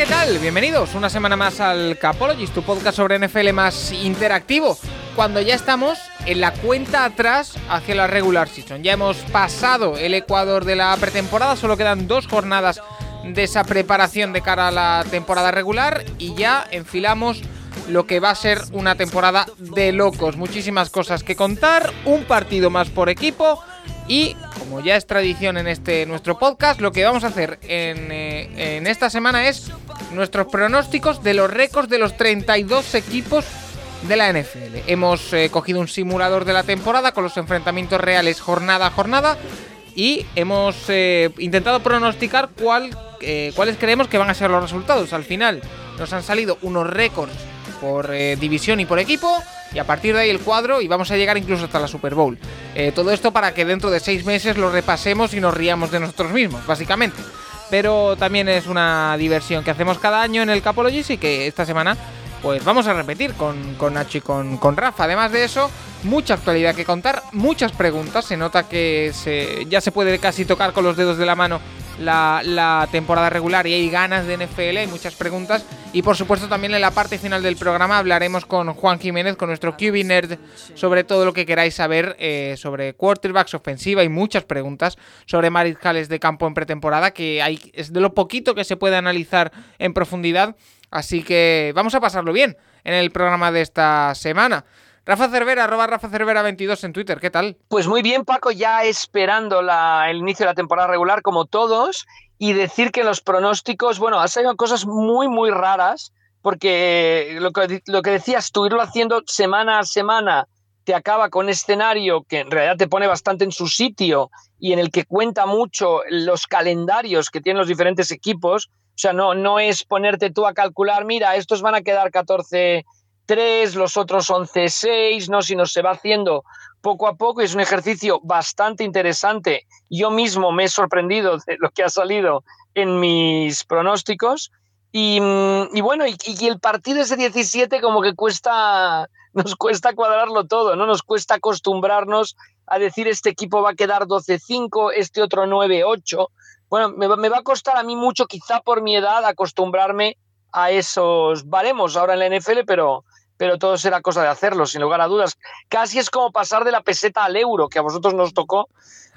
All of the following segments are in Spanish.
¿Qué tal? Bienvenidos una semana más al Capologist, tu podcast sobre NFL más interactivo. Cuando ya estamos en la cuenta atrás hacia la regular season. Ya hemos pasado el Ecuador de la pretemporada, solo quedan dos jornadas de esa preparación de cara a la temporada regular y ya enfilamos lo que va a ser una temporada de locos. Muchísimas cosas que contar, un partido más por equipo y como ya es tradición en este nuestro podcast, lo que vamos a hacer en, eh, en esta semana es nuestros pronósticos de los récords de los 32 equipos de la NFL. Hemos eh, cogido un simulador de la temporada con los enfrentamientos reales jornada a jornada y hemos eh, intentado pronosticar cuál, cuáles creemos que van a ser los resultados. Al final nos han salido unos récords por eh, división y por equipo y a partir de ahí el cuadro y vamos a llegar incluso hasta la Super Bowl. Eh, todo esto para que dentro de seis meses lo repasemos y nos riamos de nosotros mismos, básicamente. Pero también es una diversión que hacemos cada año en el Capologist y que esta semana pues vamos a repetir con, con Nacho y con, con Rafa. Además de eso, mucha actualidad que contar, muchas preguntas. Se nota que se, ya se puede casi tocar con los dedos de la mano la, temporada regular y hay ganas de NFL, hay muchas preguntas. Y por supuesto también en la parte final del programa hablaremos con Juan Jiménez, con nuestro QB Nerd, sobre todo lo que queráis saber eh, sobre quarterbacks, ofensiva y muchas preguntas sobre mariscales de campo en pretemporada, que hay, es de lo poquito que se puede analizar en profundidad. Así que vamos a pasarlo bien en el programa de esta semana. Rafa Cervera, arroba Rafa Cervera 22 en Twitter, ¿qué tal? Pues muy bien, Paco, ya esperando el inicio de la temporada regular como todos y decir que los pronósticos, bueno, han salido cosas muy, muy raras porque lo que, lo que decías tú, irlo haciendo semana a semana te acaba con escenario que en realidad te pone bastante en su sitio y en el que cuenta mucho los calendarios que tienen los diferentes equipos. O sea, no, no es ponerte tú a calcular, mira, estos van a quedar 14 3, los otros 11, 6, ¿no? Sino se va haciendo poco a poco es un ejercicio bastante interesante. Yo mismo me he sorprendido de lo que ha salido en mis pronósticos. Y, mm, bueno, y el partido ese 17 como que cuesta, nos cuesta cuadrarlo todo, ¿no? Nos cuesta acostumbrarnos a decir este equipo va a quedar 12-5, este otro 9-8. Bueno, me, va- me va a costar a mí mucho, quizá por mi edad, acostumbrarme a esos baremos ahora en la NFL, pero, pero todo será cosa de hacerlo, sin lugar a dudas. Casi es como pasar de la peseta al euro, que a vosotros nos tocó.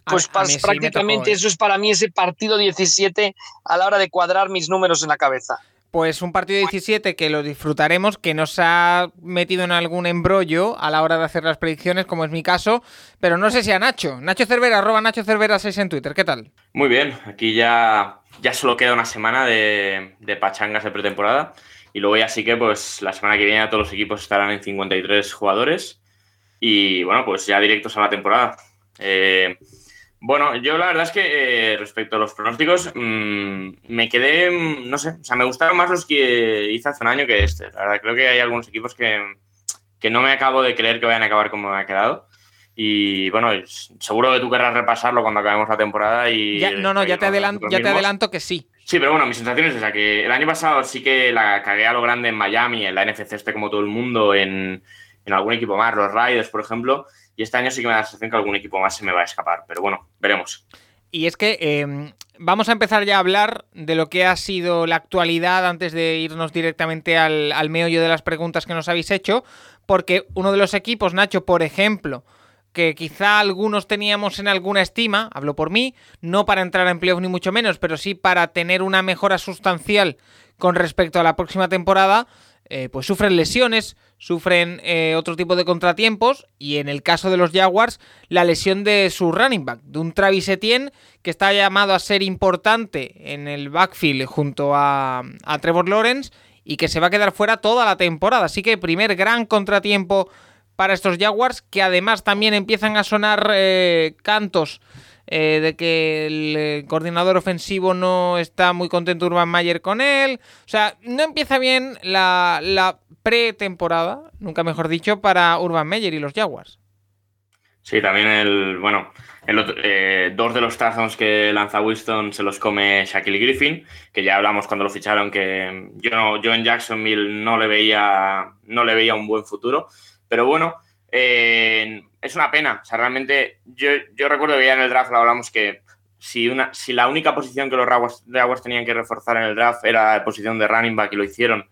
Pues a sí prácticamente tocó, ¿eh? eso es para mí ese partido 17 a la hora de cuadrar mis números en la cabeza. Pues un partido 17 que lo disfrutaremos, que nos ha metido en algún embrollo a la hora de hacer las predicciones, como es mi caso, pero no sé si a Nacho. Nacho Cervera, arroba Nacho Cervera 6 en Twitter, ¿qué tal? Muy bien, aquí ya, ya solo queda una semana de, pachangas de pretemporada y luego ya sí que pues la semana que viene todos los equipos estarán en 53 jugadores y bueno, pues ya directos a la temporada. Eh, bueno, yo la verdad es que eh, respecto a los pronósticos mm, me quedé, mm, no sé, o sea, me gustaron más los que hice hace un año que este. La verdad, creo que hay algunos equipos que, que no me acabo de creer que vayan a acabar como me ha quedado. Y bueno, seguro que tú querrás repasarlo cuando acabemos la temporada y... Ya- no, no, ya te, reírnos adelan- nosotros ya te adelanto que sí. Sí, pero bueno, mi sensación es esa, que el año pasado sí que la cagué a lo grande en Miami, en la NFC este como todo el mundo, en, en algún equipo más, los Raiders, por ejemplo, y este año sí que me da la sensación que algún equipo más se me va a escapar, pero bueno, veremos. Y es que eh, vamos a empezar ya a hablar de lo que ha sido la actualidad antes de irnos directamente al, al meollo de las preguntas que nos habéis hecho, porque uno de los equipos, Nacho, por ejemplo, que quizá algunos teníamos en alguna estima, hablo por mí, no para entrar en playoff ni mucho menos, pero sí para tener una mejora sustancial con respecto a la próxima temporada, eh, pues sufren lesiones, sufren eh, otro tipo de contratiempos y en el caso de los Jaguars, la lesión de su running back, de un Travis Etienne que está llamado a ser importante en el backfield junto a, Trevor Lawrence y que se va a quedar fuera toda la temporada. Así que primer gran contratiempo para estos Jaguars, que además también empiezan a sonar eh, cantos eh, de que el eh, coordinador ofensivo no está muy contento Urban Mayer con él. O sea, no empieza bien la, la pretemporada, nunca mejor dicho, para Urban Meyer y los Jaguars. Sí, también el, bueno, eh, dos de los touchdowns que lanza Winston se los come Shaquille Griffin, que ya hablamos cuando lo ficharon, que yo, yo en Jacksonville no le, veía, no le veía un buen futuro. Pero bueno, eh, es una pena. O sea, realmente yo, yo recuerdo que ya en el draft lo hablamos que si, una, si la única posición que los Jaguars, tenían que reforzar en el draft era la posición de running back y lo hicieron,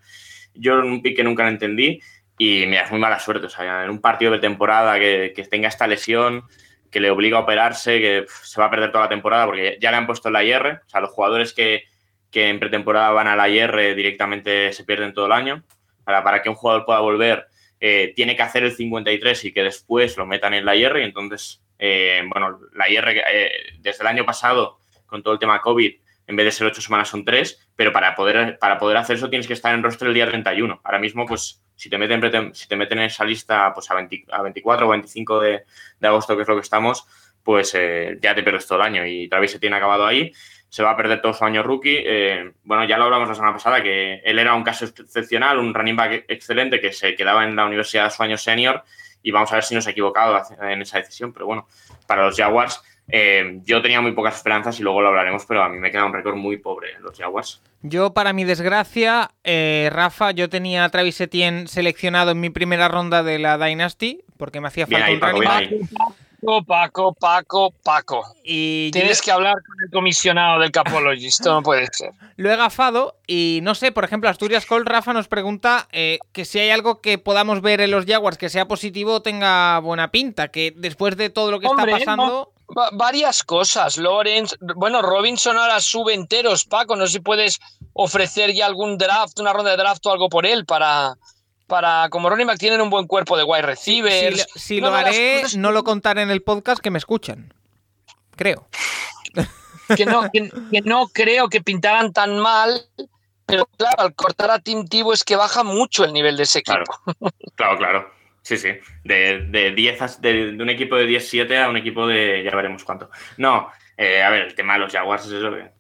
yo en un pick que nunca lo entendí. Y mira, es muy mala suerte. O sea, en un partido de temporada que, que tenga esta lesión, que le obliga a operarse, que se va a perder toda la temporada porque ya le han puesto la IR. O sea, los jugadores que, que en pretemporada van a la IR directamente se pierden todo el año. Para, para que un jugador pueda volver, eh, tiene que hacer el 53 y que después lo metan en la IR. Y entonces, eh, bueno, la IR eh, desde el año pasado, con todo el tema COVID, en vez de ser ocho semanas son tres, pero para poder, para poder hacer eso tienes que estar en rostro el día 31. Ahora mismo, pues si te meten, si te meten en esa lista pues a, 24 o 25 de, agosto, que es lo que estamos, pues ya te pierdes todo el año. Y Travis se tiene acabado ahí, se va a perder todo su año rookie. Eh, bueno, ya lo hablamos la semana pasada, que él era un caso excepcional, un running back excelente que se quedaba en la universidad su año senior y vamos a ver si nos ha equivocado en esa decisión. Pero bueno, para los Jaguars eh, yo tenía muy pocas esperanzas y luego lo hablaremos, pero a mí me queda un récord muy pobre en los Jaguars. Yo, para mi desgracia, eh, Rafa, yo tenía a Travis Etienne seleccionado en mi primera ronda de la Dynasty, porque me hacía falta un Paco, Paco, Paco, Paco, Paco. Y Tienes que hablar con el comisionado del Capology, esto no puede ser. Lo he gafado y no sé, por ejemplo, Asturias Cole, Rafa nos pregunta eh, que si hay algo que podamos ver en los Jaguars que sea positivo o tenga buena pinta, que después de todo lo que está pasando varias cosas, Lorenz. Bueno, Robinson ahora sube enteros, Paco. No sé si puedes ofrecer ya algún draft, una ronda de draft o algo por él para. Para, como Ronnie Mac tienen un buen cuerpo de wide receivers. Si, lo haré, no lo contaré en el podcast que me escuchan. Creo. Que no, que, no creo que pintaran tan mal, pero claro, al cortar a Tim Tibo es que baja mucho el nivel de ese equipo. claro. claro. Sí, sí. De, de, 10 de, un equipo de 10-7 a un equipo de ya veremos cuánto. No, eh, a ver, el tema de los Jaguars es eso que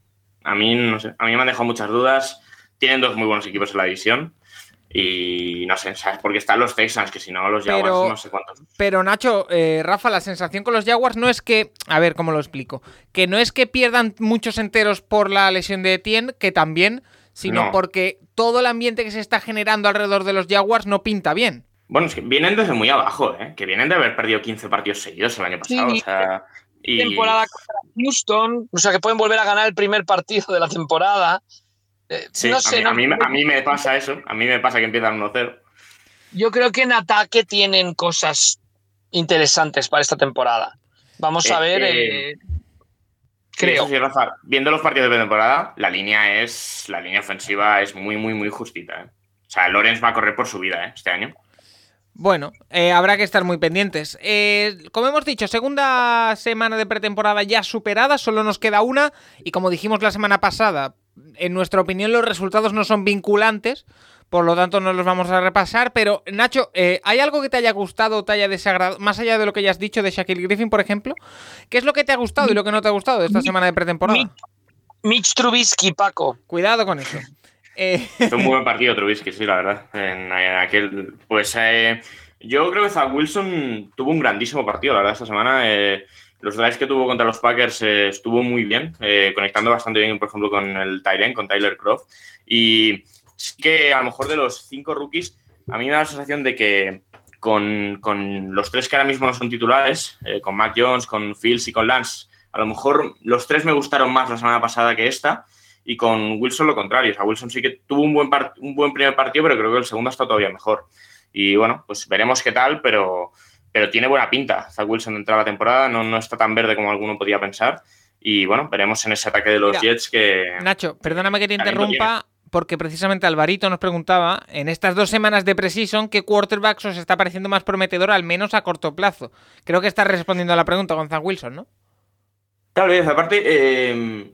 a mí, no sé, a mí me han dejado muchas dudas. Tienen dos muy buenos equipos en la división. Y no sé, ¿sabes? Porque están los Texans, que si no, los Jaguars no sé cuántos. Pero Nacho, eh, Rafa, la sensación con los Jaguars no es que. A ver, ¿cómo lo explico? Que no es que pierdan muchos enteros por la lesión de Etienne, que también, sino porque todo el ambiente que se está generando alrededor de los Jaguars no pinta bien. Bueno, es que vienen desde muy abajo, ¿eh? que vienen de haber perdido 15 partidos seguidos el año pasado. o sea, y... Temporada contra Houston, o sea que pueden volver a ganar el primer partido de la temporada. Eh, sí, no sé, a, mí, a, mí, me pasa eso, a mí me pasa que empiezan 1-0. Yo creo que en ataque tienen cosas interesantes para esta temporada. Vamos a eh, ver. Eh, creo. Sí, Rafa, viendo los partidos de temporada, la línea es. La línea ofensiva es muy, muy, muy justita. O sea, Lorenz va a correr por su vida este año. Bueno, eh, habrá que estar muy pendientes. Eh, como hemos dicho, segunda semana de pretemporada ya superada, solo nos queda una y como dijimos la semana pasada, en nuestra opinión los resultados no son vinculantes, por lo tanto no los vamos a repasar, pero Nacho, eh, ¿hay algo que te haya gustado o te haya desagradado, más allá de lo que ya has dicho de Shaquille Griffin, por ejemplo? ¿Qué es lo que te ha gustustado y lo que no te ha gustado de esta semana de pretemporada? Mitch Trubisky, Paco. Cuidado con eso. Eh... Fue un buen partido Trubisky, sí, la verdad. En, aquel, pues eh, yo creo que Zach Wilson tuvo un grandísimo partido, la verdad, esta semana. Eh, los drives que tuvo contra los Packers eh, estuvo muy bien, conectando bastante bien, por ejemplo, con el Tylen, con Tyler Croft. Y sí que a lo mejor de los cinco rookies, a mí me da la sensación de que con, con los tres que ahora mismo no son titulares, con Mac Jones, con Fields y con Lance, a lo mejor los tres me gustaron más la semana pasada que esta y con Wilson lo contrario. O sea, Wilson sí que tuvo un buen, un buen primer partido, pero creo que el segundo está todavía mejor. Y bueno, pues veremos qué tal, pero, pero tiene buena pinta. Zach Wilson entra la temporada, no, no está tan verde como alguno podía pensar. Y bueno, veremos en ese ataque de los Jets que... Nacho, perdóname que te interrumpa, porque precisamente Alvarito nos preguntaba, en estas dos semanas de Precision, ¿qué quarterback os está pareciendo más prometedor, al menos a corto plazo? Creo que estás respondiendo a la pregunta con Zach Wilson, ¿no? Tal vez, aparte, eh,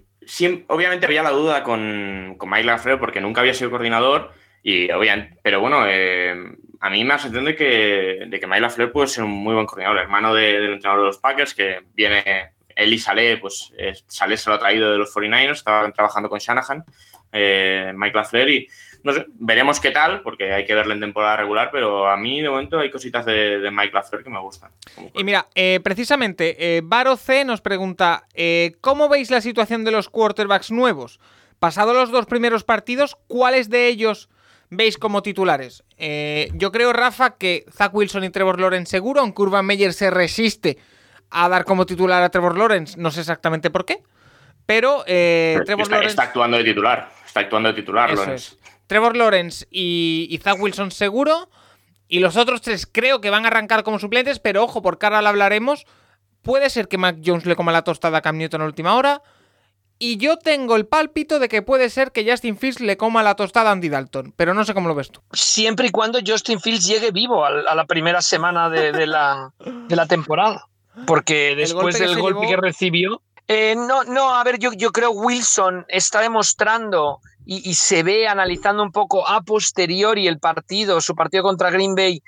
obviamente había la duda con, con Mike Lafreo porque nunca había sido coordinador, y obviamente, pero bueno, eh, a mí me hace entender que, de que Mike LaFleur puede ser un muy buen coordinador, hermano del entrenador de los Packers, que viene, él y Saleh, pues eh, Saleh se lo ha traído de los 49ers, estaban trabajando con Shanahan, eh, Mike LaFleur, y no sé, veremos qué tal, porque hay que verlo en temporada regular, pero a mí de momento hay cositas de, de Mike LaFleur que me gustan. Y mira, eh, precisamente, eh, Baro C nos pregunta, eh, ¿cómo veis la situación de los quarterbacks nuevos? Pasados los dos primeros partidos, ¿cuáles de ellos veis como titulares? Eh, yo creo, Rafa, que Zach Wilson y Trevor Lawrence seguro, aunque Urban Meyer se resiste a dar como titular a Trevor Lawrence, no sé exactamente por qué, pero eh, Trevor está, Lawrence... está actuando de titular, está actuando de titular, Eso Lawrence. es. Trevor Lawrence y, y Zach Wilson seguro. Y los otros tres creo que van a arrancar como suplentes, pero ojo, porque ahora lo hablaremos. Puede ser que Mac Jones le coma la tostada a Cam Newton a última hora. Y yo tengo el pálpito de que puede ser que Justin Fields le coma la tostada a Andy Dalton. Pero no sé cómo lo ves tú. Siempre y cuando Justin Fields llegue vivo a, la primera semana de, de la, de la temporada. Porque después golpe del golpe llevó- que recibió. Eh, no, no, a ver, yo, yo creo Wilson está demostrando y, y se ve analizando un poco a posteriori el partido, su partido contra Green Bay,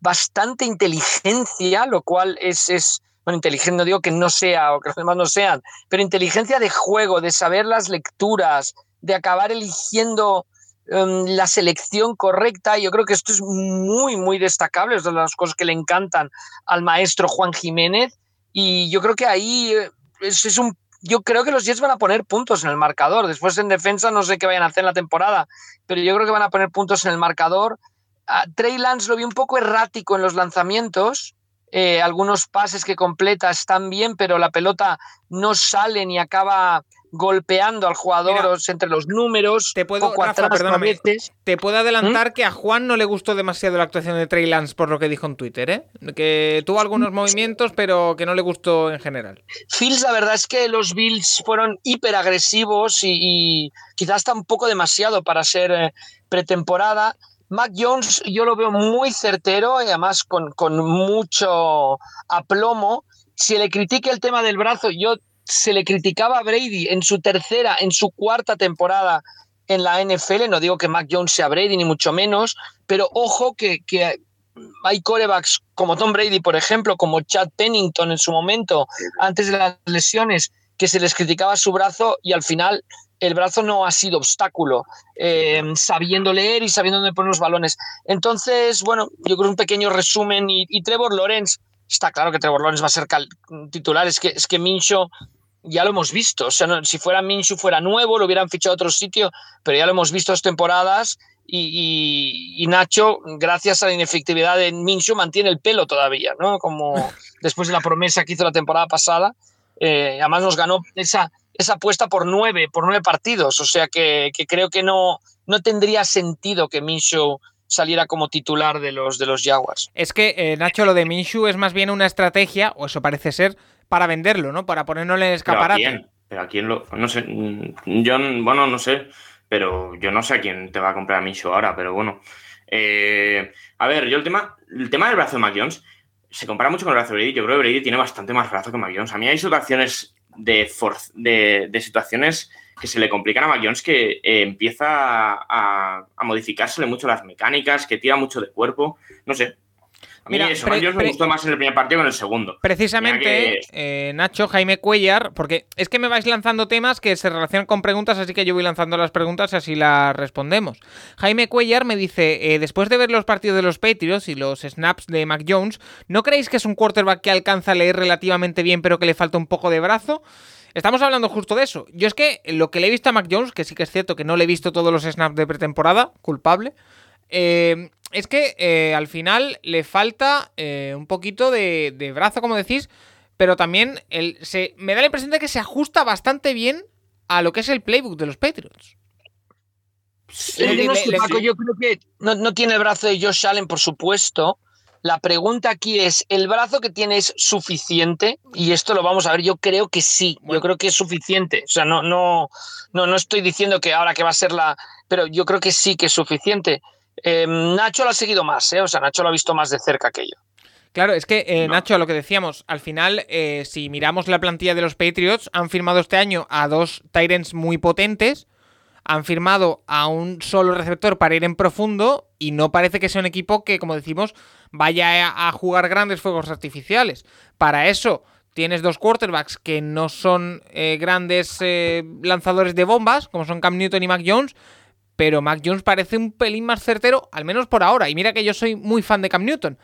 bastante inteligencia, lo cual es, es bueno, inteligente, no digo que no sea o que los demás no sean, pero inteligencia de juego, de saber las lecturas, de acabar eligiendo em, la selección correcta. Yo creo que esto es muy, muy destacable, es de las cosas que le encantan al maestro Juan Jiménez. Y yo creo que ahí eh, es, un. Yo creo que los Jets van a poner puntos en el marcador. Después en defensa no sé qué vayan a hacer en la temporada, pero yo creo que van a poner puntos en el marcador. A Trey Lance lo vi un poco errático en los lanzamientos. Eh, algunos pases que completa están bien, pero la pelota no sale ni acaba golpeando al jugador Mira, entre los números, te puedo- poco Rafa, atrás a perdóname. veces. Te puedo adelantar que a Juan no le gustó demasiado la actuación de Trey Lance por lo que dijo en Twitter, ¿eh? Que tuvo algunos movimientos, pero que no le gustó en general. Fields, la verdad es que los Bills fueron hiperagresivos y, y quizás está un poco demasiado para ser eh, pretemporada. Mac Jones yo lo veo muy certero y además con, con mucho aplomo. Si le critique el tema del brazo, yo se le criticaba a Brady en su tercera, en su cuarta temporada en la NFL. No digo que Mac Jones sea Brady, ni mucho menos, pero ojo que, que hay corebacks como Tom Brady, por ejemplo, como Chad Pennington en su momento, antes de las lesiones, que se les criticaba su brazo y al final el brazo no ha sido obstáculo, eh, sabiendo leer y sabiendo dónde poner los balones. Entonces, bueno, yo creo un pequeño resumen y, Trevor Lawrence, está claro que Trevor Lawrence va a ser titular, es que, es que Mincho ya lo hemos visto, o sea, si fuera Minshew fuera nuevo, lo hubieran fichado a otro sitio, pero ya lo hemos visto dos temporadas y Nacho, gracias a la inefectividad de Minshew, mantiene el pelo todavía, ¿no? Como después de la promesa que hizo la temporada pasada, eh, además nos ganó esa, esa apuesta por nueve, por nueve partidos, o sea que, que creo que no, no tendría sentido que Minshew saliera como titular de los, de los Jaguars. Es que, eh, Nacho, lo de Minshew es más bien una estrategia, o eso parece ser, para venderlo, ¿no? Para ponerlo en el ¿Pero a escaparate. quién? ¿Pero a quién lo...? No sé, mm, yo, bueno, no sé, pero yo no sé a quién te va a comprar a Minshew ahora, pero bueno. Eh, a ver, yo el tema, el tema del brazo de Mac Jones se compara mucho con el brazo de Brady. Yo creo que Brady tiene bastante más brazo que Mac Jones. A mí hay situaciones de, for- de, de situaciones que se le complican a Mac que eh, empieza a, a modificársele mucho las mecánicas, que tira mucho de cuerpo. No sé. A mí Mira, eso, pre- Mac Jones pre- me gustó más en el primer partido que en el segundo. Precisamente, eh, Nacho, Jaime Cuellar, porque es que me vais lanzando temas que se relacionan con preguntas, así que yo voy lanzando las preguntas y así las respondemos. Jaime Cuellar me dice, eh, después de ver los partidos de los Patriots y los snaps de Mac Jones, ¿no creéis que es un quarterback que alcanza a leer relativamente bien pero que le falta un poco de brazo? Estamos hablando justo de eso. Yo es que lo que le he visto a Mac Jones, que sí que es cierto que no le he visto todos los snaps de pretemporada, culpable, eh, es que eh, al final le falta eh, un poquito de, de brazo, como decís, pero también el, se, me da la impresión de que se ajusta bastante bien a lo que es el playbook de los Patriots. Le- no sé, le- Paco, yo creo que no, no tiene el brazo de Josh Allen, por supuesto. La pregunta aquí es, ¿el brazo que tiene es suficiente? Y esto lo vamos a ver, yo creo que sí, Bueno. yo creo que es suficiente. O sea, no, no, no, no estoy diciendo que ahora que va a ser la... Pero yo creo que sí que es suficiente. Eh, Nacho lo ha seguido más, ¿eh? O sea, Nacho lo ha visto más de cerca que yo. Claro, es que, eh, No. Nacho, lo que decíamos, al final, eh, si miramos la plantilla de los Patriots, han firmado este año a dos Tyrants muy potentes, han firmado a un solo receptor para ir en profundo y no parece que sea un equipo que, como decimos, vaya a jugar grandes fuegos artificiales. Para eso tienes dos quarterbacks que no son eh, grandes eh, lanzadores de bombas, como son Cam Newton y Mac Jones, pero Mac Jones parece un pelín más certero, al menos por ahora. Y mira que yo soy muy fan de Cam Newton.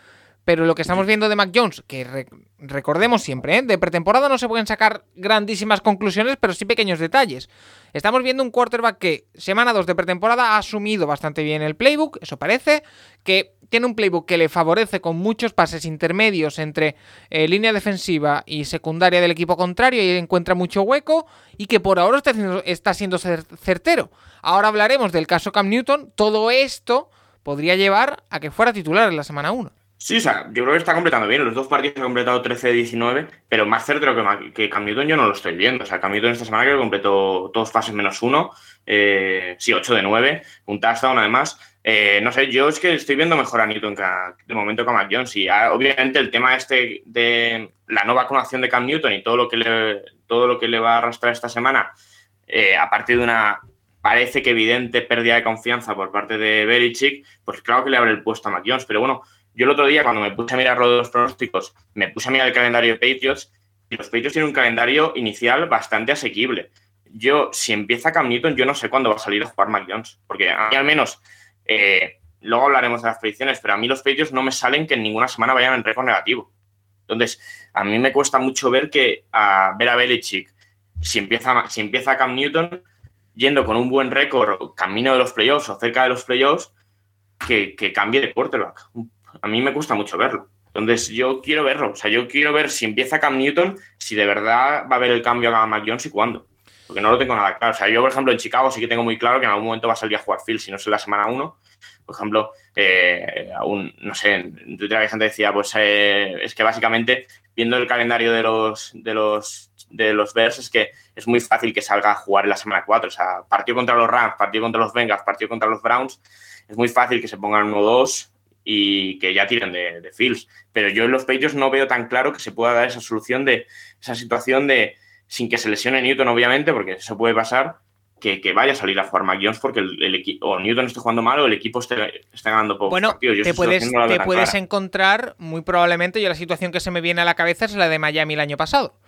Pero lo que estamos viendo de Mac Jones, que recordemos siempre, ¿eh? de pretemporada no se pueden sacar grandísimas conclusiones, pero sí pequeños detalles. Estamos viendo un quarterback que semana 2 de pretemporada ha asumido bastante bien el playbook, eso parece, que tiene un playbook que le favorece con muchos pases intermedios entre eh, línea defensiva y secundaria del equipo contrario y encuentra mucho hueco y que por ahora está, está siendo certero. Ahora hablaremos del caso Cam Newton, todo esto podría llevar a que fuera titular en la semana 1. Sí, o sea, yo creo que está completando bien. Los dos partidos han completado 13-19, pero más certero que, que Cam Newton yo no lo estoy viendo. O sea, Cam Newton esta semana creo que completó dos fases menos uno. Eh, sí, 8 de 9, un touchdown además. Eh, no sé, yo es que estoy viendo mejor a Newton de momento que a Mac. Y ah, obviamente el tema este de la no vacunación de Cam Newton y todo lo que le, todo lo que le va a arrastrar esta semana, eh, a partir de una parece que evidente pérdida de confianza por parte de Belichick, pues claro que le abre el puesto a Mac Jones. Pero bueno, yo el otro día, cuando me puse a mirar los pronósticos, me puse a mirar el calendario de Patriots y los Patriots tienen un calendario inicial bastante asequible. Yo, si empieza Cam Newton, yo no sé cuándo va a salir a jugar Mac Jones, porque a mí al menos, eh, luego hablaremos de las predicciones, pero a mí los Patriots no me salen que en ninguna semana vayan en récord negativo. Entonces, a mí me cuesta mucho ver que a ver a Belichick, si empieza, si empieza Cam Newton, yendo con un buen récord, camino de los playoffs o cerca de los playoffs, que, que cambie de quarterback a mí me cuesta mucho verlo. Entonces, yo quiero verlo. O sea, yo quiero ver si empieza Cam Newton, si de verdad va a haber el cambio a Mac Jones y cuándo. Porque no lo tengo nada claro. O sea, yo, por ejemplo, en Chicago sí que tengo muy claro que en algún momento va a salir a jugar Phil, si no es en la semana 1. Por ejemplo, eh, aún, no sé, en Twitter la gente decía, pues eh, es que básicamente, viendo el calendario de los, de los, de los Bears, es que es muy fácil que salga a jugar en la semana 4. O sea, partido contra los Rams, partido contra los Bengals, partido contra los Browns, es muy fácil que se pongan 1-2 y que ya tiren de, de Fields. Pero yo en los Patriots no veo tan claro que se pueda dar esa solución de esa situación de, sin que se lesione Newton, obviamente, porque eso puede pasar, que, vaya a salir a jugar Mac Jones porque el, equipo, o Newton esté jugando mal o el equipo esté, ganando poco. Bueno, te puedes, te puedes encontrar, muy probablemente, yo la situación que se me viene a la cabeza es la de Miami el año pasado.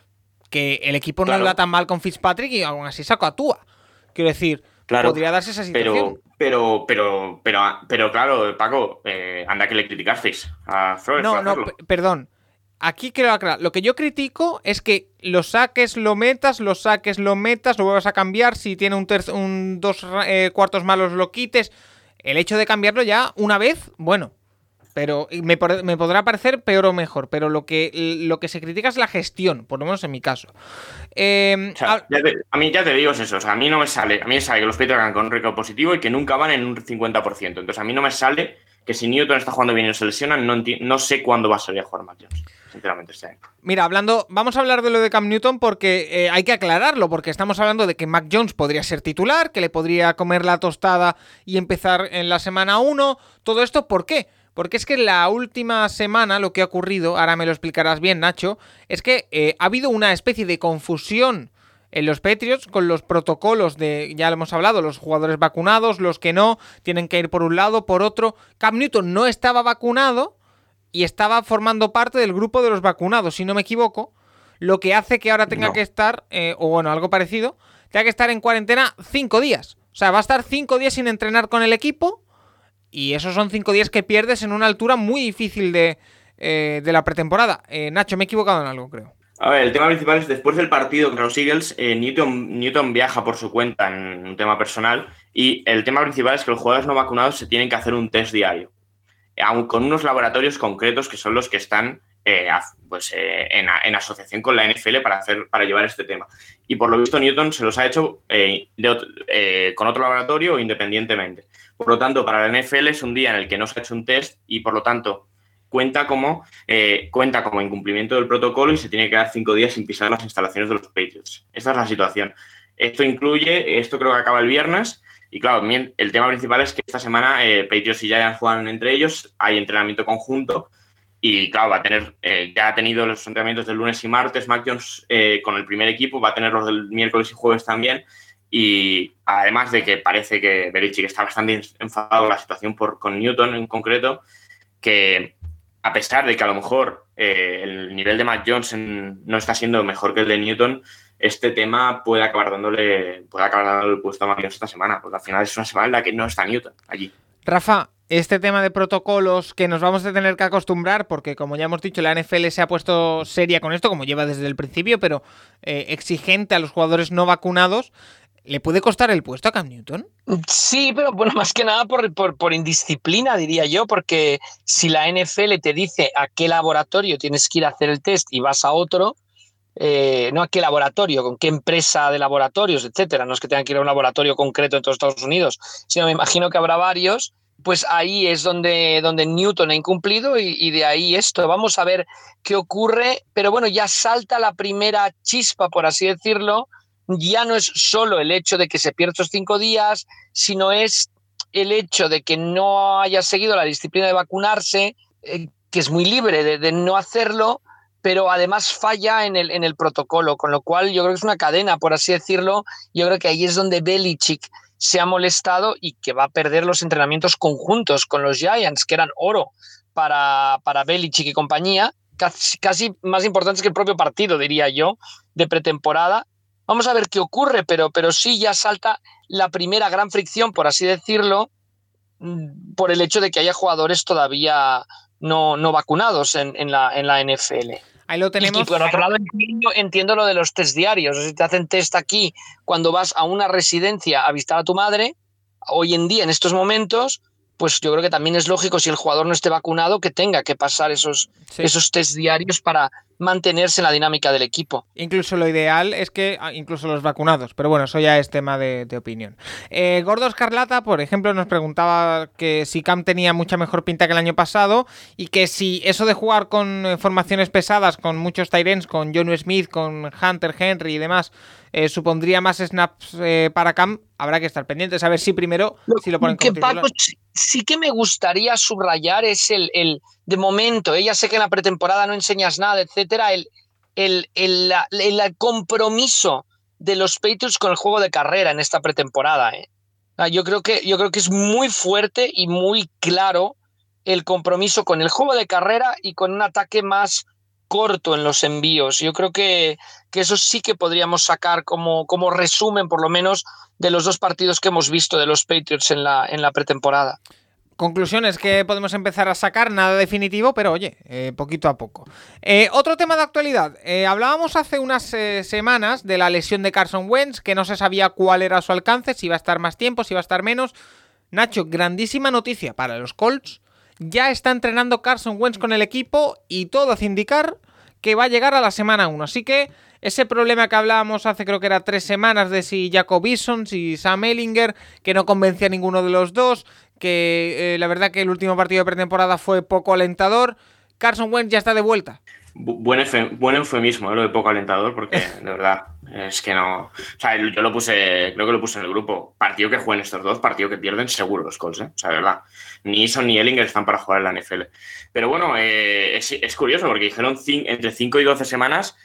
Que el equipo no iba tan mal con Fitzpatrick y aún así sacó a Tua. Quiero decir, podría darse esa situación. Pero, pero, pero, pero, claro, Paco, eh, anda que le criticasteis a Freud. No, no, perdón. Aquí quiero aclarar. Lo que yo critico es que los saques lo metas, los saques lo metas, lo vuelvas a cambiar. Si tiene un, un dos eh, cuartos malos, lo quites. El hecho de cambiarlo ya una vez, bueno, pero me, me, podrá parecer peor o mejor, pero lo que, lo que se critica es la gestión, por lo menos en mi caso. Em, a mí ya te digo eso, o sea, a mí no me sale, a mí me sale que los Patriots hagan con un récord positivo y que nunca van en un 50%. Entonces a mí no me sale que si Newton está jugando bien y se lesiona, no, no sé cuándo va a salir a jugar Mac Sinceramente, Mira, hablando, vamos a hablar de lo de Cam Newton porque eh, hay que aclararlo, porque estamos hablando de que Mac Jones podría ser titular, que le podría comer la tostada y empezar en la semana 1. Todo esto, ¿por qué? Porque es que la última semana lo que ha ocurrido, ahora me lo explicarás bien Nacho, es que eh, ha habido una especie de confusión en los Patriots con los protocolos de, ya lo hemos hablado, los jugadores vacunados, los que no, tienen que ir por un lado, por otro. Cam Newton no estaba vacunado y estaba formando parte del grupo de los vacunados, si no me equivoco, lo que hace que ahora tenga que estar, eh, o bueno, algo parecido, tenga que estar en cuarentena cinco días. O sea, va a estar cinco días sin entrenar con el equipo y esos son cinco días que pierdes en una altura muy difícil de, eh, la pretemporada. Eh, Nacho, me he equivocado en algo, creo. A ver, el tema principal es después del partido contra los Eagles, eh, Newton, Newton viaja por su cuenta en un tema personal y el tema principal es que los jugadores no vacunados se tienen que hacer un test diario, aun con unos laboratorios concretos que son los que están pues, en, asociación con la NFL para, hacer, para llevar este tema. Y por lo visto Newton se los ha hecho con otro laboratorio independientemente. Por lo tanto, para la NFL es un día en el que no se ha hecho un test y por lo tanto cuenta como, eh, cuenta como incumplimiento del protocolo y se tiene que dar cinco días sin pisar las instalaciones de los Patriots. Esta es la situación. Esto incluye, esto creo que acaba el viernes, y claro, el tema principal es que esta semana eh, Patriots y Giants juegan entre ellos, hay entrenamiento conjunto, y claro, va a tener, eh, ya ha tenido los entrenamientos del lunes y martes, Mac Jones con el primer equipo, va a tener los del miércoles y jueves también, Y además de que parece que Belichick está bastante enfadado la situación por, con Newton en concreto, que a pesar de que a lo mejor eh, el nivel de Matt Johnson no está siendo mejor que el de Newton, este tema puede acabar dándole, puede acabar dándole el puesto a Johnson esta semana, porque al final es una semana en la que no está Newton allí. Rafa, este tema de protocolos que nos vamos a tener que acostumbrar, porque como ya hemos dicho, la NFL se ha puesto seria con esto, como lleva desde el principio, pero eh, exigente a los jugadores no vacunados. ¿Le puede costar el puesto a Cam Newton? Sí, pero bueno, más que nada por, por, indisciplina, diría yo, porque si la NFL te dice a qué laboratorio tienes que ir a hacer el test y vas a otro, eh, no a qué laboratorio, con qué empresa de laboratorios, etcétera, no es que tengan que ir a un laboratorio concreto en todos Estados Unidos, sino me imagino que habrá varios pues ahí es donde, donde Newton ha incumplido y, de ahí esto. Vamos a ver qué ocurre, pero bueno, ya salta la primera chispa, por así decirlo. Ya no es solo el hecho de que se pierda estos cinco días, sino es el hecho de que no haya seguido la disciplina de vacunarse, eh, que es muy libre de, de, no hacerlo, pero además falla en el, en el protocolo, con lo cual yo creo que es una cadena, por así decirlo. Yo creo que ahí es donde Belichick se ha molestado y que va a perder los entrenamientos conjuntos con los Giants, que eran oro para, para Belichick y compañía, casi, más importantes que el propio partido, diría yo, de pretemporada. Vamos a ver qué ocurre, pero, pero sí ya salta la primera gran fricción, por así decirlo, mm, por el hecho de que haya jugadores todavía no, no vacunados en, en, la, en la NFL. Ahí lo tenemos. Y, por otro lado, entiendo, lo de los test diarios. si te hacen test aquí cuando vas a una residencia a visitar a tu madre, hoy en día, en estos momentos, pues yo creo que también es lógico, si el jugador no esté vacunado, que tenga que pasar esos, esos test diarios para mantenerse en la dinámica del equipo. Incluso lo ideal es que, ah, incluso los vacunados, pero bueno, eso ya es tema de, opinión. Eh, Gordo Escarlata, por ejemplo, nos preguntaba que si Cam tenía mucha mejor pinta que el año pasado y que si eso de jugar con eh, formaciones pesadas, con muchos Tyrens, con John Smith, con Hunter Henry y demás, eh, supondría más snaps eh, para Cam, habrá que estar pendientes a ver si primero si lo ponen que Paco, sí que me gustaría subrayar es el, el de momento, ella sé que en la pretemporada no enseñas nada, etcétera, el, el, el, el compromiso de los Patriots con el juego de carrera en esta pretemporada. ¿eh? Yo, creo que, yo creo que es muy fuerte y muy claro el compromiso con el juego de carrera y con un ataque más corto en los envíos. Yo creo que, que eso sí que podríamos sacar como, como resumen, por lo menos, de los dos partidos que hemos visto de los Patriots en la, en la pretemporada. Conclusiones que podemos empezar a sacar, nada definitivo, pero oye, eh, poquito a poco. Eh, otro tema de actualidad. Eh, hablábamos hace unas semanas de la lesión de Carson Wentz, que no se sabía cuál era su alcance, si iba a estar más tiempo, si iba a estar menos. Nacho, grandísima noticia para los Colts ya está entrenando Carson Wentz con el equipo y todo hace indicar que va a llegar a la semana 1. Así que ese problema que hablábamos hace creo que era tres semanas de si Jacob Eason, si Sam Ellinger, que no convencía a ninguno de los dos, que eh, la verdad que el último partido de pretemporada fue poco alentador. Carson Wentz ya está de vuelta. Buen, buen eufemismo, ¿eh? lo de poco alentador, porque de verdad es que no. O sea, yo lo puse, creo que lo puse en el grupo. Partido que jueguen estos dos, partido que pierden seguro los Colts, ¿eh? O sea, de verdad. Ni Eason ni Ellinger están para jugar en la NFL. Pero bueno, eh, es, curioso porque dijeron entre 5 y 12 semanas.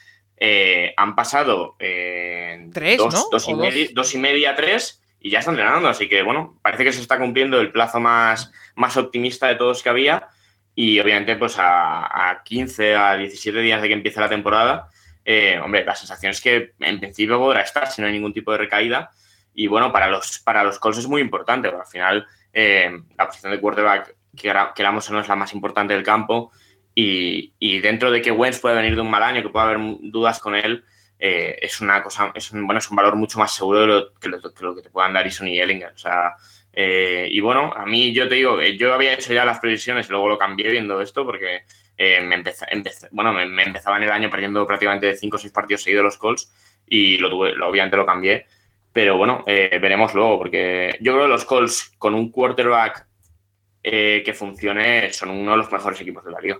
han pasado ¿Tres, dos, ¿no? dos, y media, dos y media, tres, y ya están entrenando. Así que bueno, parece que se está cumpliendo el plazo más, más optimista de todos que había. Y obviamente, pues a, 15, a 17 días de que empiece la temporada, eh, hombre, la sensación es que en principio podrá estar si no hay ningún tipo de recaída. Y bueno, para los, para los Colts es muy importante, porque al final eh, la posición de quarterback, que queramos o no, es la más importante del campo. Y, dentro de que Wentz puede venir de un mal año, que pueda haber dudas con él, eh, es una cosa, es un, bueno, es un valor mucho más seguro de lo que, lo, que te puedan dar Ison y Ellinger. O sea, eh, y bueno, a mí yo te digo, yo había hecho ya las previsiones luego lo cambié viendo esto porque eh, me, bueno, me, empezaba en el año perdiendo prácticamente 5 o 6 partidos seguidos los Colts y lo tuve, obviamente lo cambié. Pero bueno, eh, veremos luego porque yo creo que los Colts con un quarterback que funcione son uno de los mejores equipos de la liga.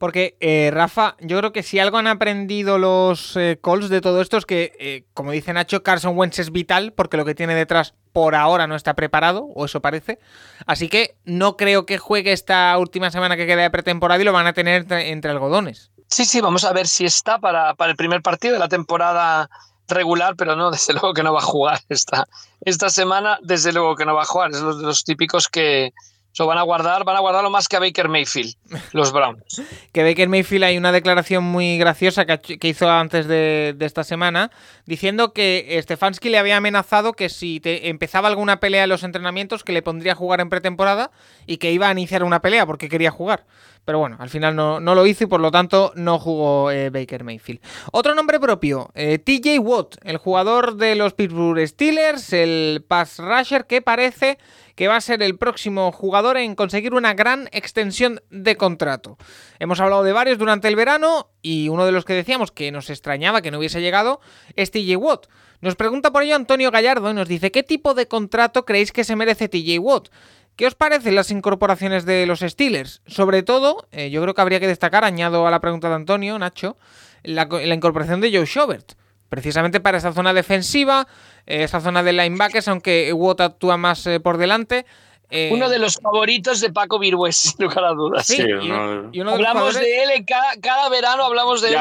Porque, eh, Rafa, yo creo que si algo han aprendido los eh, Colts de todo esto es que, eh, como dice Nacho, Carson Wentz es vital porque lo que tiene detrás por ahora no está preparado, o eso parece. Así que no creo que juegue esta última semana que queda de pretemporada y lo van a tener entre, algodones. Sí, sí, vamos a ver si está para, el primer partido de la temporada regular, pero no, desde luego que no va a jugar esta, esta semana, desde luego que no va a jugar. Es los, los típicos que, So, van a guardar, van a guardarlo más que a Baker Mayfield, los Browns. que Baker Mayfield hay una declaración muy graciosa que, hizo antes de, esta semana, diciendo que Stefanski le había amenazado que si te empezaba alguna pelea en los entrenamientos, que le pondría a jugar en pretemporada y que iba a iniciar una pelea porque quería jugar. Pero bueno, al final no, lo hizo y por lo tanto no jugó eh, Baker Mayfield. Otro nombre propio, eh, TJ Watt, el jugador de los Pittsburgh Steelers, el pass rusher que parece que va a ser el próximo jugador en conseguir una gran extensión de contrato. Hemos hablado de varios durante el verano y uno de los que decíamos que nos extrañaba que no hubiese llegado es TJ Watt. Nos pregunta por ello Antonio Gallardo y nos dice ¿qué tipo de contrato creéis que se merece TJ Watt? ¿Qué os parecen las incorporaciones de los Steelers? Sobre todo, eh, yo creo que habría que destacar, añado a la pregunta de Antonio, Nacho, la, la incorporación de Joe Schobert precisamente para esa zona defensiva, eh, esa zona de linebackers, aunque Watt actúa más eh, por delante. Eh, uno de los favoritos de Paco Virgües, sin lugar a dudas. Sí, y, hablamos de él, cada, verano hablamos de él.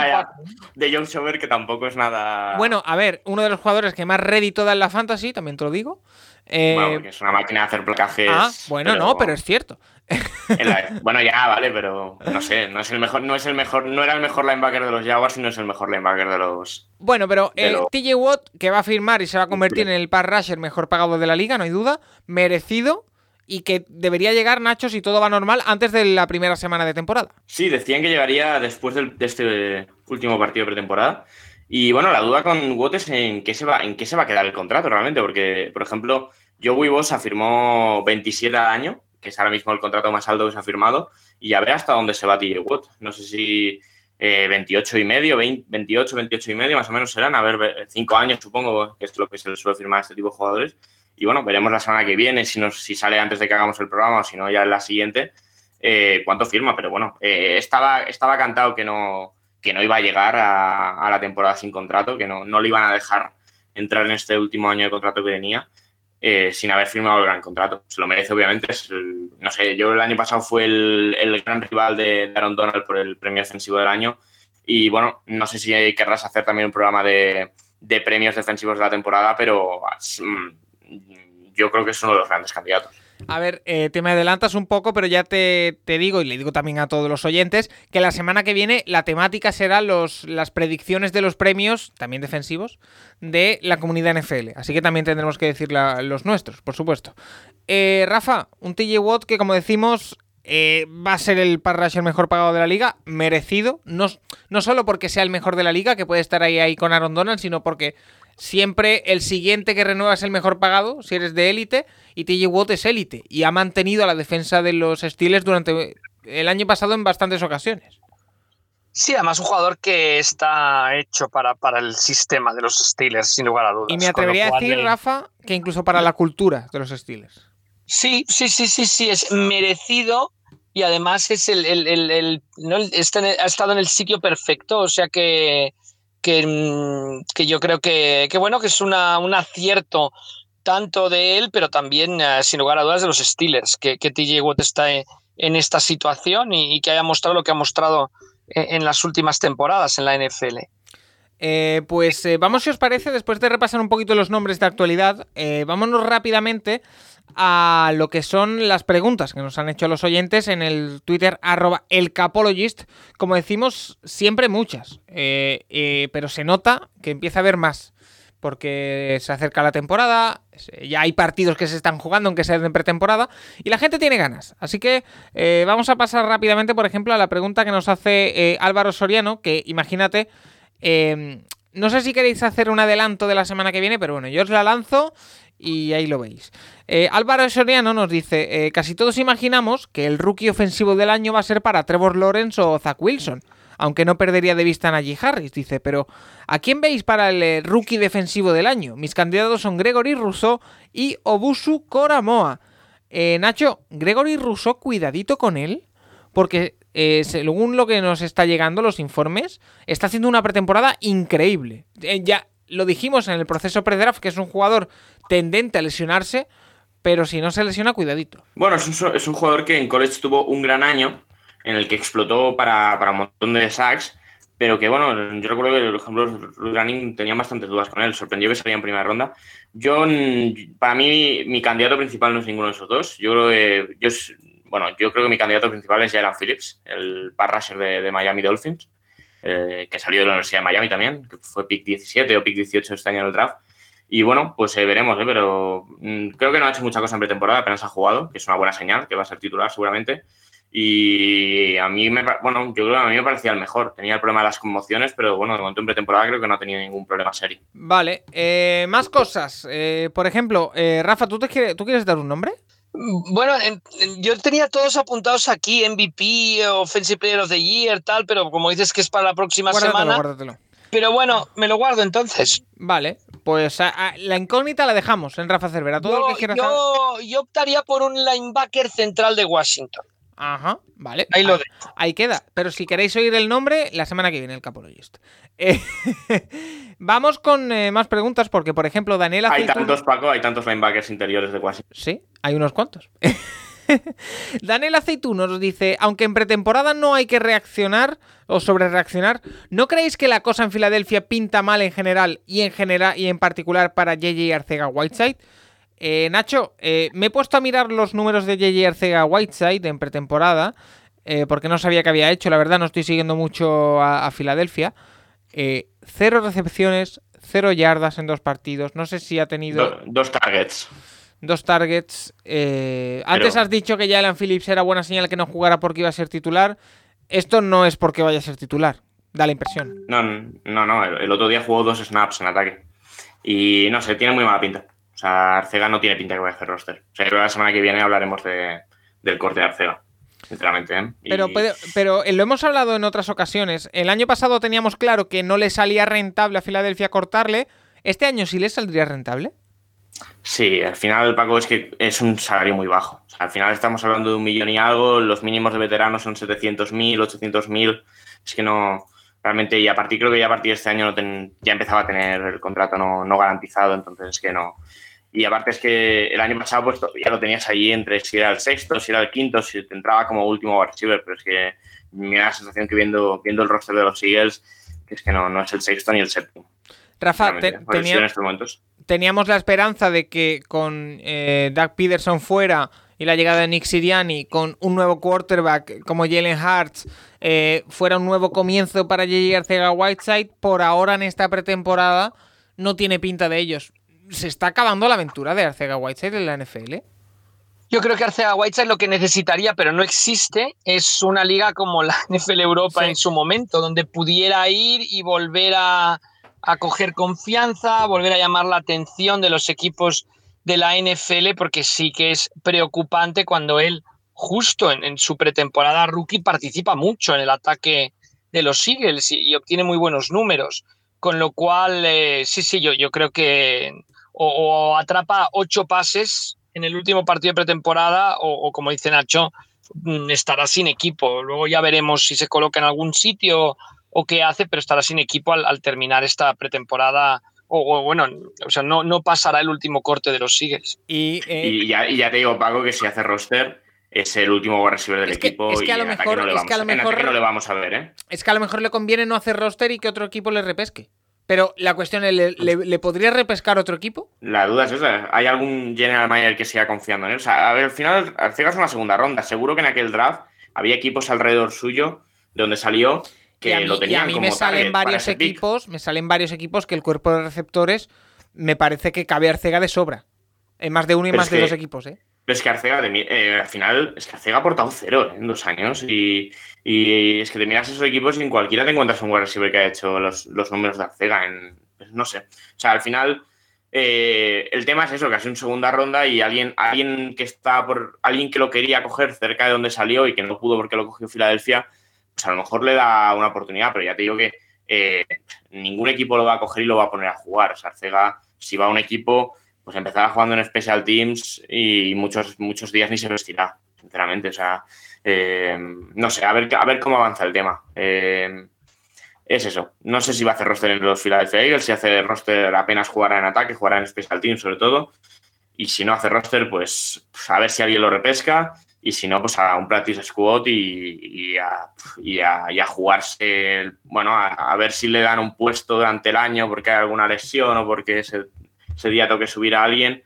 De John Schober, que tampoco es nada. Bueno, a ver, uno de los jugadores que más rédito da en la fantasy, también te lo digo. bueno, es una máquina de hacer placajes. Ah, bueno, no, pero es cierto bueno, ya, vale, pero no sé, no es el mejor, no es el mejor, no era el mejor linebacker de los Jaguars y no es el mejor linebacker de los. Bueno, pero el TJ Watt, que va a firmar y se va a convertir en el pass rusher mejor pagado de la liga, no hay duda, merecido y que debería llegar, Nacho, si todo va normal, antes de la primera semana de temporada. Sí, decían que llegaría después de este último partido pretemporada. Y bueno, la duda con Watt es en qué se va, en qué se va a quedar el contrato realmente, porque, por ejemplo, Joey Bosa firmó 27 al año que es ahora mismo el contrato más alto que se ha firmado, y a ver hasta dónde se va TJ Watt. No sé si 28 eh, y medio, 28, 28 y medio, más o menos serán, a ver, 5 años supongo, que es lo que se suele firmar a este tipo de jugadores. Y bueno, veremos la semana que viene, si, nos, si sale antes de que hagamos el programa o si no ya en la siguiente, eh, cuánto firma. Pero bueno, eh, estaba, estaba cantado que no, que no iba a llegar a, la temporada sin contrato, que no, no le iban a dejar entrar en este último año de contrato que tenía. Eh, sin haber firmado el gran contrato. Se lo merece, obviamente. no sé, yo el año pasado fue el, gran rival de Aaron Donald por el premio defensivo del año. Y bueno, no sé si querrás hacer también un programa de, premios defensivos de la temporada, pero mm, yo creo que es uno de los grandes candidatos. A ver, eh, te me adelantas un poco, pero ya te, digo, y le digo también a todos los oyentes, que la semana que viene la temática será los, las predicciones de los premios, también defensivos, de la comunidad NFL. Así que también tendremos que decir los nuestros, por supuesto. Eh, Rafa, un TJ Watt que, como decimos, eh, va a ser el pass mejor pagado de la liga, merecido, no, no solo porque sea el mejor de la liga, que puede estar ahí, ahí con Aaron Donald, sino porque siempre el siguiente que renueva es el mejor pagado, si eres de élite, y TJ Watt es élite, y ha mantenido a la defensa de los Steelers durante el año pasado en bastantes ocasiones. Sí, además un jugador que está hecho para, para el sistema de los Steelers, sin lugar a dudas. Y me atrevería a decir, Rafa, que incluso para la cultura de los Steelers. Sí, sí, sí, sí, sí, es merecido y además es el, el, ha estado en el sitio perfecto, o sea que, que, mm, que yo creo que, que, bueno, que es una, un acierto tanto de él, pero también, eh, sin lugar a dudas, de los Steelers, que, que TJ Watt está en, esta situación y, que haya mostrado lo que ha mostrado en, las últimas temporadas en la NFL. Eh, pues eh, vamos, si os parece, después de repasar un poquito los nombres de actualidad, vámonos rápidamente a lo que son las preguntas que nos han hecho los oyentes en el Twitter arroba elcapologist. Como decimos, siempre muchas, eh, eh, pero se nota que empieza a haber más. Porque se acerca la temporada, ya hay partidos que se están jugando, aunque sean en pretemporada, y la gente tiene ganas. Así que eh, vamos a pasar rápidamente, por ejemplo, a la pregunta que nos hace Álvaro Soriano, que imagínate, no sé si queréis hacer un adelanto de la semana que viene, pero bueno, yo os la lanzo y ahí lo veis. Eh, Álvaro Soriano nos dice, eh, casi todos imaginamos que el rookie ofensivo del año va a ser para Trevor Lawrence o Zach Wilson, aunque no perdería de vista a Najee Harris, dice, pero ¿a quién veis para el eh, rookie defensivo del año? Mis candidatos son Gregory Rousseau y Obusu Koramoa. Nacho, Gregory Rousseau, cuidadito con él, porque según lo que nos está llegando los informes, está haciendo una pretemporada increíble. ya lo dijimos en el proceso pre-draft, que es un jugador tendente a lesionarse, pero si no se lesiona, cuidadito. Bueno, es un, jugador que en college tuvo un gran año, en el que explotó para, un montón de sacks, pero que bueno, yo recuerdo que, por ejemplo, Running tenían bastantes dudas con él, sorprendió que salía en primera ronda. Yo, para mí, mi candidato principal no es ninguno de esos dos. Yo creo que, yo, bueno, yo creo que mi candidato principal es Jalen Phillips, el pass rusher de, Miami Dolphins, eh, que salió de la Universidad de Miami también, que fue pick 17 o pick 18 este año en el draft. Y bueno, pues eh, veremos, ¿eh? pero mm, creo que no ha hecho mucha cosa en pretemporada, apenas ha jugado, que es una buena señal, que va a ser titular seguramente. Y a mí me, bueno, yo creo que a mí me parecía el mejor. Tenía el problema de las conmociones, pero bueno, de momento en pretemporada creo que no ha tenido ningún problema serio. Vale, eh, más cosas. Eh, por ejemplo, eh, Rafa, ¿tú, te quieres, ¿tú quieres dar un nombre? Bueno, yo tenía todos apuntados aquí, MVP, Offensive Player of the Year, tal, pero como dices que es para la próxima semana. Guárdatelo. Pero bueno, me lo guardo entonces. Vale, pues la incógnita la dejamos en Rafa Cervera. Todo lo que quieras yo, yo optaría por un linebacker central de Washington. Ajá, vale. Ahí lo Ahí queda. Pero si queréis oír el nombre, la semana que viene, el Capologist. Eh, vamos con eh, más preguntas, porque, por ejemplo, Daniel Hay tantos, Paco, hay tantos linebackers interiores de Washington. Sí, hay unos cuantos. Daniel Aceituno nos dice, aunque en pretemporada no hay que reaccionar o sobre reaccionar, ¿no creéis que la cosa en Filadelfia pinta mal en general y en general y en particular para JJ Arcega Whiteside? Eh, Nacho, eh, me he puesto a mirar los números de JJ Arcega Whiteside en pretemporada, eh, porque no sabía qué había hecho. La verdad, no estoy siguiendo mucho a, Filadelfia. cero recepciones, cero yardas en dos partidos. No sé si ha tenido. dos targets. Dos targets. Antes has dicho que ya Alan Phillips era buena señal que no jugara porque iba a ser titular. Esto no es porque vaya a ser titular. Da la impresión. No, no, no. el otro día jugó dos snaps en ataque. Y no sé, tiene muy mala pinta. O sea, Arcega no tiene pinta que vaya a hacer roster. O sea, creo que la semana que viene hablaremos de, del corte de Arcega. Sinceramente, ¿eh? Pero, pero, eh, lo hemos hablado en otras ocasiones. El año pasado teníamos claro que no le salía rentable a Filadelfia cortarle. ¿Este año sí le saldría rentable? Sí, al final, Paco, es que es un salario muy bajo. O sea, al final estamos hablando de un millón y algo, los mínimos de veteranos son 700.000, 800.000. Es que no, realmente, y a partir, creo que ya a partir de este año ya empezaba a tener el contrato no, no garantizado, entonces es que no, y aparte es que el año pasado pues ya lo tenías ahí entre si era el sexto, si era el quinto, si te entraba como último receiver, pero es que me da la sensación que viendo, viendo el roster de los Eagles, que es que no, no es el sexto ni el séptimo. Rafa, teníamos la esperanza de que con eh, Doug Peterson fuera y la llegada de Nick Siriani, con un nuevo quarterback como Jalen Hurts, eh, fuera un nuevo comienzo para J.J. Arcega Whiteside. Por ahora en esta pretemporada no tiene pinta de ellos se está acabando la aventura de Arcega Whiteside en la NFL. Yo creo que Arcega Whiteside lo que necesitaría, pero no existe, es una liga como la NFL Europa en su momento, donde pudiera ir y volver a, coger confianza, volver a llamar la atención de los equipos de la NFL, porque sí que es preocupante cuando él, justo en, su pretemporada rookie, participa mucho en el ataque de los Eagles y, obtiene muy buenos números. Con lo cual, eh, sí, sí, yo, yo creo que o, atrapa ocho pases en el último partido de pretemporada o, como dice Nacho, mm, estará sin equipo. Luego ya veremos si se coloca en algún sitio o qué hace, pero estará sin equipo al, terminar esta pretemporada. O, bueno, o sea, no, no pasará el último corte de los Sigues. Y, eh, ya, te digo, Paco, que si hace roster es el último receiver del equipo es que a lo mejor, no le vamos a ver, ¿eh? Es que a lo mejor le conviene no hacer roster y que otro equipo le repesque. Pero la cuestión es, ¿le, podría repescar otro equipo? La duda es esa. ¿Hay algún general manager que siga confiando en él? O sea, a ver, al final, Arcega es una segunda ronda. Seguro que en aquel draft había equipos alrededor suyo de donde salió que lo tenían y a mí me salen varios equipos, me salen varios equipos que el cuerpo de receptores me parece que cabe Arcega de sobra. En más de uno y más de dos equipos, ¿eh? Pero es que Arcega, eh, al final, es que Arcega ha aportado cero en dos años y, es que te miras esos equipos y en cualquiera te encuentras un wide receiver que ha hecho los, números de Arcega en, pues, no sé. O sea, al final, eh, el tema es eso, que ha sido en segunda ronda y alguien, alguien que está por, alguien que lo quería coger cerca de donde salió y que no pudo porque lo cogió Filadelfia, pues a lo mejor le da una oportunidad, pero ya te digo que eh, ningún equipo lo va a coger y lo va a poner a jugar. O sea, Arcega, si va a un equipo pues empezará jugando en Special Teams y muchos, muchos días ni se vestirá, sinceramente. O sea, eh, no sé, a ver, a ver cómo avanza el tema. Eh, es eso. No sé si va a hacer roster en los Philadelphia Eagles, si hace roster apenas jugará en ataque, jugará en Special Teams sobre todo. Y si no hace roster, pues, pues, a ver si alguien lo repesca. y si no, pues a un practice squad y, a, a, jugarse, bueno, a, ver si le dan un puesto durante el año porque hay alguna lesión o porque ese, ese día toque subir a alguien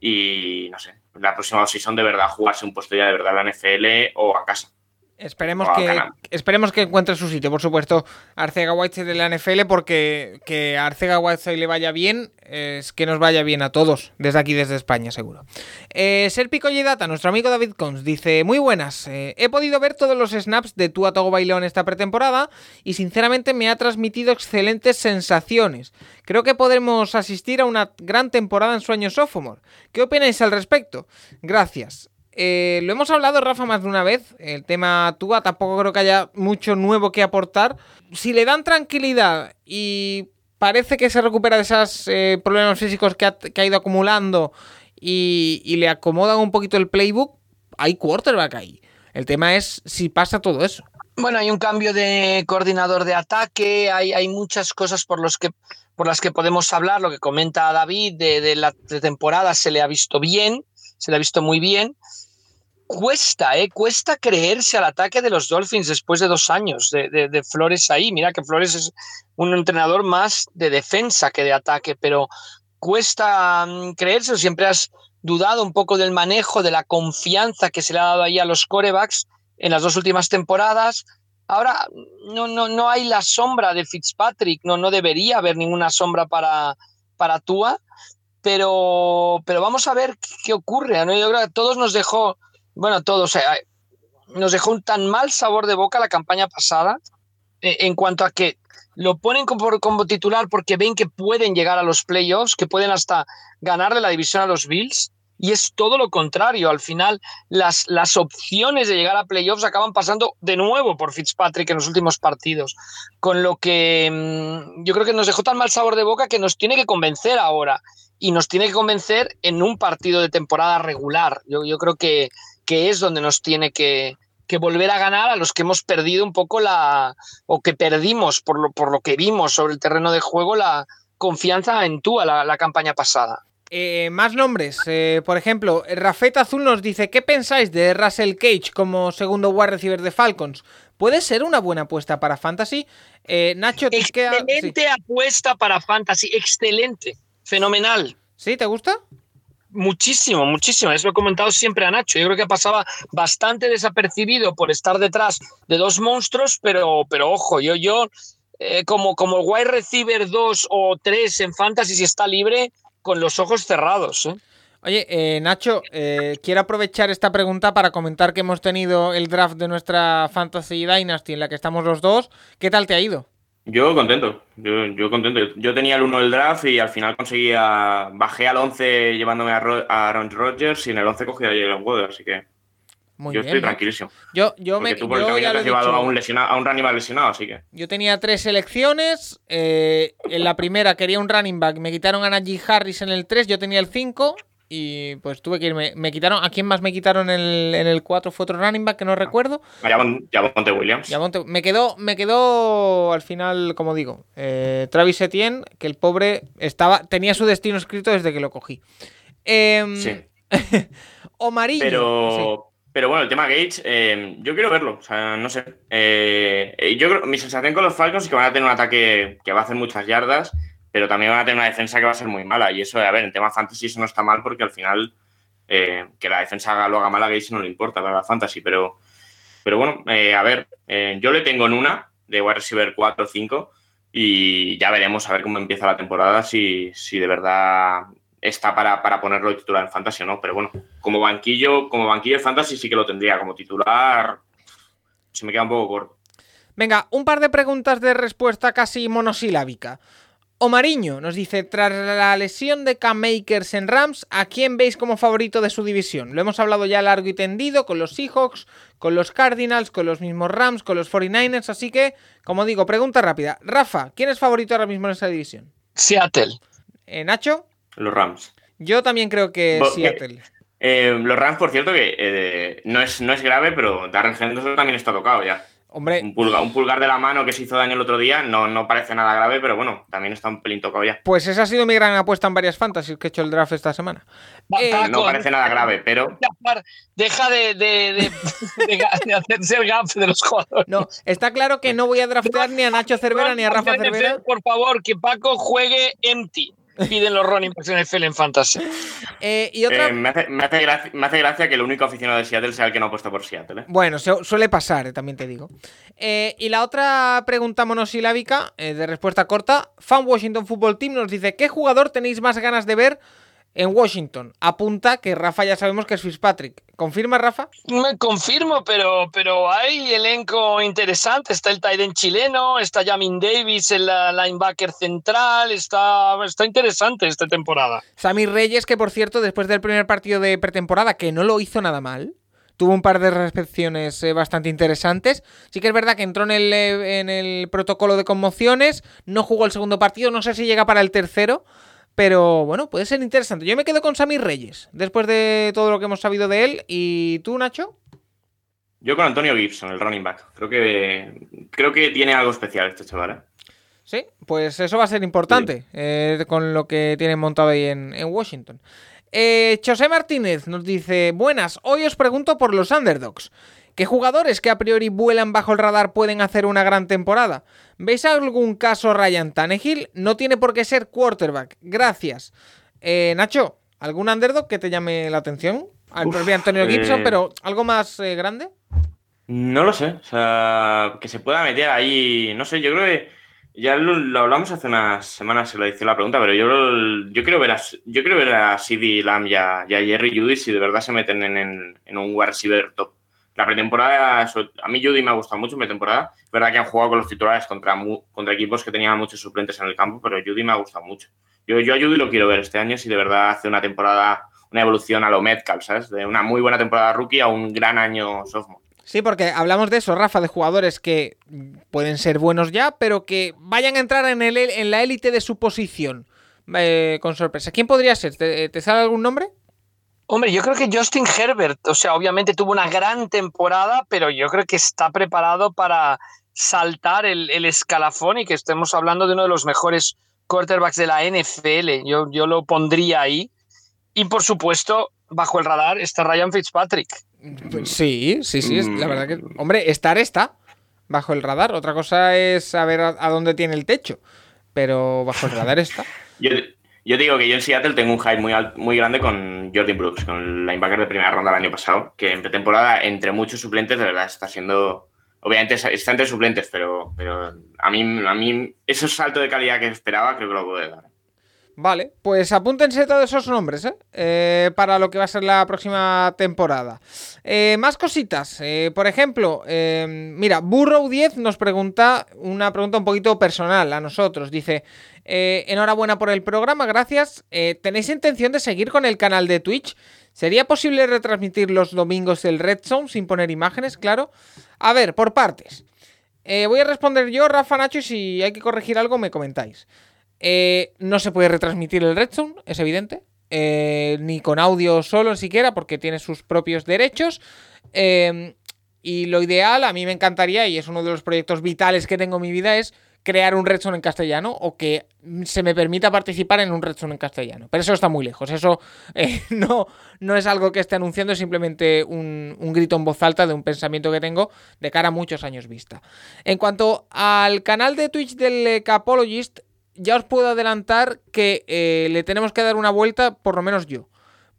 y no sé, la próxima season de verdad jugarse un puesto ya de verdad en la NFL o a casa. Esperemos que, esperemos que encuentre su sitio, por supuesto, Arcega Whiteside de la NFL, porque que a Arcega Whiteside le vaya bien es que nos vaya bien a todos, desde aquí, desde España, seguro. Eh, Serpico Data, nuestro amigo David Cons, dice: Muy buenas, eh, he podido ver todos los snaps de Tua Togo Bailón esta pretemporada y sinceramente me ha transmitido excelentes sensaciones. Creo que podremos asistir a una gran temporada en su año sophomore. ¿Qué opináis al respecto? Gracias. Eh, lo hemos hablado, Rafa, más de una vez. El tema Tua tampoco creo que haya mucho nuevo que aportar. Si le dan tranquilidad y parece que se recupera de esos eh, problemas físicos que ha, ido acumulando y, le acomodan un poquito el playbook, hay quarterback ahí. El tema es si pasa todo eso. Bueno, hay un cambio de coordinador de ataque, hay, hay muchas cosas por, los que, por las que podemos hablar. Lo que comenta David de la temporada se le ha visto bien, se le ha visto muy bien cuesta, ¿eh? Cuesta creerse al ataque de los Dolphins después de dos años de, Flores ahí. Mira que Flores es un entrenador más de defensa que de ataque, pero cuesta mm, creerse. Siempre has dudado un poco del manejo, de la confianza que se le ha dado ahí a los corebacks en las dos últimas temporadas. Ahora no, no, no hay la sombra de Fitzpatrick, no, no debería haber ninguna sombra para, para Tua, pero, pero vamos a ver qué ocurre. Yo creo que todos nos dejó bueno, todo, o sea, nos dejó un tan mal sabor de boca la campaña pasada eh, en cuanto a que lo ponen como, titular porque ven que pueden llegar a los playoffs, que pueden hasta ganarle la división a los Bills. Y es todo lo contrario. Al final, las, las opciones de llegar a playoffs acaban pasando de nuevo por Fitzpatrick en los últimos partidos. Con lo que mm, yo creo que nos dejó tan mal sabor de boca que nos tiene que convencer ahora. Y nos tiene que convencer en un partido de temporada regular. Yo creo que, que es donde nos tiene que, volver a ganar a los que hemos perdido un poco la, o que perdimos por lo, por lo que vimos sobre el terreno de juego, la confianza en tú a la, campaña pasada. Eh, más nombres, eh, por ejemplo, Rafet Azul nos dice, ¿qué pensáis de Russell Cage como segundo wide receiver de Falcons? ¿Puede ser una buena apuesta para Fantasy? Eh, Nacho, te Excelente apuesta para Fantasy, excelente, fenomenal. ¿Sí? ¿Te gusta? Muchísimo, muchísimo. Eso lo he comentado siempre a Nacho. Yo creo que pasaba bastante desapercibido por estar detrás de dos monstruos, pero, pero ojo, yo, yo eh, como, como wide receiver 2 o 3 en fantasy, si está libre, con los ojos cerrados. ¿eh? Oye, eh, Nacho, quiero aprovechar esta pregunta para comentar que hemos tenido el draft de nuestra Fantasy Dynasty en la que estamos los dos. ¿Qué tal te ha ido? Yo contento, yo, yo, contento. Yo tenía el 1 del draft y al final conseguía, bajé al 11 llevándome a, Aaron Rodgers y en el 11 cogí a Jalen Waddle, así que yo estoy tranquilísimo. Yo, yo me tú por el camino te has llevado a un, lesionado, a un running back lesionado, así que. Yo tenía tres selecciones. Eh, en la primera quería un running back. Me quitaron a Najee Harris en el 3. Yo tenía el 5 y pues tuve que irme. Me quitaron, ¿a quién más me quitaron en el, en el 4? Fue otro running back que no recuerdo. Ya Monte Williams. me, quedó, me quedó al final, como digo, eh, Travis Etienne, que el pobre estaba tenía su destino escrito desde que lo cogí. Eh, sí. Omarillo. Pero, pero bueno, el tema Gates, em, yo quiero verlo. O sea, no sé. Eh, yo creo, mi sensación con los Falcons es que van a tener un ataque que va a hacer muchas yardas pero también van a tener una defensa que va a ser muy mala. Y eso, a ver, en tema fantasy eso no está mal porque al final eh, que la defensa lo haga mal a Gates no le importa para la fantasy. Pero, pero bueno, eh, a ver, eh, yo le tengo en una de wide receiver 4 o 5 y ya veremos a ver cómo empieza la temporada, si, si de verdad está para, para ponerlo titular en fantasy o no. Pero bueno, como banquillo, como banquillo de fantasy sí que lo tendría. Como titular se me queda un poco corto. Venga, un par de preguntas de respuesta casi monosilábica. Omariño nos dice, tras la lesión de Cam Makers en Rams, ¿a quién veis como favorito de su división? Lo hemos hablado ya largo y tendido con los Seahawks, con los Cardinals, con los mismos Rams, con los 49ers, así que, como digo, pregunta rápida. Rafa, ¿quién es favorito ahora mismo en esa división? Seattle. Eh, ¿Nacho? Los Rams. Yo también creo que eh, Seattle. Eh, los Rams, por cierto, que no, es, no es grave, pero Darren Henderson también está tocado ya. Hombre. Un pulgar, un pulgar de la mano que se hizo daño el otro día no, no parece nada grave, pero bueno, también está un pelín tocado ya. Pues esa ha sido mi gran apuesta en varias fantasies que he hecho el draft esta semana. Eh, No parece nada grave, pero Deja de, de, de, de- de hacerse el gaf de los jugadores. No, está claro que no voy a draftear ni a Nacho Cervera ni a Rafa Cervera. Por favor, que Paco juegue empty. Piden los running backs en NFL en fantasy. Eh, y otra. eh, me, hace, me, hace gracia, me hace gracia que el único aficionado de Seattle sea el que no ha puesto por Seattle. ¿eh? Bueno, su- suele pasar, eh, también te digo. Eh, y la otra pregunta monosilábica, eh, de respuesta corta. Fan Washington Football Team nos dice: ¿Qué jugador tenéis más ganas de ver en Washington? Apunta que Rafa ya sabemos que es Fitzpatrick. ¿Confirma, Rafa? Me confirmo, pero, pero hay elenco interesante. Está el Tyden chileno, está Jamin Davis, el linebacker central. Está, está interesante esta temporada. Sammy Reyes, que por cierto, después del primer partido de pretemporada, que no lo hizo nada mal, tuvo un par de recepciones eh, bastante interesantes. Sí que es verdad que entró en el, eh, en el protocolo de conmociones, no jugó el segundo partido, no sé si llega para el tercero. Pero bueno, puede ser interesante. Yo me quedo con Sammy Reyes, después de todo lo que hemos sabido de él. ¿Y tú, Nacho? Yo con Antonio Gibson, el running back. Creo que, creo que tiene algo especial este chaval. ¿eh? Sí, pues eso va a ser importante eh, con lo que tienen montado ahí en, en Washington. Eh, José Martínez nos dice, buenas, hoy os pregunto por los underdogs. ¿Qué jugadores que a priori vuelan bajo el radar pueden hacer una gran temporada? ¿Veis algún caso Ryan Tannehill? No tiene por qué ser quarterback. Gracias. Eh, Nacho, ¿algún underdog que te llame la atención? Al Uf, propio Antonio Gibson, eh, pero algo más eh, grande. No lo sé. O sea, que se pueda meter ahí. No sé, yo creo que. Ya lo, lo hablamos hace unas semanas, se lo hice la pregunta, pero yo, yo quiero ver a, yo quiero ver a CD Lamb y a, y a Jerry Judy si de verdad se meten en, en, en un wide receiver top. La pretemporada, a mí Judy me ha gustado mucho en pretemporada. Es verdad que han jugado con los titulares contra, contra equipos que tenían muchos suplentes en el campo, pero Judy me ha gustado mucho. Yo, yo a Judy lo quiero ver este año si de verdad hace una temporada, una evolución a lo Metcalf, ¿sabes? De una muy buena temporada rookie a un gran año sophomore. Sí, porque hablamos de eso, Rafa, de jugadores que pueden ser buenos ya, pero que vayan a entrar en, el, en la élite de su posición. eh, con sorpresa. ¿Quién podría ser? ¿Te, te sale algún nombre? Hombre, yo creo que Justin Herbert, o sea, obviamente tuvo una gran temporada, pero yo creo que está preparado para saltar el, el escalafón y que estemos hablando de uno de los mejores quarterbacks de la NFL. Yo, yo lo pondría ahí. Y por supuesto, bajo el radar está Ryan Fitzpatrick. Sí, sí, sí. es- la Mm. verdad que. Hombre, estar está bajo el radar. Otra cosa es saber a, a dónde tiene el techo. Pero bajo el radar está. Yo, yo digo que yo en Seattle tengo un hype muy, muy grande con Jordan Brooks, con el linebacker de primera ronda del año pasado, que en pretemporada, entre muchos suplentes, de verdad está siendo. Obviamente está entre suplentes, pero, pero a, mí, a mí ese salto de calidad que esperaba creo que lo puede dar. Vale, pues apúntense todos esos nombres, ¿eh? Eh, para lo que va a ser la próxima temporada. Eh, más cositas. eh, por ejemplo, eh, mira, Burrow 10 nos pregunta una pregunta un poquito personal a nosotros. Dice, eh, enhorabuena por el programa, gracias. Eh, ¿Tenéis intención de seguir con el canal de Twitch? ¿Sería posible retransmitir los domingos el Red Zone sin poner imágenes? Claro. A ver, por partes. Voy a responder yo, Rafa Nacho, y si hay que corregir algo me comentáis. Eh, no se puede retransmitir el Redstone, es evidente. Eh, ni con audio solo siquiera, porque tiene sus propios derechos. Eh, y lo ideal, a mí me encantaría, y es uno de los proyectos vitales que tengo en mi vida, es crear un Redstone en castellano o que se me permita participar en un Redstone en castellano. Pero eso está muy lejos. Eso eh, no, no es algo que esté anunciando, es simplemente un, un grito en voz alta de un pensamiento que tengo de cara a muchos años vista. En cuanto al canal de Twitch del Capologist, ya os puedo adelantar que eh, le tenemos que dar una vuelta, por lo menos yo.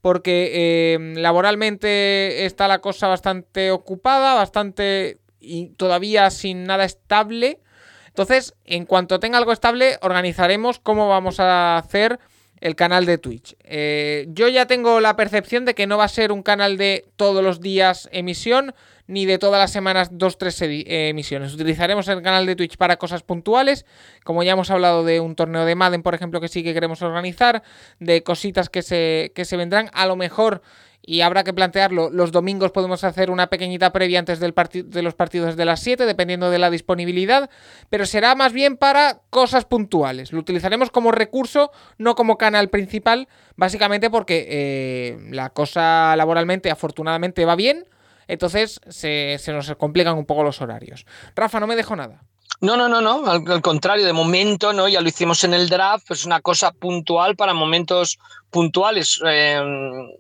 Porque eh, laboralmente está la cosa bastante ocupada, bastante y todavía sin nada estable. Entonces, en cuanto tenga algo estable, organizaremos cómo vamos a hacer el canal de Twitch. Eh, yo ya tengo la percepción de que no va a ser un canal de todos los días emisión, ni de todas las semanas dos, tres eh, emisiones. Utilizaremos el canal de Twitch para cosas puntuales, como ya hemos hablado de un torneo de Madden, por ejemplo, que sí que queremos organizar, de cositas que se, que se vendrán. A lo mejor, y habrá que plantearlo, los domingos podemos hacer una pequeñita previa antes del de los partidos de las 7, dependiendo de la disponibilidad, pero será más bien para cosas puntuales. Lo utilizaremos como recurso, no como canal principal, básicamente porque eh, la cosa laboralmente afortunadamente va bien. Entonces se, se nos complican un poco los horarios. Rafa, no me dejo nada. No, no, no, no, al, al, contrario, de momento, ¿no? Ya lo hicimos en el draft, es una cosa puntual para momentos puntuales. Eh,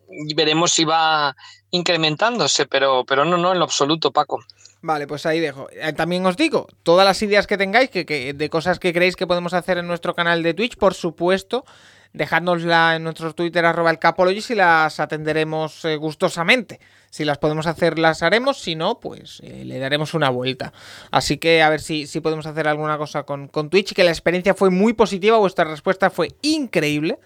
y veremos si va incrementándose, pero, pero no, no, en lo absoluto, Paco. Vale, pues ahí dejo. Eh, también os digo, todas las ideas que tengáis, que, que, de cosas que creéis que podemos hacer en nuestro canal de Twitch, por supuesto, dejádnosla en nuestro Twitter arroba el y las atenderemos eh, gustosamente. Si las podemos hacer, las haremos. Si no, pues eh, le daremos una vuelta. Así que a ver si, si podemos hacer alguna cosa con, Twitch. Que la experiencia fue muy positiva. Vuestra respuesta fue increíble.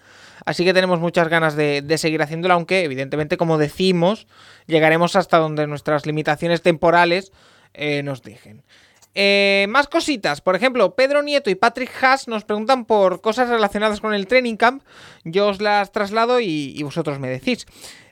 Así que tenemos muchas ganas de, de seguir haciéndola. Aunque, evidentemente, como decimos, llegaremos hasta donde nuestras limitaciones temporales eh, nos dejen. Eh, más cositas, por ejemplo, Pedro Nieto y Patrick Haas nos preguntan por cosas relacionadas con el training camp. Yo os las traslado y, y vosotros me decís.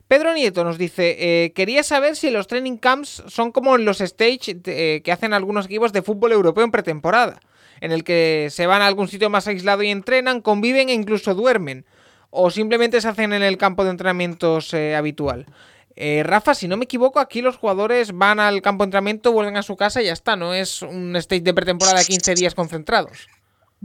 Pedro Nieto nos dice, eh, quería saber si los training camps son como los stage eh, que hacen algunos equipos de fútbol europeo en pretemporada, en el que se van a algún sitio más aislado y entrenan, conviven e incluso duermen, o simplemente se hacen en el campo de entrenamientos eh, habitual. Rafa, si no me equivoco, aquí los jugadores van al campo de entrenamiento, vuelven a su casa y ya está, no es un stage de pretemporada de 15 días concentrados.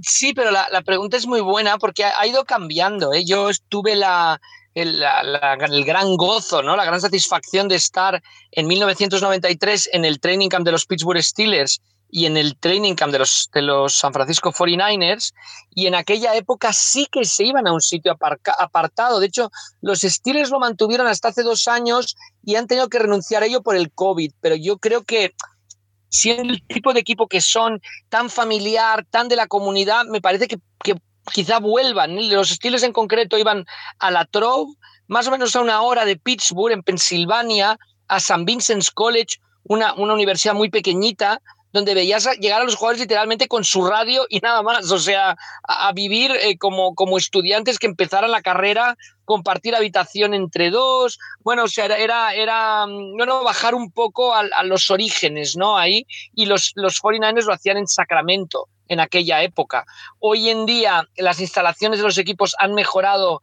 Sí, pero la, pregunta es muy buena porque ha, ido cambiando. Yo estuve la, el, el, gran gozo, ¿no? la gran satisfacción de estar en 1993 en el training camp de los Pittsburgh Steelers y en el training camp de los, de los San Francisco 49ers, y en aquella época sí que se iban a un sitio apartado. De hecho, los Steelers lo mantuvieron hasta hace dos años y han tenido que renunciar a ello por el COVID, pero yo creo que siendo el tipo de equipo que son, tan familiar, tan de la comunidad, me parece que quizá vuelvan. Los Steelers en concreto iban a la Trove, más o menos a una hora de Pittsburgh, en Pensilvania, a St. Vincent's College, una, una universidad muy pequeñita, donde veías llegar a los jugadores literalmente con su radio y nada más, o sea, a, a vivir eh, como, como estudiantes que empezaran la carrera, compartir habitación entre dos, bueno, o sea, era, era, era bueno, bajar un poco a, a, los orígenes, ¿no? Ahí, y los, los 49ers lo hacían en Sacramento en aquella época. Hoy en día las instalaciones de los equipos han mejorado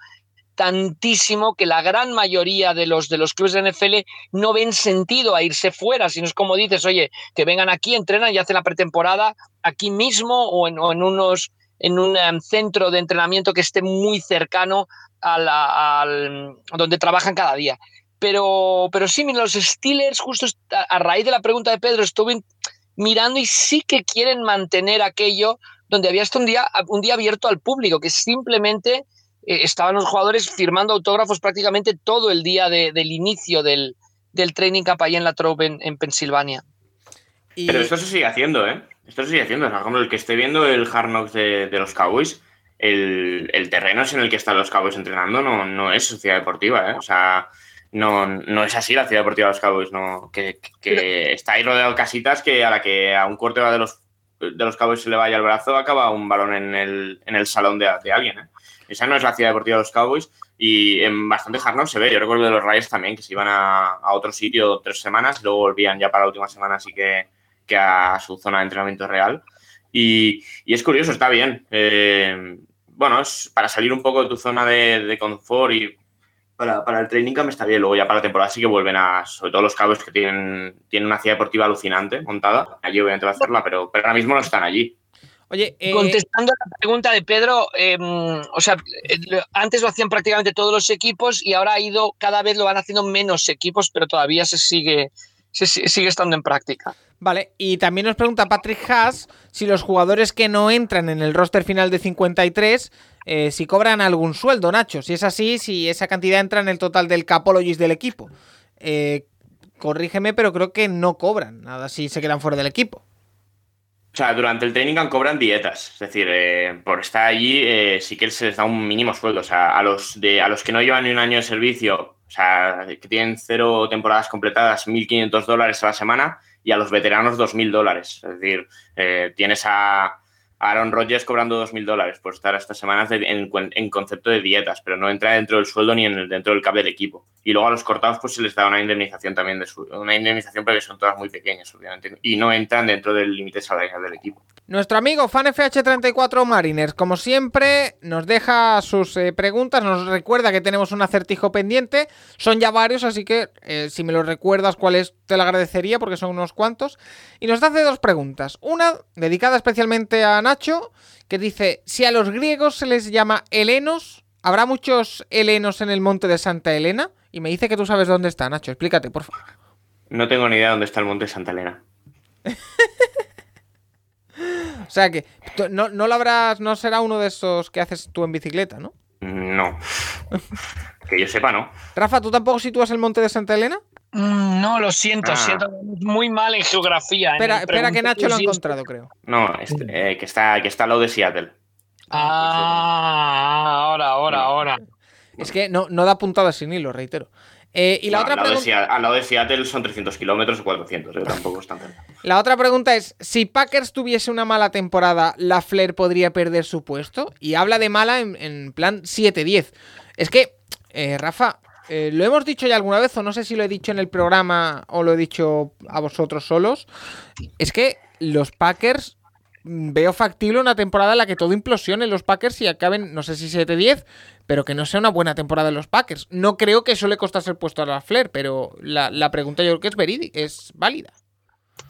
tantísimo que la gran mayoría de los, de los clubes de NFL no ven sentido a irse fuera, sino es como dices, oye, que vengan aquí, entrenan y hacen la pretemporada aquí mismo o en, unos en un um, centro de entrenamiento que esté muy cercano a al, donde trabajan cada día. Pero, pero sí, los Steelers, justo a raíz de la pregunta de Pedro, estuve mirando y sí que quieren mantener aquello donde había hasta un día, un día abierto al público, que simplemente eh, estaban los jugadores firmando autógrafos prácticamente todo el día de, del inicio del, del, training camp ahí en la Trove en, en Pensilvania. Y... Pero esto se sigue haciendo, ¿eh? Esto se sigue haciendo. Por ejemplo, el que esté viendo el Hard Knocks de, de los Cowboys, el, el, terreno en el que están los Cowboys entrenando no, no es sociedad deportiva, ¿eh? O sea, no, no es así la ciudad deportiva de los Cowboys, no, que, que está ahí rodeado de casitas que a la que a un corte de los, de los Cowboys se le vaya el brazo, acaba un balón en el, en el salón de, de alguien, ¿eh? Esa no es la ciudad deportiva de los Cowboys y en bastante hard se ve. Yo recuerdo de los Rays también, que se iban a, a, otro sitio tres semanas y luego volvían ya para la última semana, así que, que a su zona de entrenamiento real. Y, y es curioso, está bien. Eh, bueno, es para salir un poco de tu zona de, de confort y para, para, el training camp está bien. Luego ya para la temporada sí que vuelven a, sobre todo los Cowboys que tienen, tienen una ciudad deportiva alucinante montada. Allí obviamente va a hacerla, pero, pero ahora mismo no están allí. Oye, eh... contestando a la pregunta de Pedro, eh, o sea, eh, antes lo hacían prácticamente todos los equipos y ahora ha ido, cada vez lo van haciendo menos equipos, pero todavía se sigue, se sigue estando en práctica. Vale, y también nos pregunta Patrick Haas si los jugadores que no entran en el roster final de 53, eh, si cobran algún sueldo, Nacho. Si es así, si esa cantidad entra en el total del Capologist del equipo. Eh, corrígeme, pero creo que no cobran nada si se quedan fuera del equipo. O sea, durante el training camp cobran dietas. Es decir, eh, por estar allí sí que se les da un mínimo sueldo. O sea, a los, de, a los que no llevan ni un año de servicio, o sea, que tienen cero temporadas completadas, 1.500 dólares a la semana, y a los veteranos 2.000 dólares. Es decir, tienes a Aaron Rodgers cobrando 2.000 dólares por estar estas semanas en, concepto de dietas, pero no entra dentro del sueldo ni dentro del cap del equipo. Y luego a los cortados pues se les da una indemnización también, de su, una indemnización porque son todas muy pequeñas, obviamente, y no entran dentro del límite salarial del equipo. Nuestro amigo FanFH34 Mariners, como siempre, nos deja sus eh, preguntas, nos recuerda que tenemos un acertijo pendiente. Son ya varios, así que eh, si me lo recuerdas cuáles te lo agradecería porque son unos cuantos. Y nos hace dos preguntas. Una dedicada especialmente a Nacho, que dice, si a los griegos se les llama helenos, ¿habrá muchos helenos en el monte de Santa Elena? Y me dice que tú sabes dónde está, Nacho. Explícate, por favor. No tengo ni idea dónde está el monte de Santa Elena. O sea que no, no lo habrás, no será uno de esos que haces tú en bicicleta, ¿no? No. que yo sepa, no. Rafa, ¿tú tampoco sitúas el monte de Santa Elena? Mm, no, lo siento, Ah. siento muy mal en geografía. Espera, espera que Nacho lo ha encontrado, creo. No, este, eh, que, está, que está al lado de Seattle. Ah, ahora, ahora, ahora. Es que no, no da puntada sin hilo, reitero. Eh, y la No, otra al, lado de pregunta. Sea- al lado de Seattle son 300 kilómetros o 400, eh, tampoco es tan cerca. La otra pregunta es, si Packers tuviese una mala temporada, ¿la Flair podría perder su puesto? Y habla de mala en, en plan 7-10. Es que, eh, Rafa, eh, lo hemos dicho ya alguna vez, o no sé si lo he dicho en el programa o lo he dicho a vosotros solos, es que los Packers mm, veo factible una temporada en la que todo implosione los Packers y acaben, no sé si 7-10, pero que no sea una buena temporada en los Packers. No creo que eso le costase el puesto a la Flair, pero la, la pregunta yo creo que es válida.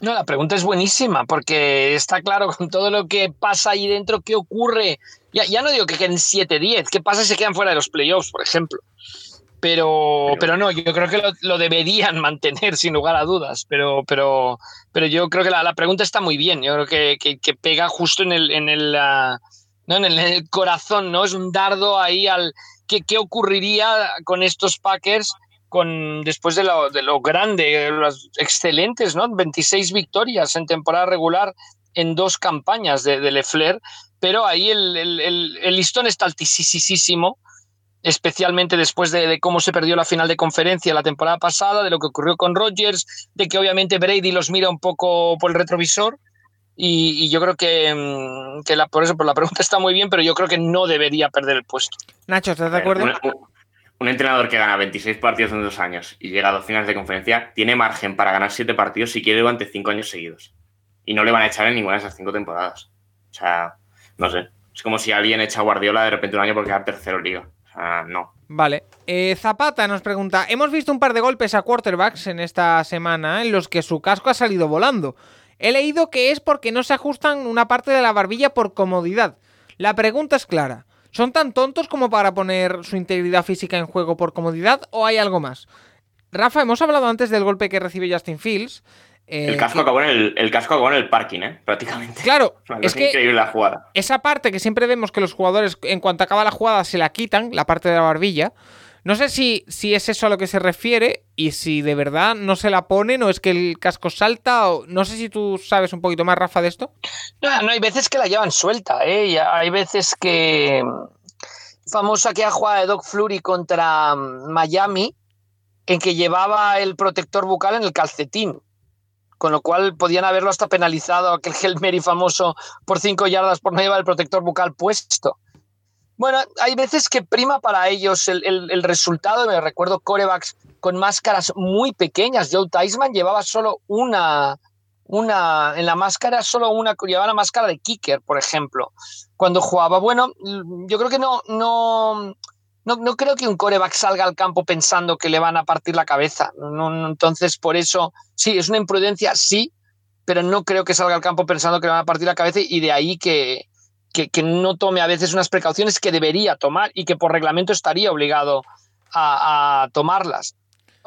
No, la pregunta es buenísima porque está claro con todo lo que pasa ahí dentro, qué ocurre. Ya, ya no digo que queden 7-10, qué pasa si quedan fuera de los playoffs, por ejemplo. Pero, Pero- pero no, yo creo que lo, lo deberían mantener sin lugar a dudas. Pero, pero, pero yo creo que la, la pregunta está muy bien. Yo creo que, que- que pega justo en el, en el, ah, ¿no? en el, en el corazón, ¿no? Es un dardo ahí al qué, qué ocurriría con estos Packers con después de lo, de lo grande, las excelentes, ¿no? 26 victorias en temporada regular en dos campañas de, de Lefler, pero ahí el, el- el- el listón está altísimo, especialmente después de, de cómo se perdió la final de conferencia la temporada pasada, de lo que ocurrió con Rodgers, de que obviamente Brady los mira un poco por el retrovisor. Y, y yo creo que, mm, que la, por eso por la pregunta está muy bien, pero yo creo que no debería perder el puesto. Nacho, ¿estás de acuerdo? Un, un- entrenador que gana 26 partidos en dos años y llega a dos finales de conferencia tiene margen para ganar 7 partidos si quiere durante 5 años seguidos. Y no le van a echar en ninguna de esas 5 temporadas. O sea, no sé. Es como si alguien echa a Guardiola de repente un año porque queda tercero en liga. Sea, no. Vale. Eh, Zapata nos pregunta: Hemos visto un par de golpes a quarterbacks en esta semana en los que su casco ha salido volando. He leído que es porque no se ajustan una parte de la barbilla por comodidad. La pregunta es clara: ¿son tan tontos como para poner su integridad física en juego por comodidad o hay algo más? Rafa, hemos hablado antes del golpe que recibe Justin Fields. Eh, El casco, acabó en el, el casco acabó en el parking, ¿eh? Prácticamente. Claro, Es que increíble la jugada. esa parte que siempre vemos que los jugadores, en cuanto acaba la jugada, se la quitan, la parte de la barbilla. No sé si, si es eso a lo que se refiere y si de verdad no se la ponen o es que el casco salta o no sé si tú sabes un poquito más, Rafa, de esto. No, no, hay veces que la llevan suelta, ¿eh? Y hay veces que. Famosa aquella jugada de Doc Flurry contra mm, Miami, en que llevaba el protector bucal en el calcetín. Con lo cual podían haberlo hasta penalizado aquel Hail Mary famoso por cinco yardas por no llevar el protector bucal puesto. Bueno, hay veces que prima para ellos el, el- resultado. Me recuerdo corebacks con máscaras muy pequeñas. Joe Theismann llevaba solo una, una en la máscara solo una llevaba la máscara de kicker, por ejemplo, cuando jugaba. Bueno, yo creo que no no no, creo que un coreback salga al campo pensando que le van a partir la cabeza. No, entonces, por eso, sí, es una imprudencia, sí, pero no creo que salga al campo pensando que le van a partir la cabeza y de ahí que, que, no tome a veces unas precauciones que debería tomar y que por reglamento estaría obligado a tomarlas.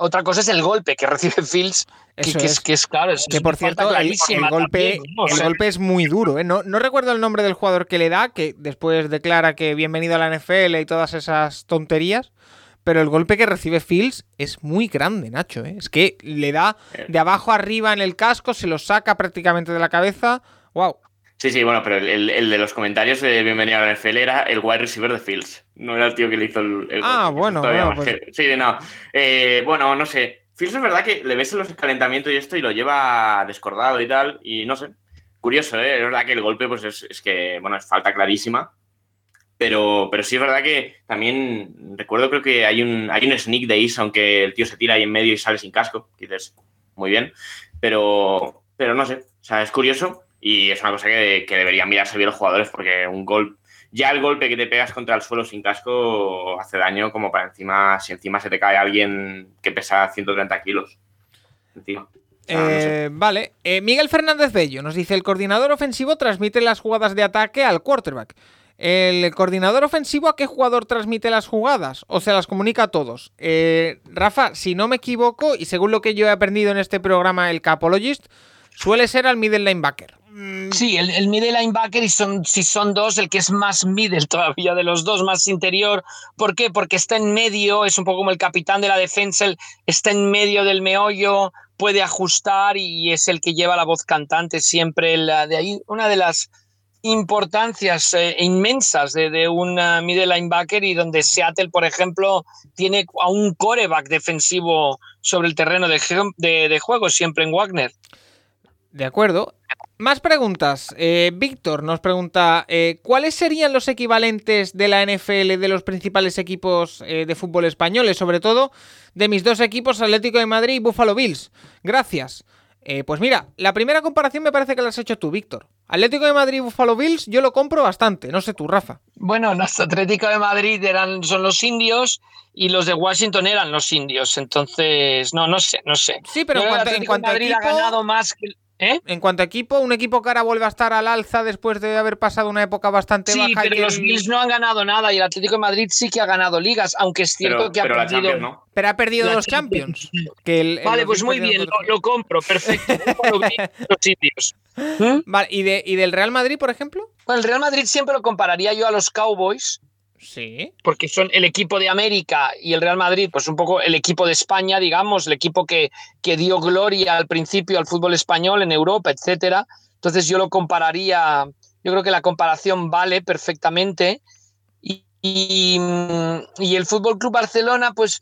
Otra cosa es el golpe que recibe Fields, que, que es. es, que es claro, es Que por cierto, el, golpe, también, ¿no? O el golpe es muy duro. ¿eh? No, no recuerdo el nombre del jugador que le da, que después declara que bienvenido a la NFL y todas esas tonterías. Pero el golpe que recibe Fields es muy grande, Nacho. ¿eh? Es que le da de abajo arriba en el casco, se lo saca prácticamente de la cabeza. ¡Wow! Sí, sí, bueno, pero el, el- de los comentarios de Bienvenido a la NFL era el wide receiver de Fields. No era el tío que le hizo el. el Ah, bueno, bueno, pues-. Sí, no. Eh, bueno, no sé. Fields es verdad que le ves en los calentamientos y esto y lo lleva descordado y tal. Y no sé. Curioso, ¿eh? Es verdad que el golpe, pues es, es que, bueno, es falta clarísima. Pero, pero sí es verdad que también recuerdo, creo que hay un, hay un sneak de Is, aunque el tío se tira ahí en medio y sale sin casco. que dices, muy bien. Pero, pero no sé. O sea, es curioso. Y es una cosa que, deberían mirarse bien los jugadores porque un gol, ya el golpe que te pegas contra el suelo sin casco hace daño como para encima, si encima se te cae alguien que pesa 130 kilos. Encima. Sé. Eh, Vale, Eh, Miguel Fernández Bello nos dice: el coordinador ofensivo transmite las jugadas de ataque al quarterback. ¿El coordinador ofensivo a qué jugador transmite las jugadas? ¿O se las comunica a todos? Eh, Rafa, si no me equivoco, y según lo que yo he aprendido en este programa, el Capologist, suele ser al middle linebacker. Sí, el, el middle linebacker, y son, si son dos, el que es más middle todavía de los dos, más interior. ¿Por qué? Porque está en medio, es un poco como el capitán de la defensa, él está en medio del meollo, puede ajustar y es el que lleva la voz cantante siempre. La, de ahí, una de las importancias eh, inmensas de, de un uh, middle linebacker y donde Seattle, por ejemplo, tiene a un coreback defensivo sobre el terreno de- de juego, siempre en Wagner. De acuerdo. Más preguntas. Eh, Víctor nos pregunta, eh, ¿cuáles serían los equivalentes de la NFL de los principales equipos eh, de fútbol españoles? Sobre todo de mis dos equipos, Atlético de Madrid y Buffalo Bills. Gracias. Eh, pues mira, la primera comparación me parece que la has hecho tú, Víctor. Atlético de Madrid y Buffalo Bills yo lo compro bastante. No sé tú, Rafa. Bueno, los Atlético de Madrid eran, son los indios y los de Washington eran los indios. Entonces, no, no sé, no sé. Sí, pero Yo en cuanto, en cuanto a Madrid equipo... ha ganado más que. ¿Eh? En cuanto a equipo, un equipo que ahora vuelve a estar al alza después de haber pasado una época bastante Sí, baja. y pero que los Bills no han ganado nada y el Atlético de Madrid sí que ha ganado ligas, aunque es cierto Pero, que ha pero la perdido. Champions, ¿no? Pero ha perdido La dos Champions. Champions. Que el- Vale, pues muy bien, lo, lo compro, perfecto. Los. Vale, ¿y, de, ¿y del Real Madrid, por ejemplo? Bueno, el Real Madrid siempre lo compararía yo a los Cowboys, Sí. porque son el equipo de América y el Real Madrid, pues un poco el equipo de España, digamos, el equipo que, que dio gloria al principio al fútbol español en Europa, etcétera. Entonces yo lo compararía, yo creo que la comparación vale perfectamente. Y, y, y el Fútbol Club Barcelona, pues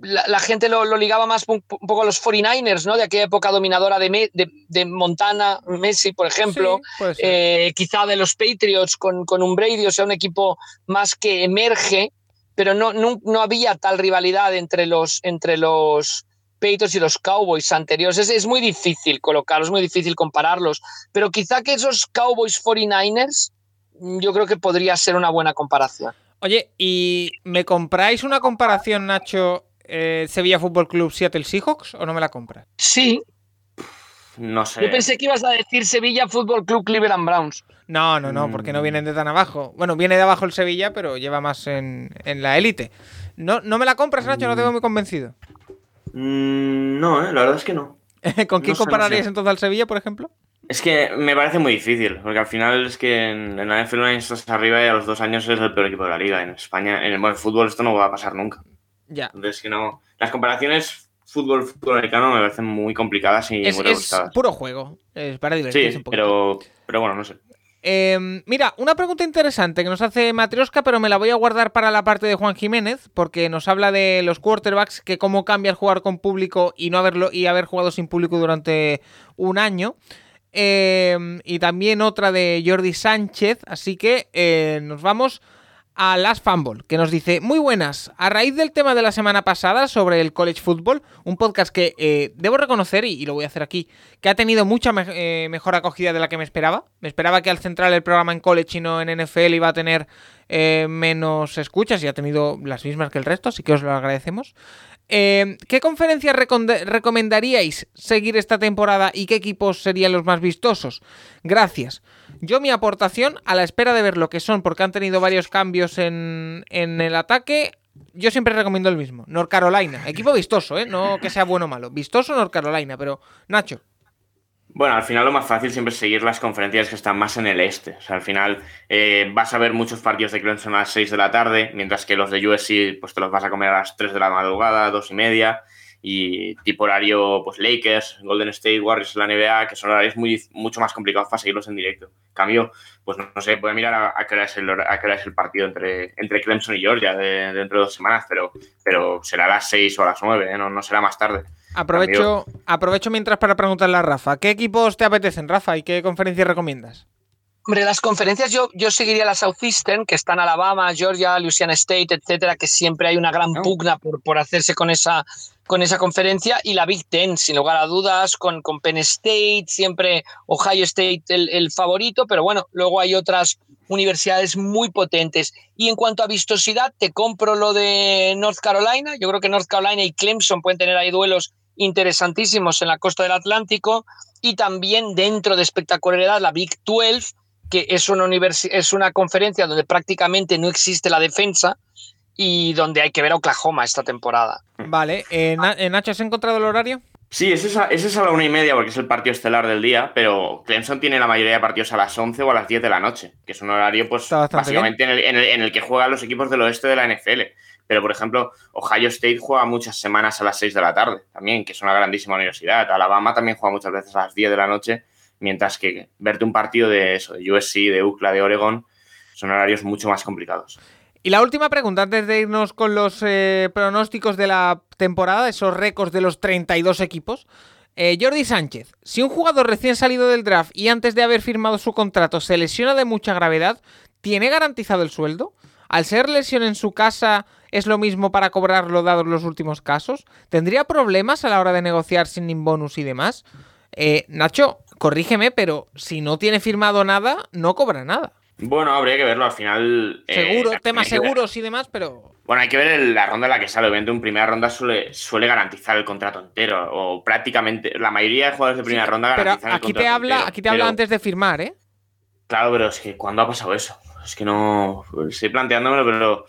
la, la gente lo, lo ligaba más un, un poco a los 49ers, ¿no? De aquella época dominadora de, Me- de, de Montana, Messi, por ejemplo Sí, eh, quizá de los Patriots con, con un Brady, o sea, un equipo más que emerge, pero no, no, no había tal rivalidad entre los, entre los Patriots y los Cowboys anteriores. Es, es muy difícil colocarlos, es muy difícil compararlos, pero quizá que esos Cowboys 49ers, mm, yo creo que podría ser una buena comparación. Oye, ¿y me compráis una comparación, Nacho, eh, Sevilla Fútbol Club Seattle Seahawks o no me la compras? Sí, No sé. yo pensé que ibas a decir Sevilla Fútbol Club Cleveland Browns. No, no, no, porque no Mm. vienen de tan abajo. Bueno, viene de abajo el Sevilla, pero lleva más en, en la élite. No, no me la compras, Nacho, no te veo muy convencido. Mm, no, eh, la verdad es que no. ¿Con quién No sé, no compararías sé. entonces al Sevilla, por ejemplo? Es que me parece muy difícil, porque al final es que en, en la NFL una estás arriba y a los dos años es el peor equipo de la liga. En España, en el buen fútbol, esto no va a pasar nunca. Ya. Entonces, que no. Las comparaciones fútbol-fútbol americano me parecen muy complicadas y Es, muy es puro juego. Es para divertirse Sí, un poquito. pero, pero bueno, no sé. Eh, mira, una pregunta interesante que nos hace Matrioska, pero me la voy a guardar para la parte de Juan Jiménez, porque nos habla de los quarterbacks, que cómo cambia el jugar con público y no haberlo y haber jugado sin público durante un año. Eh, y también otra de Jordi Sánchez, así que eh, nos vamos a Las Fumble, que nos dice, muy buenas, a raíz del tema de la semana pasada sobre el college football, un podcast que eh, debo reconocer, y, lo voy a hacer aquí, que ha tenido mucha eh, mejor acogida de la que me esperaba. Me esperaba que al centrar el programa en college y no en NFL iba a tener eh, menos escuchas y ha tenido las mismas que el resto, así que os lo agradecemos. Eh, ¿Qué conferencias recomendaríais seguir esta temporada y qué equipos serían los más vistosos? Gracias. Yo mi aportación, a la espera de ver lo que son, porque han tenido varios cambios en, en el ataque, yo siempre recomiendo el mismo. North Carolina. Equipo vistoso, ¿eh? No que sea bueno o malo. Vistoso North Carolina, pero Nacho. Bueno, al final lo más fácil siempre es seguir las conferencias que están más en el este. O sea, al final eh, vas a ver muchos partidos de Clemson a las 6 de la tarde, mientras que los de USC pues te los vas a comer a las 3 de la madrugada, 2 y media. Y tipo horario, pues Lakers, Golden State Warriors en la NBA, que son horarios muy, mucho más complicados para seguirlos en directo. En cambio, pues no, no sé, voy a mirar a, a qué hora es el, a qué hora es el partido entre, entre Clemson y Georgia de, dentro de dos semanas, pero, pero será a las 6 o a las 9, ¿eh? no, no será más tarde. Aprovecho, aprovecho mientras para preguntarle a Rafa. ¿Qué equipos te apetecen, Rafa? ¿Y qué conferencias recomiendas? Hombre, las conferencias yo, yo seguiría la Southeastern, que están Alabama, Georgia, Louisiana State, etcétera, que siempre hay una gran pugna por, por hacerse con esa, con esa conferencia y la Big Ten, sin lugar a dudas, con, con Penn State, siempre Ohio State el, el, favorito, pero bueno, luego hay otras universidades muy potentes. Y en cuanto a vistosidad, te compro lo de North Carolina. Yo creo que North Carolina y Clemson pueden tener ahí duelos interesantísimos en la costa del Atlántico y también dentro de espectacularidad la Big 12, que es una, es una conferencia donde prácticamente no existe la defensa y donde hay que ver a Oklahoma esta temporada. Vale, eh, Nacho, ¿has encontrado el horario? Sí, ese es, a, la una y media porque es el partido estelar del día, pero Clemson tiene la mayoría de partidos a las 11 o a las 10 de la noche, que es un horario, pues, básicamente en el, en el, que juegan los equipos del oeste de la NFL. Pero, por ejemplo, Ohio State juega muchas semanas a las 6 de la tarde también, que es una grandísima universidad. Alabama también juega muchas veces a las 10 de la noche, mientras que verte un partido de eso, de USC, de UCLA, de Oregon, son horarios mucho más complicados. Y la última pregunta, antes de irnos con los eh, pronósticos de la temporada, esos récords de los 32 equipos. Eh, Jordi Sánchez, si un jugador recién salido del draft y antes de haber firmado su contrato se lesiona de mucha gravedad, ¿tiene garantizado el sueldo? Al ser lesión en su casa, ¿es lo mismo para cobrarlo dados los últimos casos? ¿Tendría problemas a la hora de negociar sin bonus y demás? Eh, Nacho, corrígeme, pero si no tiene firmado nada, no cobra nada. Bueno, habría que verlo al final. Eh, Seguro, temas seguros y demás, pero. Bueno, hay que ver la ronda en la que sale. Obviamente, en primera ronda suele, suele garantizar el contrato entero. O prácticamente. La mayoría de jugadores de primera ronda garantizan aquí el contrato te habla, entero, Aquí te habla antes de firmar, ¿eh? Claro, pero es que ¿cuándo ha pasado eso? Es que no. Estoy planteándomelo, pero.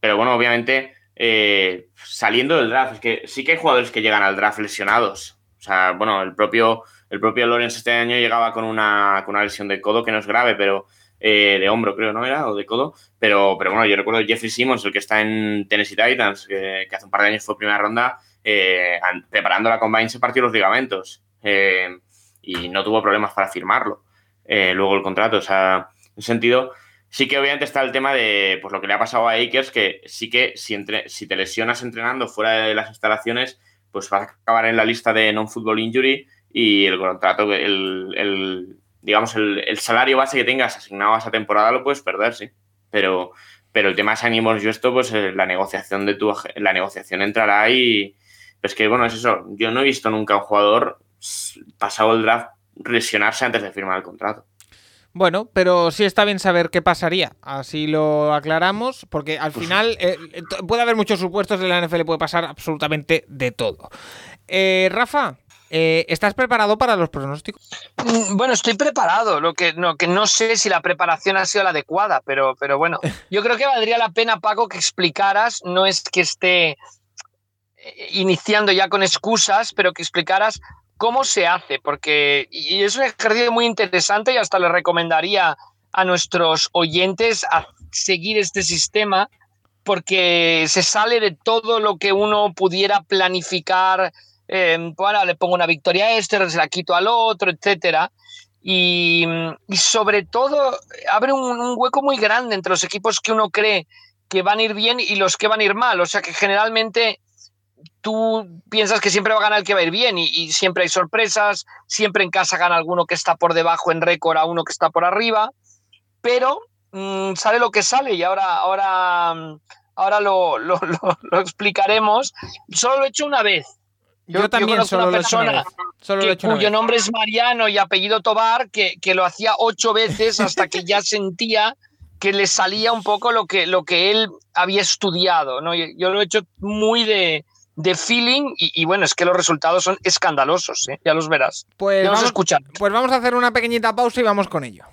Pero bueno, obviamente. Eh, saliendo del draft, es que sí que hay jugadores que llegan al draft lesionados. O sea, bueno, el propio, el propio Lawrence este año llegaba con una, con una lesión de codo que no es grave, pero eh, de hombro, creo, ¿no era? O de codo. Pero, pero bueno, yo recuerdo Jeffrey Simmons, el que está en Tennessee Titans, que, hace un par de años fue primera ronda, eh, preparando la combine se partió los ligamentos eh, y no tuvo problemas para firmarlo. luego el contrato, o sea, en sentido, sí que obviamente está el tema de pues lo que le ha pasado a Akers, que sí que si, entre, si te lesionas entrenando fuera de las instalaciones, pues vas a acabar en la lista de non-football injury y el contrato, el, el digamos, el, salario base que tengas asignado a esa temporada lo puedes perder, sí. Pero, pero el tema es ánimos, yo esto, pues eh, la negociación de tu la negociación entrará y pues que bueno, es eso. Yo no he visto nunca a un jugador pasado el draft lesionarse antes de firmar el contrato. Bueno, pero sí está bien saber qué pasaría. Así lo aclaramos, porque al final eh, eh, puede haber muchos supuestos, en la NFL puede pasar absolutamente de todo. Rafa, eh, ¿Estás preparado para los pronósticos? Mm, bueno, estoy preparado. Lo que no, que no sé si la preparación ha sido la adecuada, pero, pero bueno, yo creo que valdría la pena, Paco, que explicaras, no es que esté eh, iniciando ya con excusas, pero que explicaras cómo se hace, porque y es un ejercicio muy interesante y hasta le recomendaría a nuestros oyentes a seguir este sistema porque se sale de todo lo que uno pudiera planificar eh, le pongo una victoria a este, se la quito al otro, etcétera. Y, sobre todo abre un, hueco muy grande entre los equipos que uno cree que van a ir bien y los que van a ir mal. O sea que generalmente tú piensas que siempre va a ganar el que va a ir bien y, siempre hay sorpresas, siempre en casa gana alguno que está por debajo en récord a uno que está por arriba, pero mm, sale lo que sale y ahora, ahora, ahora lo, lo, lo explicaremos. Solo lo he hecho una vez yo, también solo lo he hecho cuyo nombre es Mariano y apellido Tobar, que, que, lo hacía ocho veces hasta que ya sentía que le salía un poco lo que, lo que él había estudiado. ¿no? Yo lo he hecho muy de, de feeling y, bueno, es que los resultados son escandalosos, ¿eh? ya los verás. Pues vamos, a pues vamos a hacer una pequeñita pausa y vamos con ello.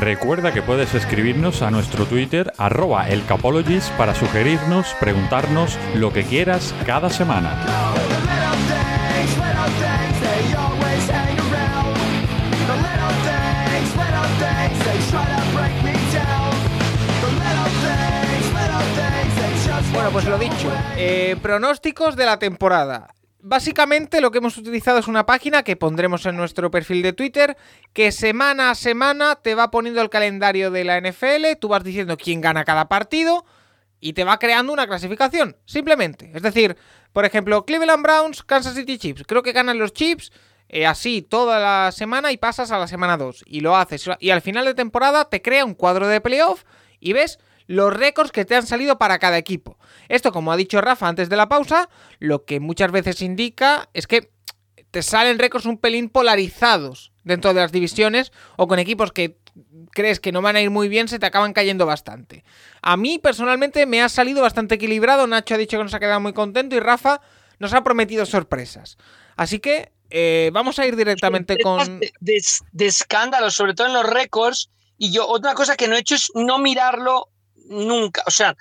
Recuerda que puedes escribirnos a nuestro Twitter arroba elcapologist para sugerirnos, preguntarnos lo que quieras cada semana. Bueno, pues lo dicho, eh, pronósticos de la temporada. Básicamente lo que hemos utilizado es una página que pondremos en nuestro perfil de Twitter que semana a semana te va poniendo el calendario de la NFL, tú vas diciendo quién gana cada partido y te va creando una clasificación, simplemente. Es decir, por ejemplo, Cleveland Browns, Kansas City Chiefs. Creo que ganan los Chiefs eh, así toda la semana y pasas a la semana 2 y lo haces. Y al final de temporada te crea un cuadro de playoff y ves los récords que te han salido para cada equipo. Esto, como ha dicho Rafa antes de la pausa, lo que muchas veces indica es que te salen récords un pelín polarizados dentro de las divisiones o con equipos que crees que no van a ir muy bien, se te acaban cayendo bastante. A mí personalmente me ha salido bastante equilibrado, Nacho ha dicho que nos ha quedado muy contento y Rafa nos ha prometido sorpresas. Así que eh, vamos a ir directamente con... De, de, de escándalo, sobre todo en los récords. Y yo, otra cosa que no he hecho es no mirarlo nunca. O sea,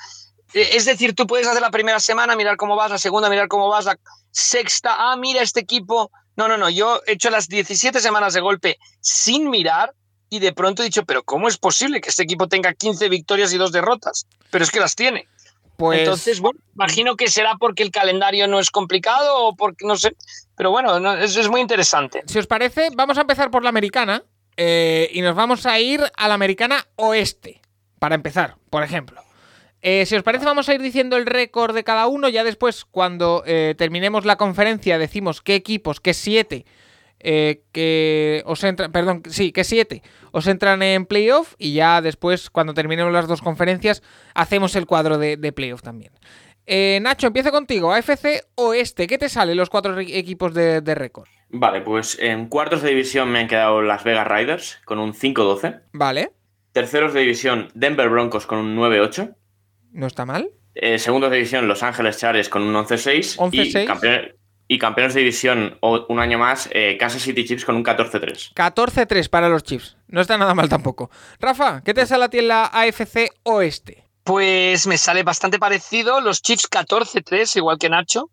eh, es decir, tú puedes hacer la primera semana, mirar cómo vas, la segunda, mirar cómo vas, la sexta, ah, mira este equipo. No, no, no, yo he hecho las 17 semanas de golpe sin mirar y de pronto he dicho, pero ¿cómo es posible que este equipo tenga 15 victorias y dos derrotas? Pero es que las tiene. Pues... Entonces, bueno, imagino que será porque el calendario no es complicado o porque no sé. Pero bueno, no, eso es muy interesante. Si os parece, vamos a empezar por la americana eh, y nos vamos a ir a la americana oeste. Para empezar, por ejemplo. Eh, si os parece, vamos a ir diciendo el récord de cada uno. Ya después, cuando eh, terminemos la conferencia, decimos qué equipos, qué siete, eh, que os entran, perdón, sí, que siete os entran en playoff. Y ya después, cuando terminemos las dos conferencias, hacemos el cuadro de, de playoff también. Eh, Nacho, empiezo contigo. AFC Oeste, ¿qué te salen los cuatro equipos de, de récord? Vale, pues en cuartos de división me han quedado las Vegas Riders con un 5-12. Vale. Terceros de división, Denver Broncos con un 9-8. No está mal. Eh, segundos de división, Los Ángeles Chargers con un 11-6. 11-6. Y, campeón- y campeones de división o- un año más, eh, Kansas City Chiefs con un 14-3. 14-3 para los Chiefs. No está nada mal tampoco. Rafa, ¿qué te sale a ti en la AFC Oeste? Pues me sale bastante parecido. Los Chiefs 14-3, igual que Nacho.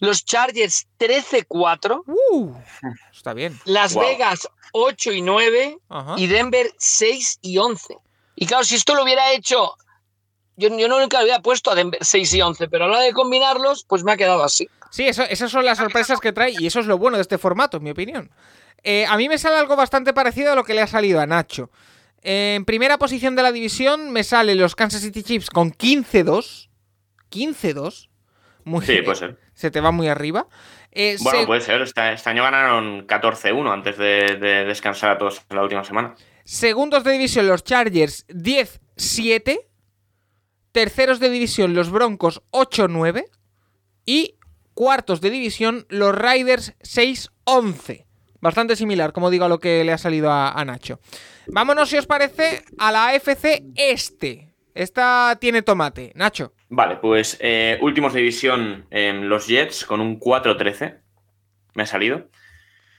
Los Chargers 13-4. Uh, está bien. Las Wow. Vegas 8 y 9. Ajá. Y Denver 6 y 11. Y claro, si esto lo hubiera hecho. Yo, yo no nunca lo había puesto a Denver 6 y 11, pero a la hora de combinarlos, pues me ha quedado así. Sí, eso, esas son las sorpresas que trae y eso es lo bueno de este formato, en mi opinión. Eh, a mí me sale algo bastante parecido a lo que le ha salido a Nacho. Eh, en primera posición de la división me salen los Kansas City Chiefs con 15-2. 15-2. Muy Sí, puede ser. Se te va muy arriba. Eh, Bueno, se- puede ser. Este, este año ganaron 14-1 antes de, de descansar a todos en la última semana. Segundos de división los Chargers 10-7. Terceros de división los Broncos 8-9. Y cuartos de división los Riders 6-11. Bastante similar, como digo, a lo que le ha salido a, a Nacho. Vámonos, si os parece, a la AFC Este. Esta tiene tomate. Nacho. Vale, pues eh, últimos de división em, los Jets con un 4-13. Me ha salido.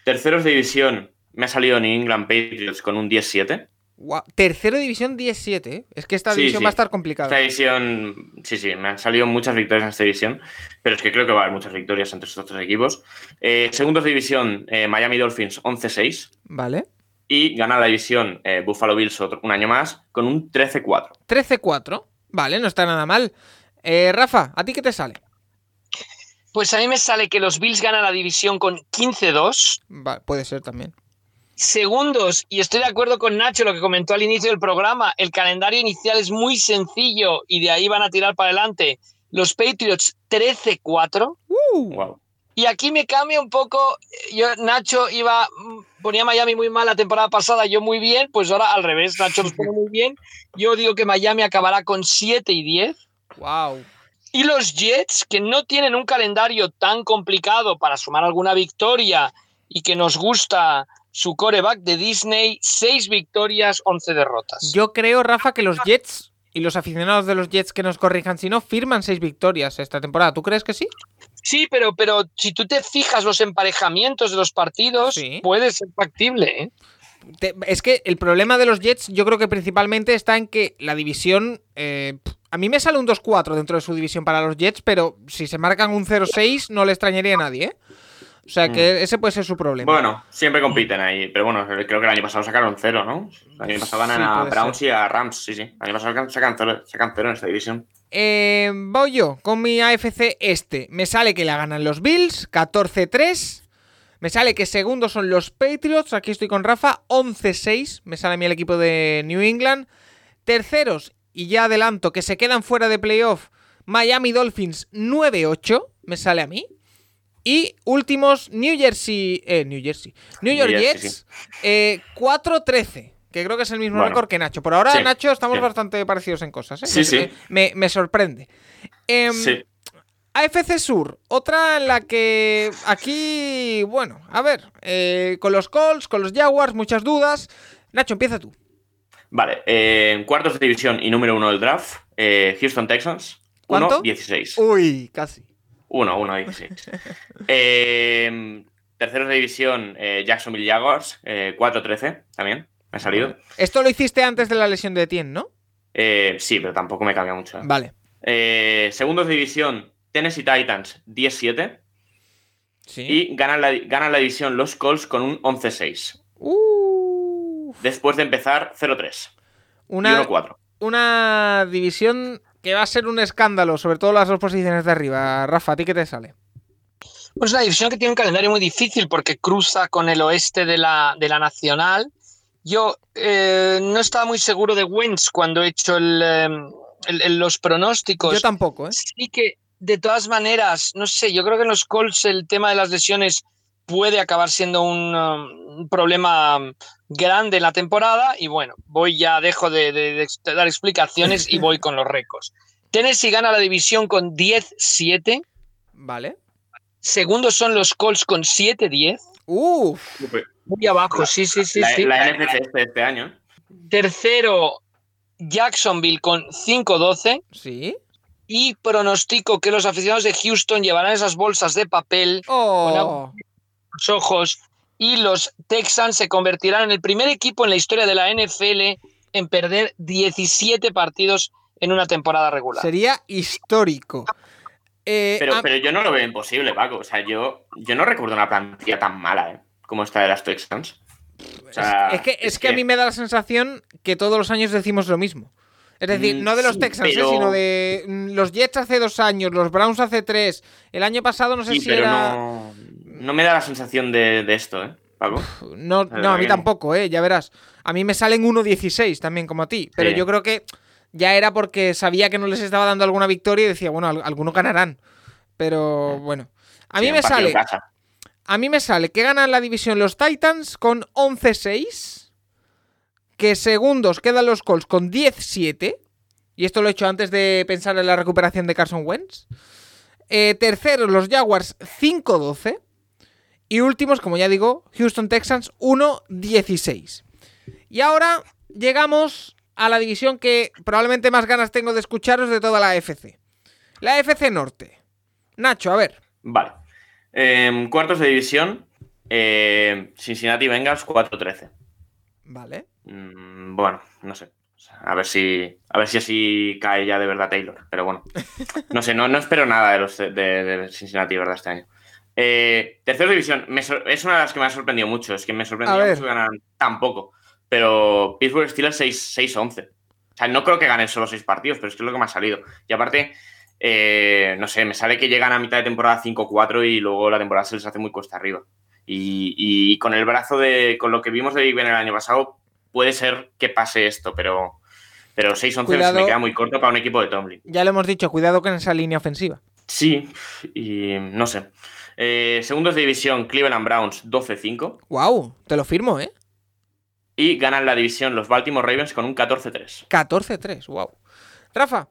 Terceros de división me ha salido New England Patriots con un 10-7. Guau, Tercero de división 10-7. ¿eh? Es que esta Sí, división sí. va a estar complicada. Esta división, sí, sí, me han salido muchas victorias en esta división, pero es que creo que va a haber muchas victorias entre estos tres equipos. Eh, segundos de división, eh, Miami Dolphins 11-6 Vale. y gana la división eh, Buffalo Bills otro, un año más con un 13-4. 13-4. Vale, no está nada mal. Eh, Rafa, ¿a ti qué te sale? Pues a mí me sale que los Bills ganan la división con 15-2. Va- puede ser también. Segundos, y estoy de acuerdo con Nacho, lo que comentó al inicio del programa, el calendario inicial es muy sencillo y de ahí van a tirar para adelante. Los Patriots 13-4. Uh, Wow. Y aquí me cambia un poco. Yo, Nacho iba, ponía Miami muy mal la temporada pasada, yo muy bien, pues ahora al revés, Nacho los pone muy bien. Yo digo que Miami acabará con 7 y 10. Wow. Y los Jets, que no tienen un calendario tan complicado para sumar alguna victoria y que nos gusta su coreback de Disney, 6 victorias, 11 derrotas. Yo creo, Rafa, que los Jets y los aficionados de los Jets que nos corrijan si no firman seis victorias esta temporada. ¿Tú crees que sí? Sí, pero, pero si tú te fijas los emparejamientos de los partidos, Sí. puede ser factible. ¿eh? Te- es que el problema de los Jets yo creo que principalmente está en que la división... eh, a mí me sale un 2-4 dentro de su división para los Jets, pero si se marcan un 0-6 no le extrañaría a nadie, ¿eh? O sea que ese puede ser su problema. Bueno, siempre compiten ahí, pero bueno, creo que el año pasado sacaron cero, ¿no? El año pasado ganan Sí, a Browns y a Rams, sí, sí. El año pasado sacan- cero, sacan cero en esta división. Eh, voy yo con mi AFC este. Me sale que la ganan los Bills, 14-3. Me sale que segundos son los Patriots, aquí estoy con Rafa, 11-6. Me sale a mí el equipo de New England. Terceros, y ya adelanto, que se quedan fuera de playoff, Miami Dolphins 9-8. Me sale a mí. Y últimos, New Jersey. Eh, New Jersey. New York New Jets, eh, 4-13. que creo que es el mismo Bueno. récord que Nacho. Por ahora, Sí, Nacho, estamos sí. bastante parecidos en cosas. ¿eh? Sí, Me- sí. Me, me sorprende. Em, Sí. AFC Sur, otra en la que aquí, bueno, a ver, eh, con los Colts, con los Jaguars, muchas dudas. Nacho, empieza tú. Vale, eh, cuartos de división y número uno del draft, eh, Houston Texans, ¿Cuánto? 1-16. Uy, casi. 1, 1, 16. eh, terceros de división, eh, Jacksonville Jaguars, eh, 4-13 también, me ha salido. Esto lo hiciste antes de la lesión de Etienne, ¿no? Sí, pero tampoco me cambia mucho. Vale. Segundos de división, Tennessee Titans, 10-7. Sí. Y ganan la, ganan la división los Colts con un 11-6. Uh, Después de empezar 0-3 y una, 1-4. una división que va a ser un escándalo, sobre todo las dos posiciones de arriba. Rafa, ¿a ti qué te sale? Pues una división que tiene un calendario muy difícil porque cruza con el oeste de la, de la Nacional. Yo eh, no estaba muy seguro de Wentz cuando he hecho el, eh, el- el- los pronósticos. Yo tampoco, ¿eh? Sí que, de todas maneras, no sé, yo creo que en los Colts el tema de las lesiones puede acabar siendo un, um, un problema um, grande en la temporada y bueno, voy ya, dejo de, dar explicaciones y voy con los récords. Tennessee gana la división con 10-7, Vale. segundos son los Colts con 7-10, Uf, muy abajo, sí, sí, sí, la, sí. la NFC este, este año. Tercero, Jacksonville con 5-12 sí. y pronostico que los aficionados de Houston llevarán esas bolsas de papel Oh, los ojos y los Texans se convertirán en el primer equipo en la historia de la NFL en perder 17 partidos en una temporada regular. sería histórico. Eh, Pero, a- pero yo no lo veo imposible, Paco. O sea, yo, yo no recuerdo una plantilla tan mala, ¿eh? Como esta de las Texans. O sea, es, que, es que a mí me da la sensación que todos los años decimos lo mismo. Es decir, Mm, no de los sí, Texans, ¿eh? sino de mm, los Jets hace dos años, los Browns hace tres. El año pasado no sé Sí, si pero era. no, no me da la sensación de, de esto, ¿eh? Paco. No, La no, a mí tampoco, ¿eh? Ya verás. A mí me salen 1.16 también, como a ti. Pero Sí. yo creo que ya era porque sabía que no les estaba dando alguna victoria y decía, bueno, al- algunos ganarán. Pero bueno. A mí me sale. casa. A mí me sale que ganan la división los Titans con 11-6. Que segundos quedan los Colts con 10-7. Y esto lo he hecho antes de pensar en la recuperación de Carson Wentz. Eh, terceros los Jaguars 5-12. Y últimos, como ya digo, Houston Texans 1-16. Y ahora llegamos a la división que probablemente más ganas tengo de escucharos de toda la AFC. La AFC Norte. Nacho, a ver. Vale. Em, cuartos de división, eh, Cincinnati Bengals 4-13. Vale. Mm, bueno, no sé. A ver si. A ver si así cae ya de verdad Taylor. Pero bueno. No sé, no, no espero nada de los de, de Cincinnati, ¿verdad? Este año. Eh, tercera división, me es una de las que me ha sorprendido mucho. Es que me sorprendió mucho que ganaran tan poco. Pero Pittsburgh Steelers 6 6-11. O sea, no creo que ganen solo 6 partidos, pero es que es lo que me ha salido. Y aparte, eh, no sé, me sale que llegan a mitad de temporada 5-4 y luego la temporada se les hace muy cuesta arriba. Y, y con el brazo de. Con lo que vimos de Big Ben el año pasado, puede ser que pase esto, pero. Pero 6-11 se Cuidado. me queda muy corto para un equipo de Tomlin. Ya lo hemos dicho, cuidado con esa línea ofensiva. Sí, y no sé. Eh, segundos de división, Cleveland Browns 12-5. Wow, te lo firmo, ¿eh? Y ganan la división los Baltimore Ravens con un 14-3. 14-3, wow. Rafa,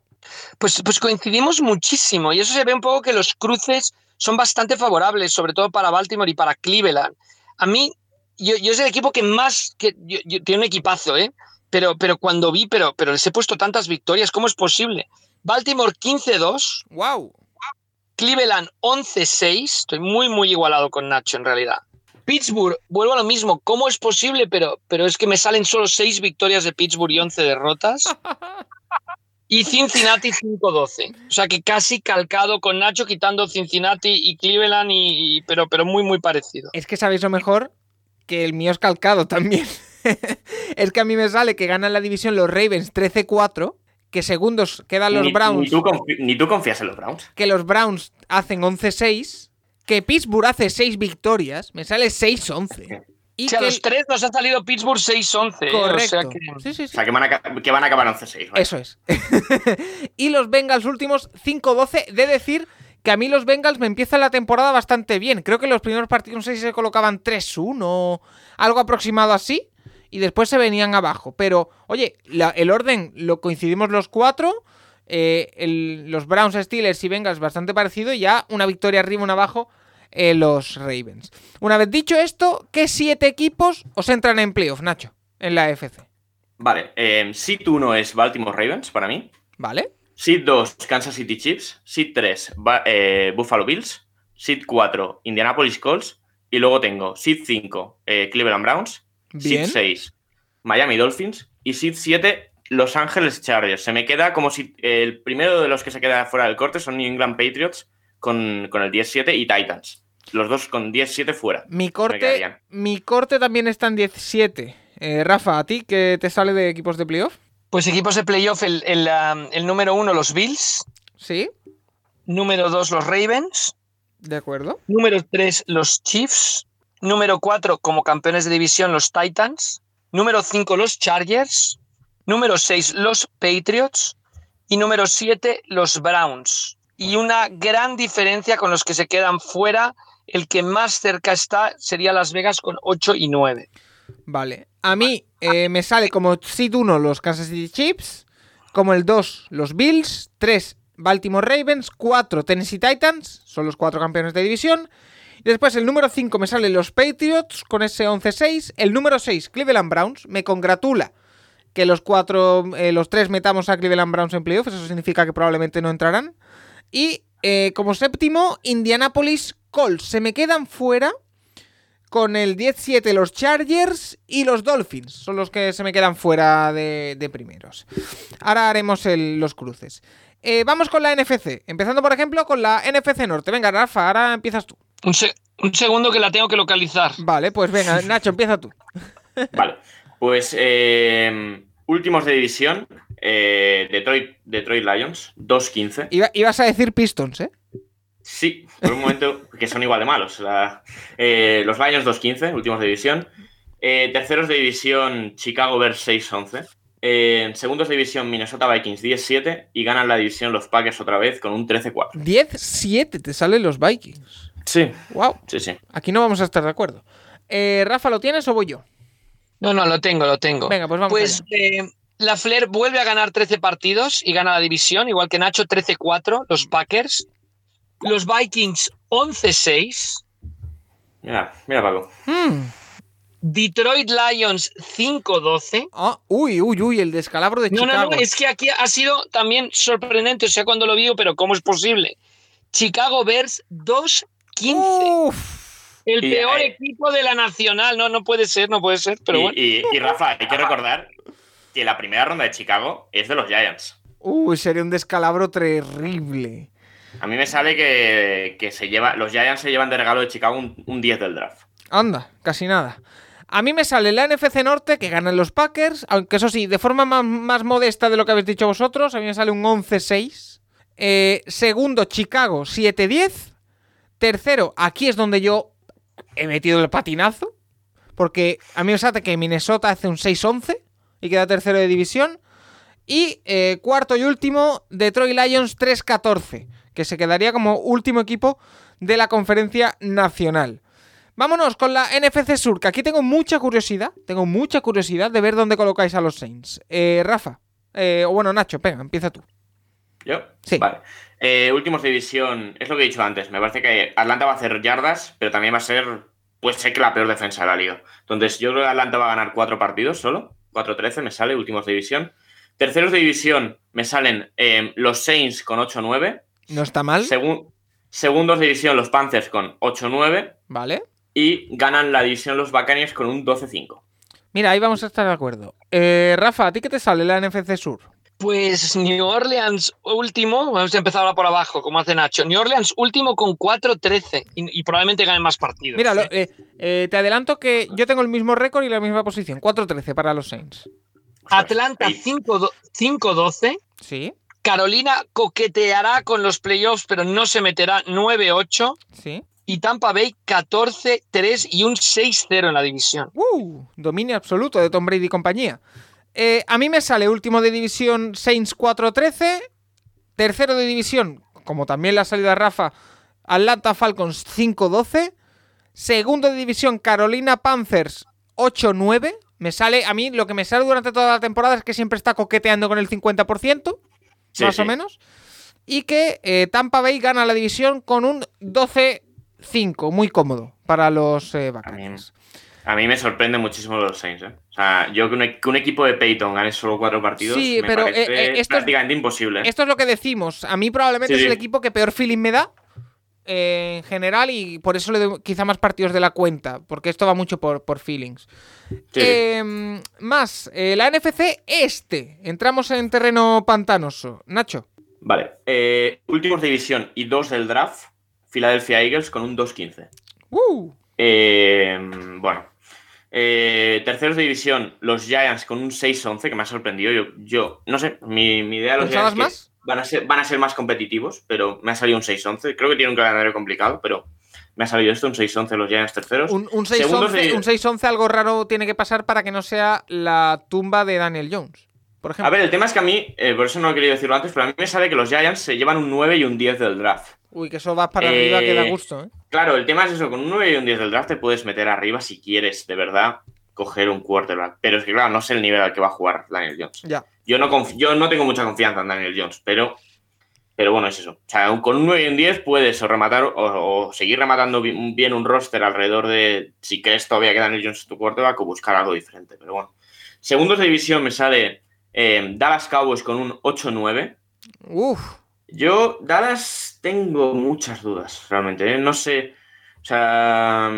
Pues, pues coincidimos muchísimo y eso se ve un poco que los cruces son bastante favorables, sobre todo para Baltimore y para Cleveland. A mí, yo, yo es el equipo que más, que yo- yo- tiene un equipazo, ¿eh? Pero, pero cuando vi, pero, pero les he puesto tantas victorias, ¿cómo es posible? Baltimore 15-2, wow. Cleveland 11-6, estoy muy, muy igualado con Nacho en realidad. Pittsburgh, vuelvo a lo mismo, ¿cómo es posible? Pero, pero es que me salen solo 6 victorias de Pittsburgh y 11 derrotas. Y Cincinnati 5-12. O sea que casi calcado con Nacho, quitando Cincinnati y Cleveland, y, y- pero, pero muy, muy parecido. Es que sabéis lo mejor que el mío es calcado también. es que a mí me sale que ganan la división los Ravens 13-4, que segundos quedan los Ni- Browns, Ni tú, ni tú confías en los Browns. que los Browns hacen 11-6, que Pittsburgh hace 6 victorias, me sale 6-11. Y O sea, a que los tres nos ha salido Pittsburgh 6-11. ¿eh? Correcto. O sea que... Sí, sí, O sí. sea, que van a, que van a acabar 11-6. vaya. Eso es. y los Bengals últimos 5-12. De decir que a mí los Bengals me empiezan la temporada bastante bien. Creo que los primeros partidos no sé si se colocaban 3-1 o algo aproximado así. y después se venían abajo. Pero, oye, la- el orden lo coincidimos los cuatro. eh, el- los Browns, Steelers y Bengals bastante parecido. Y ya una victoria arriba, una abajo. eh, los Ravens. Una vez dicho esto, ¿qué siete equipos os entran en playoff, Nacho? En la FC. Vale, eh, Seed 1 es Baltimore Ravens para mí. ¿Vale? Seed 2, Kansas City Chiefs. Seed 3, Ba- eh, Buffalo Bills. Seed 4, Indianapolis Colts. Y luego tengo Seed 5, eh, Cleveland Browns. Bien. Seed 6, Miami Dolphins. Y Seed 7, Los Ángeles Chargers. Se me queda como si el primero de los que se queda fuera del corte son New England Patriots con, con el 10-7 y Titans. Los dos con 10-7 fuera. Mi corte, mi corte también está en 17. Eh, Rafa, ¿a ti qué te sale de equipos de playoff? Pues equipos de playoff, el, el, um, el número uno, los Bills. Sí, Número dos, los Ravens. de acuerdo. Número tres, los Chiefs. Número cuatro, como campeones de división, los Titans. Número cinco, los Chargers. Número seis, los Patriots. Y número siete, los Browns. Y una gran diferencia con los que se quedan fuera. El que más cerca está sería Las Vegas con 8 y 9. Vale. A mí eh, me sale como seed 1 los Kansas City Chiefs, como el 2 los Bills, 3 Baltimore Ravens, 4 Tennessee Titans, son los cuatro campeones de división. Después el número 5 me sale los Patriots con ese 11-6. El número 6 Cleveland Browns. Me congratula que los cuatro, eh, los tres metamos a Cleveland Browns en playoffs. Eso significa que probablemente no entrarán. Y eh, como séptimo, Indianapolis Colts. Se me quedan fuera con el 10-7 los Chargers y los Dolphins. Son los que se me quedan fuera de, de primeros. Ahora haremos el- los cruces. Eh, vamos con la NFC. Empezando, por ejemplo, con la NFC Norte. Venga, Rafa, ahora empiezas tú. Un, se- un segundo que la tengo que localizar. Vale, pues venga, Nacho, empieza tú. Vale, pues eh, últimos de división, eh, Detroit, Detroit Lions, 2-15. Iba- ibas a decir Pistons, ¿eh? Sí, por un momento, que son igual de malos. La- eh, los Lions 2-15, últimos de división. Eh, terceros de división, Chicago Bears 6-11. Eh, segundos de división, Minnesota Vikings 10-7. Y ganan la división los Packers otra vez con un 13-4. 10-7 te salen los Vikings. Sí, Wow, sí, sí. aquí no vamos a estar de acuerdo. Eh, Rafa, ¿lo tienes o voy yo? No, no, lo tengo, lo tengo. Venga, pues vamos Pues eh, la Flair vuelve a ganar 13 partidos y gana la división, igual que Nacho 13-4, los Packers. Los Vikings 11-6. Mira, mira, Paco. Hmm. Detroit Lions 5-12. Ah, uy, uy, uy, el descalabro de No, no, Chicago. no, es que aquí ha sido también sorprendente, o sea, cuando lo vio, pero ¿cómo es posible? Chicago Bears 2-15. Uf. El Y, peor eh, equipo de la nacional. No, no puede ser, no puede ser, pero y, bueno. y- y, Rafa, hay que recordar que la primera ronda de Chicago es de los Giants. Uy, sería un descalabro terrible. A mí me sale que, que se lleva, los Giants se llevan de regalo de Chicago un, un 10 del draft. Anda, casi nada. A mí me sale la NFC Norte que ganan los Packers, aunque eso sí, de forma más, más modesta de lo que habéis dicho vosotros. A mí me sale un 11-6. Eh, segundo, Chicago 7-10. Tercero, aquí es donde yo he metido el patinazo. Porque a mí me sale que Minnesota hace un 6-11 y queda tercero de división. Y eh, cuarto y último, Detroit Lions 3-14, que se quedaría como último equipo de la conferencia nacional. Vámonos con la NFC Sur, que aquí tengo mucha curiosidad, tengo mucha curiosidad de ver dónde colocáis a los Saints. Eh, Rafa, eh, o bueno, Nacho, venga, empieza tú. ¿Yo? Sí. Vale. Eh, últimos de división, es lo que he dicho antes. Me parece que Atlanta va a hacer yardas, pero también va a ser, puede ser que la peor defensa de la liga. Entonces, yo creo que Atlanta va a ganar cuatro partidos solo. 4-13 me sale, últimos de división. Terceros de división me salen los Saints con 8-9. No está mal, Segun- segundos de división los Panthers con 8-9. ¿vale? Y ganan la división los Buccaneers con un 12-5. Mira, ahí vamos a estar de acuerdo. Eh, Rafa, ¿a ti qué te sale la NFC Sur? Pues New Orleans último, vamos a empezar ahora por abajo, como hace Nacho. New Orleans último con 4-13 y, y probablemente ganen más partidos. Mira, ¿eh? eh, eh, te adelanto que yo tengo el mismo récord y la misma posición, 4-13 para los Saints. Atlanta Ahí. 5-do- 5-12. Sí, Carolina coqueteará con los playoffs, pero no se meterá 9-8. sí. Y Tampa Bay 14-3 y un 6-0 en la división. Uh, dominio absoluto de Tom Brady y compañía. Eh, a mí me sale último de división Saints 4-13. Tercero de división, como también le ha salido a Rafa, Atlanta Falcons 5-12. Segundo de división Carolina Panthers 8-9. Me sale, a mí lo que me sale durante toda la temporada es que siempre está coqueteando con el 50%, Sí, más o menos. Y que eh, Tampa Bay gana la división con un 12-5, muy cómodo para los eh, Buccaneers. A mí me sorprende muchísimo los Saints, ¿eh? O sea, yo que un, e- que un equipo de Peyton gane solo cuatro partidos Sí, me pero, parece eh, eh, esto es- prácticamente imposible. ¿eh? Esto es lo que decimos. A mí probablemente Sí, es el sí. equipo que peor feeling me da eh, en general y por eso le doy quizá más partidos de la cuenta, porque esto va mucho por, por feelings. Sí. Eh, más, eh, la NFC este. Entramos en terreno pantanoso. Nacho. Vale. Eh, últimos de división y dos del draft. Philadelphia Eagles con un 2-15. Uh, Eh, bueno. Eh, terceros de división, los Giants con un 6-11, que me ha sorprendido. Yo, yo no sé, mi, mi idea de los ¿Pensabas Giants que van a, ser, van a ser más competitivos, pero me ha salido un 6-11. Creo que tiene un calendario complicado, pero me ha salido esto, un 6-11 los Giants terceros. un, un Segundos 6-11 de- un 6-11 algo raro tiene que pasar para que no sea la tumba de Daniel Jones. Por ejemplo. A ver, el tema es que a mí, eh, por eso no he querido decirlo antes, pero a mí me sale que los Giants se llevan un 9 y un 10 del draft. Uy, que eso va para Eh, arriba que da gusto, ¿eh? Claro, el tema es eso, con un 9 y un 10 del draft te puedes meter arriba si quieres, de verdad, coger un quarterback. Pero es que, claro, no sé el nivel al que va a jugar Daniel Jones. Ya. Yo no, yo no tengo mucha confianza en Daniel Jones, pero, pero bueno, es eso. O sea, con un 9 y un 10 puedes o rematar o, o seguir rematando bi- bien un roster alrededor de si crees todavía que Daniel Jones es tu quarterback o buscar algo diferente. Pero bueno. Segundos de división me sale eh, Dallas Cowboys con un 8-9. Uf. Yo, Dallas, tengo muchas dudas, realmente. ¿eh? No sé. O sea,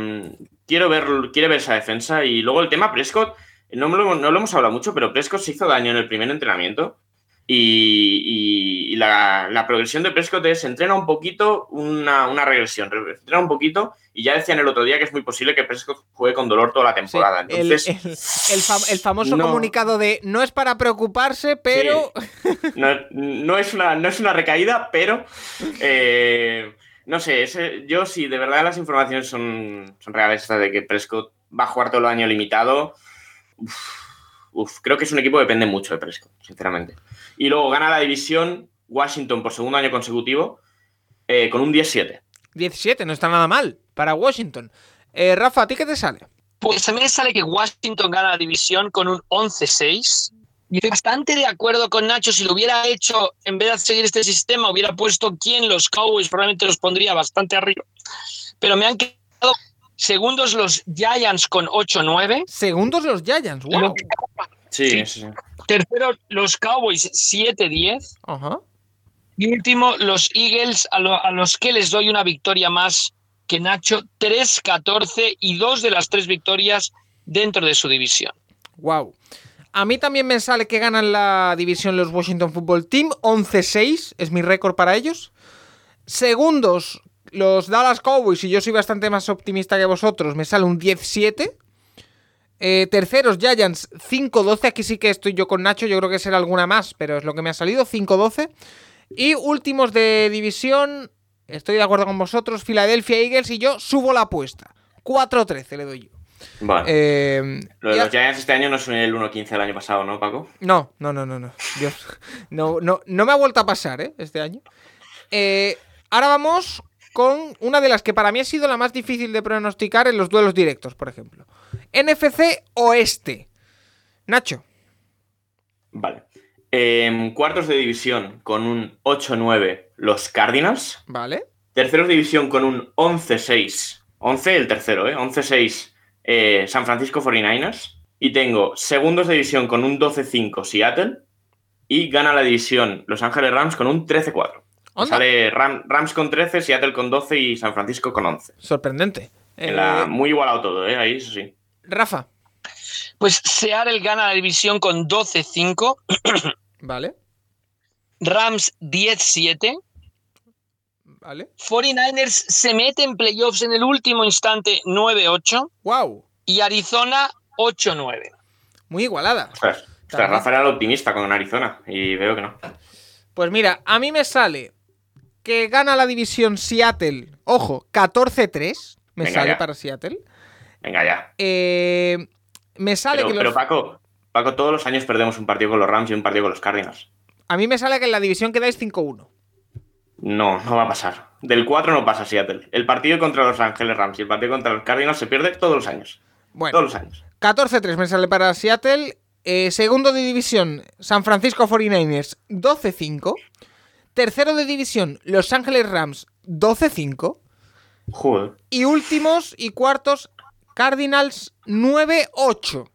quiero ver, quiero ver esa defensa. Y luego el tema Prescott, no, lo, no lo hemos hablado mucho, pero Prescott se hizo daño en el primer entrenamiento. Y, y- la, la progresión de Prescott es entrena un poquito, una, una regresión. re- Entrena un poquito. Y ya decían el otro día que es muy posible que Prescott juegue con dolor toda la Sí, temporada. el, Entonces, el- el fam- el famoso no. comunicado de no es para preocuparse, pero. No, no es, una, no es una recaída, pero eh, no sé, ese- yo si de verdad las informaciones son, son reales, esta de que Prescott va a jugar todo el año limitado, uf, uf, creo que es un equipo que depende mucho de Prescott, sinceramente. Y luego gana la división Washington por segundo año consecutivo eh, con un 10-7. 17, no está nada mal para Washington. Eh, Rafa, ¿a ti qué te sale? Pues a mí me sale que Washington gana la división con un 11-6. Y estoy bastante de acuerdo con Nacho. Si lo hubiera hecho, en vez de seguir este sistema, hubiera puesto quién los Cowboys, probablemente los pondría bastante arriba. Pero me han quedado segundos los Giants con 8-9. Segundos los Giants, wow. Sí, Sí. sí, sí. Tercero los Cowboys 7-10. Ajá. Y último los Eagles, a, lo- a los que les doy una victoria más que Nacho, 3-14 y dos de las tres victorias dentro de su división. Wow. A mí también me sale que ganan la división los Washington Football Team. 11-6 es mi récord para ellos. Segundos, los Dallas Cowboys, y yo soy bastante más optimista que vosotros, me sale un 10-7. Eh, terceros, Giants 5-12. Aquí sí que estoy yo con Nacho, yo creo que será alguna más, pero es lo que me ha salido, 5-12. Y últimos de división, estoy de acuerdo con vosotros, Philadelphia Eagles y yo subo la apuesta. 4-13 le doy yo. Vale. Eh, Lo de ya- los Giants este año no es el 1-15 del año pasado, ¿no, Paco? No, no, no, no, no. Dios. No, no, no me ha vuelto a pasar, ¿eh? Este año. Eh, ahora vamos con una de las que para mí ha sido la más difícil de pronosticar en los duelos directos, por ejemplo. NFC Oeste. Nacho. Vale. En cuartos de división con un 8-9 los Cardinals. Vale. Terceros de división con un 11-6. 11 el tercero, ¿eh? 11-6 eh, San Francisco 49ers. Y tengo segundos de división con un 12-5 Seattle. Y gana la división Los Ángeles Rams con un 13-4. Onda. Sale Ram- Rams con 13, Seattle con 12 y San Francisco con 11. Sorprendente. En Eh, la- muy igualado todo, ¿eh? Ahí, eso sí. Rafa. Pues Seattle gana la división con 12-5, Vale. Rams 10-7, Vale. 49ers se mete en playoffs en el último instante 9-8 Wow. y Arizona 8-9. Muy igualada. Ostras, ostras, También. Rafa era el optimista con Arizona y veo que no. Pues mira, a mí me sale que gana la división Seattle. Ojo, 14-3. Me Venga, sale ya. para Seattle. Venga, ya. Eh, me sale Pero, que los- pero Paco, Paco, todos los años perdemos un partido con los Rams y un partido con los Cardinals. A mí me sale que en la división quedáis 5-1. No, no va a pasar. Del 4 no pasa Seattle. El partido contra los Ángeles Rams y el partido contra los Cardinals se pierde todos los años. Bueno, Todos los años. 14-3 me sale para Seattle. Eh, segundo de división, San Francisco 49ers, 12-5. Tercero de división, Los Ángeles Rams, 12-5. Joder. Y últimos y cuartos, Cardinals 9-8. O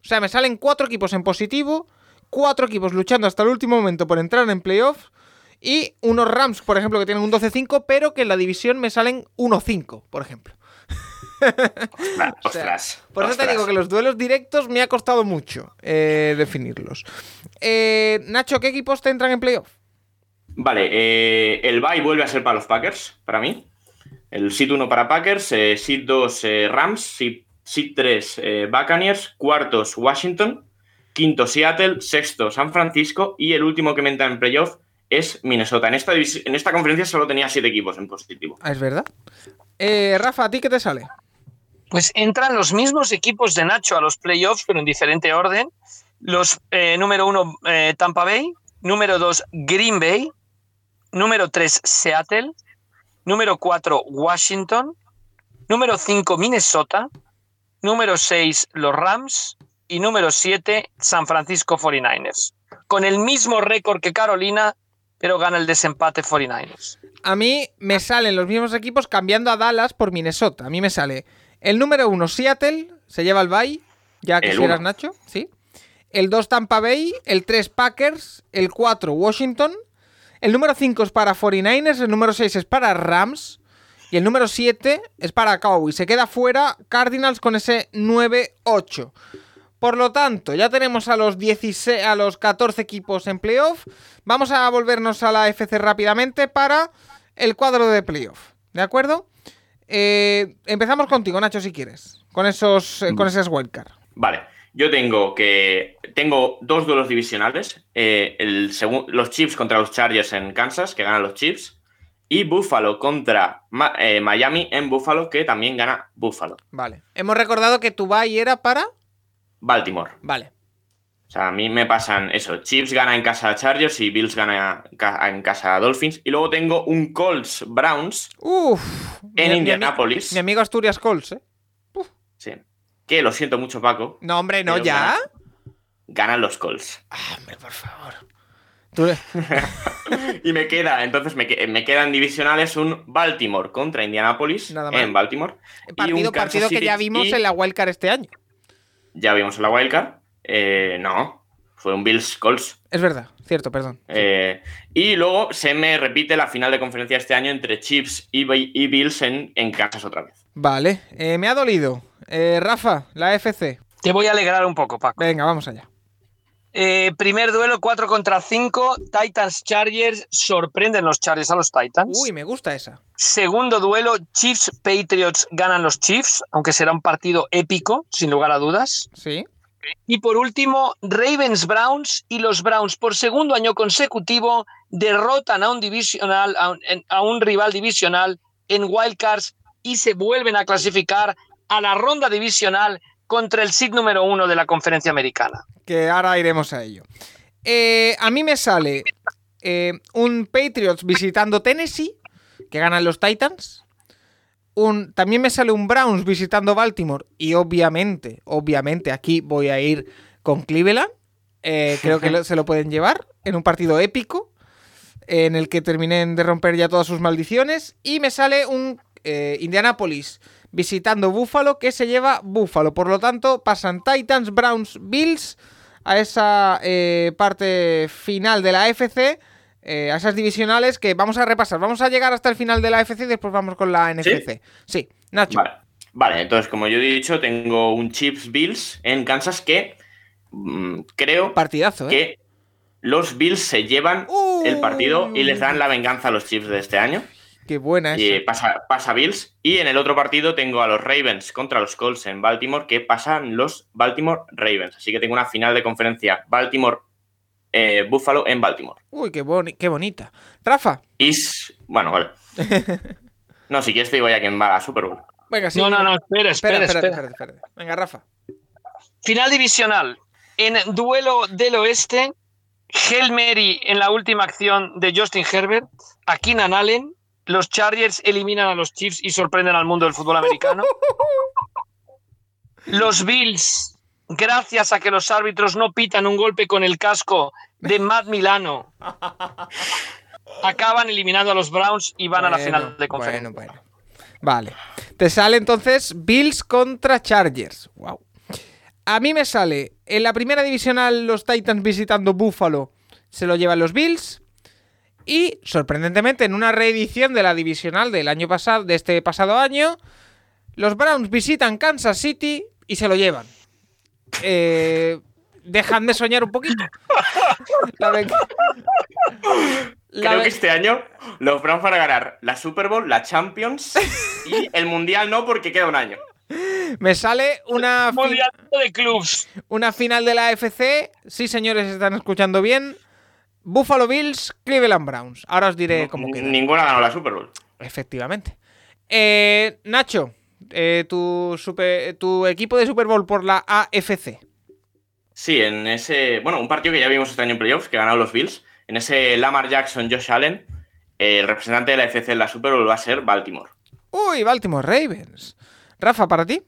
sea, me salen cuatro equipos en positivo, cuatro equipos luchando hasta el último momento por entrar en playoffs y unos Rams, por ejemplo, que tienen un 12-5, pero que en la división me salen 1-5, por ejemplo. Ostras, O sea, ostras, Por eso te digo que los duelos directos me ha costado mucho eh, definirlos. Eh, Nacho, ¿qué equipos te entran en playoff? Vale, eh, el bye vuelve a ser para los Packers, para mí. El Seed 1 para Packers, Seed 2 eh, Rams, Seed 3 eh, Buccaneers, cuartos Washington, quinto Seattle, sexto San Francisco y el último que me entra en playoff es Minnesota. En esta, en esta conferencia solo tenía siete equipos en positivo. Ah, es verdad. Eh, Rafa, ¿a ti qué te sale? Pues entran los mismos equipos de Nacho a los playoffs, pero en diferente orden. Los eh, número uno, eh, Tampa Bay. Número dos, Green Bay. Número tres, Seattle. Número cuatro, Washington. Número cinco, Minnesota. Número seis, los Rams. Y número siete, San Francisco 49ers. Con el mismo récord que Carolina, pero gana el desempate 49ers. A mí me salen los mismos equipos cambiando a Dallas por Minnesota. A mí me sale el número uno Seattle, se lleva el bye, ya El quisieras uno. Nacho, ¿sí? El 2 Tampa Bay, el 3 Packers, el 4 Washington, el número 5 es para 49ers, el número 6 es para Rams y el número 7 es para Cowboys. Se queda fuera Cardinals con ese 9-8. Por lo tanto, ya tenemos a los 16, a los 14 equipos en playoff. Vamos a volvernos a la FC rápidamente para el cuadro de playoff. ¿De acuerdo? Eh, empezamos contigo, Nacho, si quieres. Con esos, eh, con esas wildcard. Vale, yo tengo que tengo dos duelos divisionales. eh, el los Chiefs contra los Chargers en Kansas, que ganan los Chiefs. Y Buffalo contra Ma- eh, Miami en Buffalo, que también gana Buffalo. Vale. Hemos recordado que tu bye era para. Baltimore. Vale. O sea, a mí me pasan eso. Chiefs gana en casa a Chargers y Bills gana en casa a Dolphins. Y luego tengo un Colts Browns Uf. en mi- Indianapolis. Mi, amigo Asturias Colts, ¿eh? Sí. Que lo siento mucho, Paco. No, hombre, no, ya. gana. Ganan los Colts. Ah, hombre, por favor. Tú le- Y me queda, entonces me, me quedan divisionales un Baltimore contra Indianapolis Nada en Baltimore. y un Partido, partido que ya vimos y- en la wildcard este año. Ya vimos en la Wildcard. Eh, no, fue un Bills Colts. Es verdad, cierto, perdón. Eh, y luego se me repite la final de conferencia este año entre y, Bi- y Bills en, en Kansas otra vez. Vale, eh, me ha dolido. Eh, Rafa, la FC. Te voy a alegrar un poco, Paco. Venga, vamos allá. Eh, primer duelo, 4 contra 5. Titans Chargers. Sorprenden los Chargers a los Titans. Uy, me gusta esa. Segundo duelo, Chiefs Patriots ganan los Chiefs, aunque será un partido épico, sin lugar a dudas. Sí. Y por último, Ravens Browns y los Browns por segundo año consecutivo derrotan a un divisional, a un, en- a un rival divisional en Wildcards y se vuelven a clasificar a la ronda divisional contra el seed número uno de la conferencia americana. Que ahora iremos a ello. Eh, a mí me sale eh, un Patriots visitando Tennessee, que ganan los Titans. Un, también me sale un Browns visitando Baltimore. Y obviamente, obviamente, aquí voy a ir con Cleveland. Eh, creo que se lo pueden llevar en un partido épico. En el que terminen de romper ya todas sus maldiciones. Y me sale un eh, Indianapolis visitando Buffalo que se lleva Buffalo. Por lo tanto, pasan Titans, Browns, Bills a esa eh, parte final de la AFC, eh, a esas divisionales que vamos a repasar. Vamos a llegar hasta el final de la AFC y después vamos con la NFC. Sí, Nacho. Vale. Vale, entonces, como yo he dicho, tengo un Chiefs Bills en Kansas que mm, creo Partidazo, ¿eh? que los Bills se llevan Uh. el partido y les dan la venganza a los Chiefs de este año. Qué buena Y esa. pasa, pasa Bills. Y en el otro partido tengo a los Ravens contra los Colts en Baltimore, que pasan los Baltimore Ravens. Así que tengo una final de conferencia Baltimore eh, Buffalo en Baltimore. Uy, qué, boni- qué bonita. Rafa. Y bueno, vale. No, si quieres te digo ya quién va a la Super Bowl. Venga, sí. No, no, no, espera, Espera, espera, espérate, espera. espérate, espérate. Venga, Rafa. Final divisional. En duelo del oeste, Hail Mary en la última acción de Justin Herbert, a Keenan Allen, los Chargers eliminan a los Chiefs y sorprenden al mundo del fútbol americano. Los Bills, gracias a que los árbitros no pitan un golpe con el casco de Matt Milano, acaban eliminando a los Browns y van a la final de conferencia. Bueno, bueno. Vale. Te sale entonces Bills contra Chargers. Wow. A mí me sale en la primera divisional los Titans visitando Buffalo. Se lo llevan los Bills. Y sorprendentemente en una reedición de la divisional del año pasado, de este pasado año, los Browns visitan Kansas City y se lo llevan. Eh, dejadme soñar un poquito. La ve- la Creo que este año los Browns van a ganar la Super Bowl, la Champions y el Mundial no porque queda un año. Me sale una, fi- Mundial de clubs. una final de la AFC. Sí, señores, están escuchando bien. Buffalo Bills, Cleveland Browns. Ahora os diré cómo queda. Ninguna ha ganado la Super Bowl. Efectivamente. Eh, Nacho, eh, tu, super- tu equipo de Super Bowl por la AFC. Sí, en ese. Bueno, un partido que ya vimos este año en playoffs, que ganaron los Bills. En ese Lamar Jackson, Josh Allen, eh, el representante de la FC en la Super Bowl va a ser Baltimore. Uy, Baltimore Ravens. Rafa, para ti.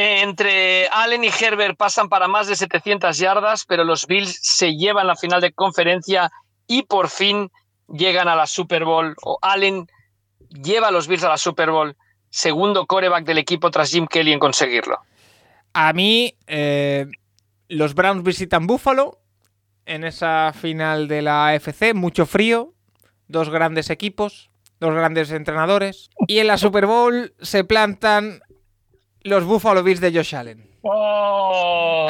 Entre Allen y Herbert pasan para más de 700 yardas, pero los Bills se llevan la final de conferencia y por fin llegan a la Super Bowl. O Allen lleva a los Bills a la Super Bowl, segundo coreback del equipo tras Jim Kelly en conseguirlo. A mí, eh, los Browns visitan Buffalo en esa final de la AFC. Mucho frío, dos grandes equipos, dos grandes entrenadores. Y en la Super Bowl se plantan los Buffalo Bills de Josh Allen.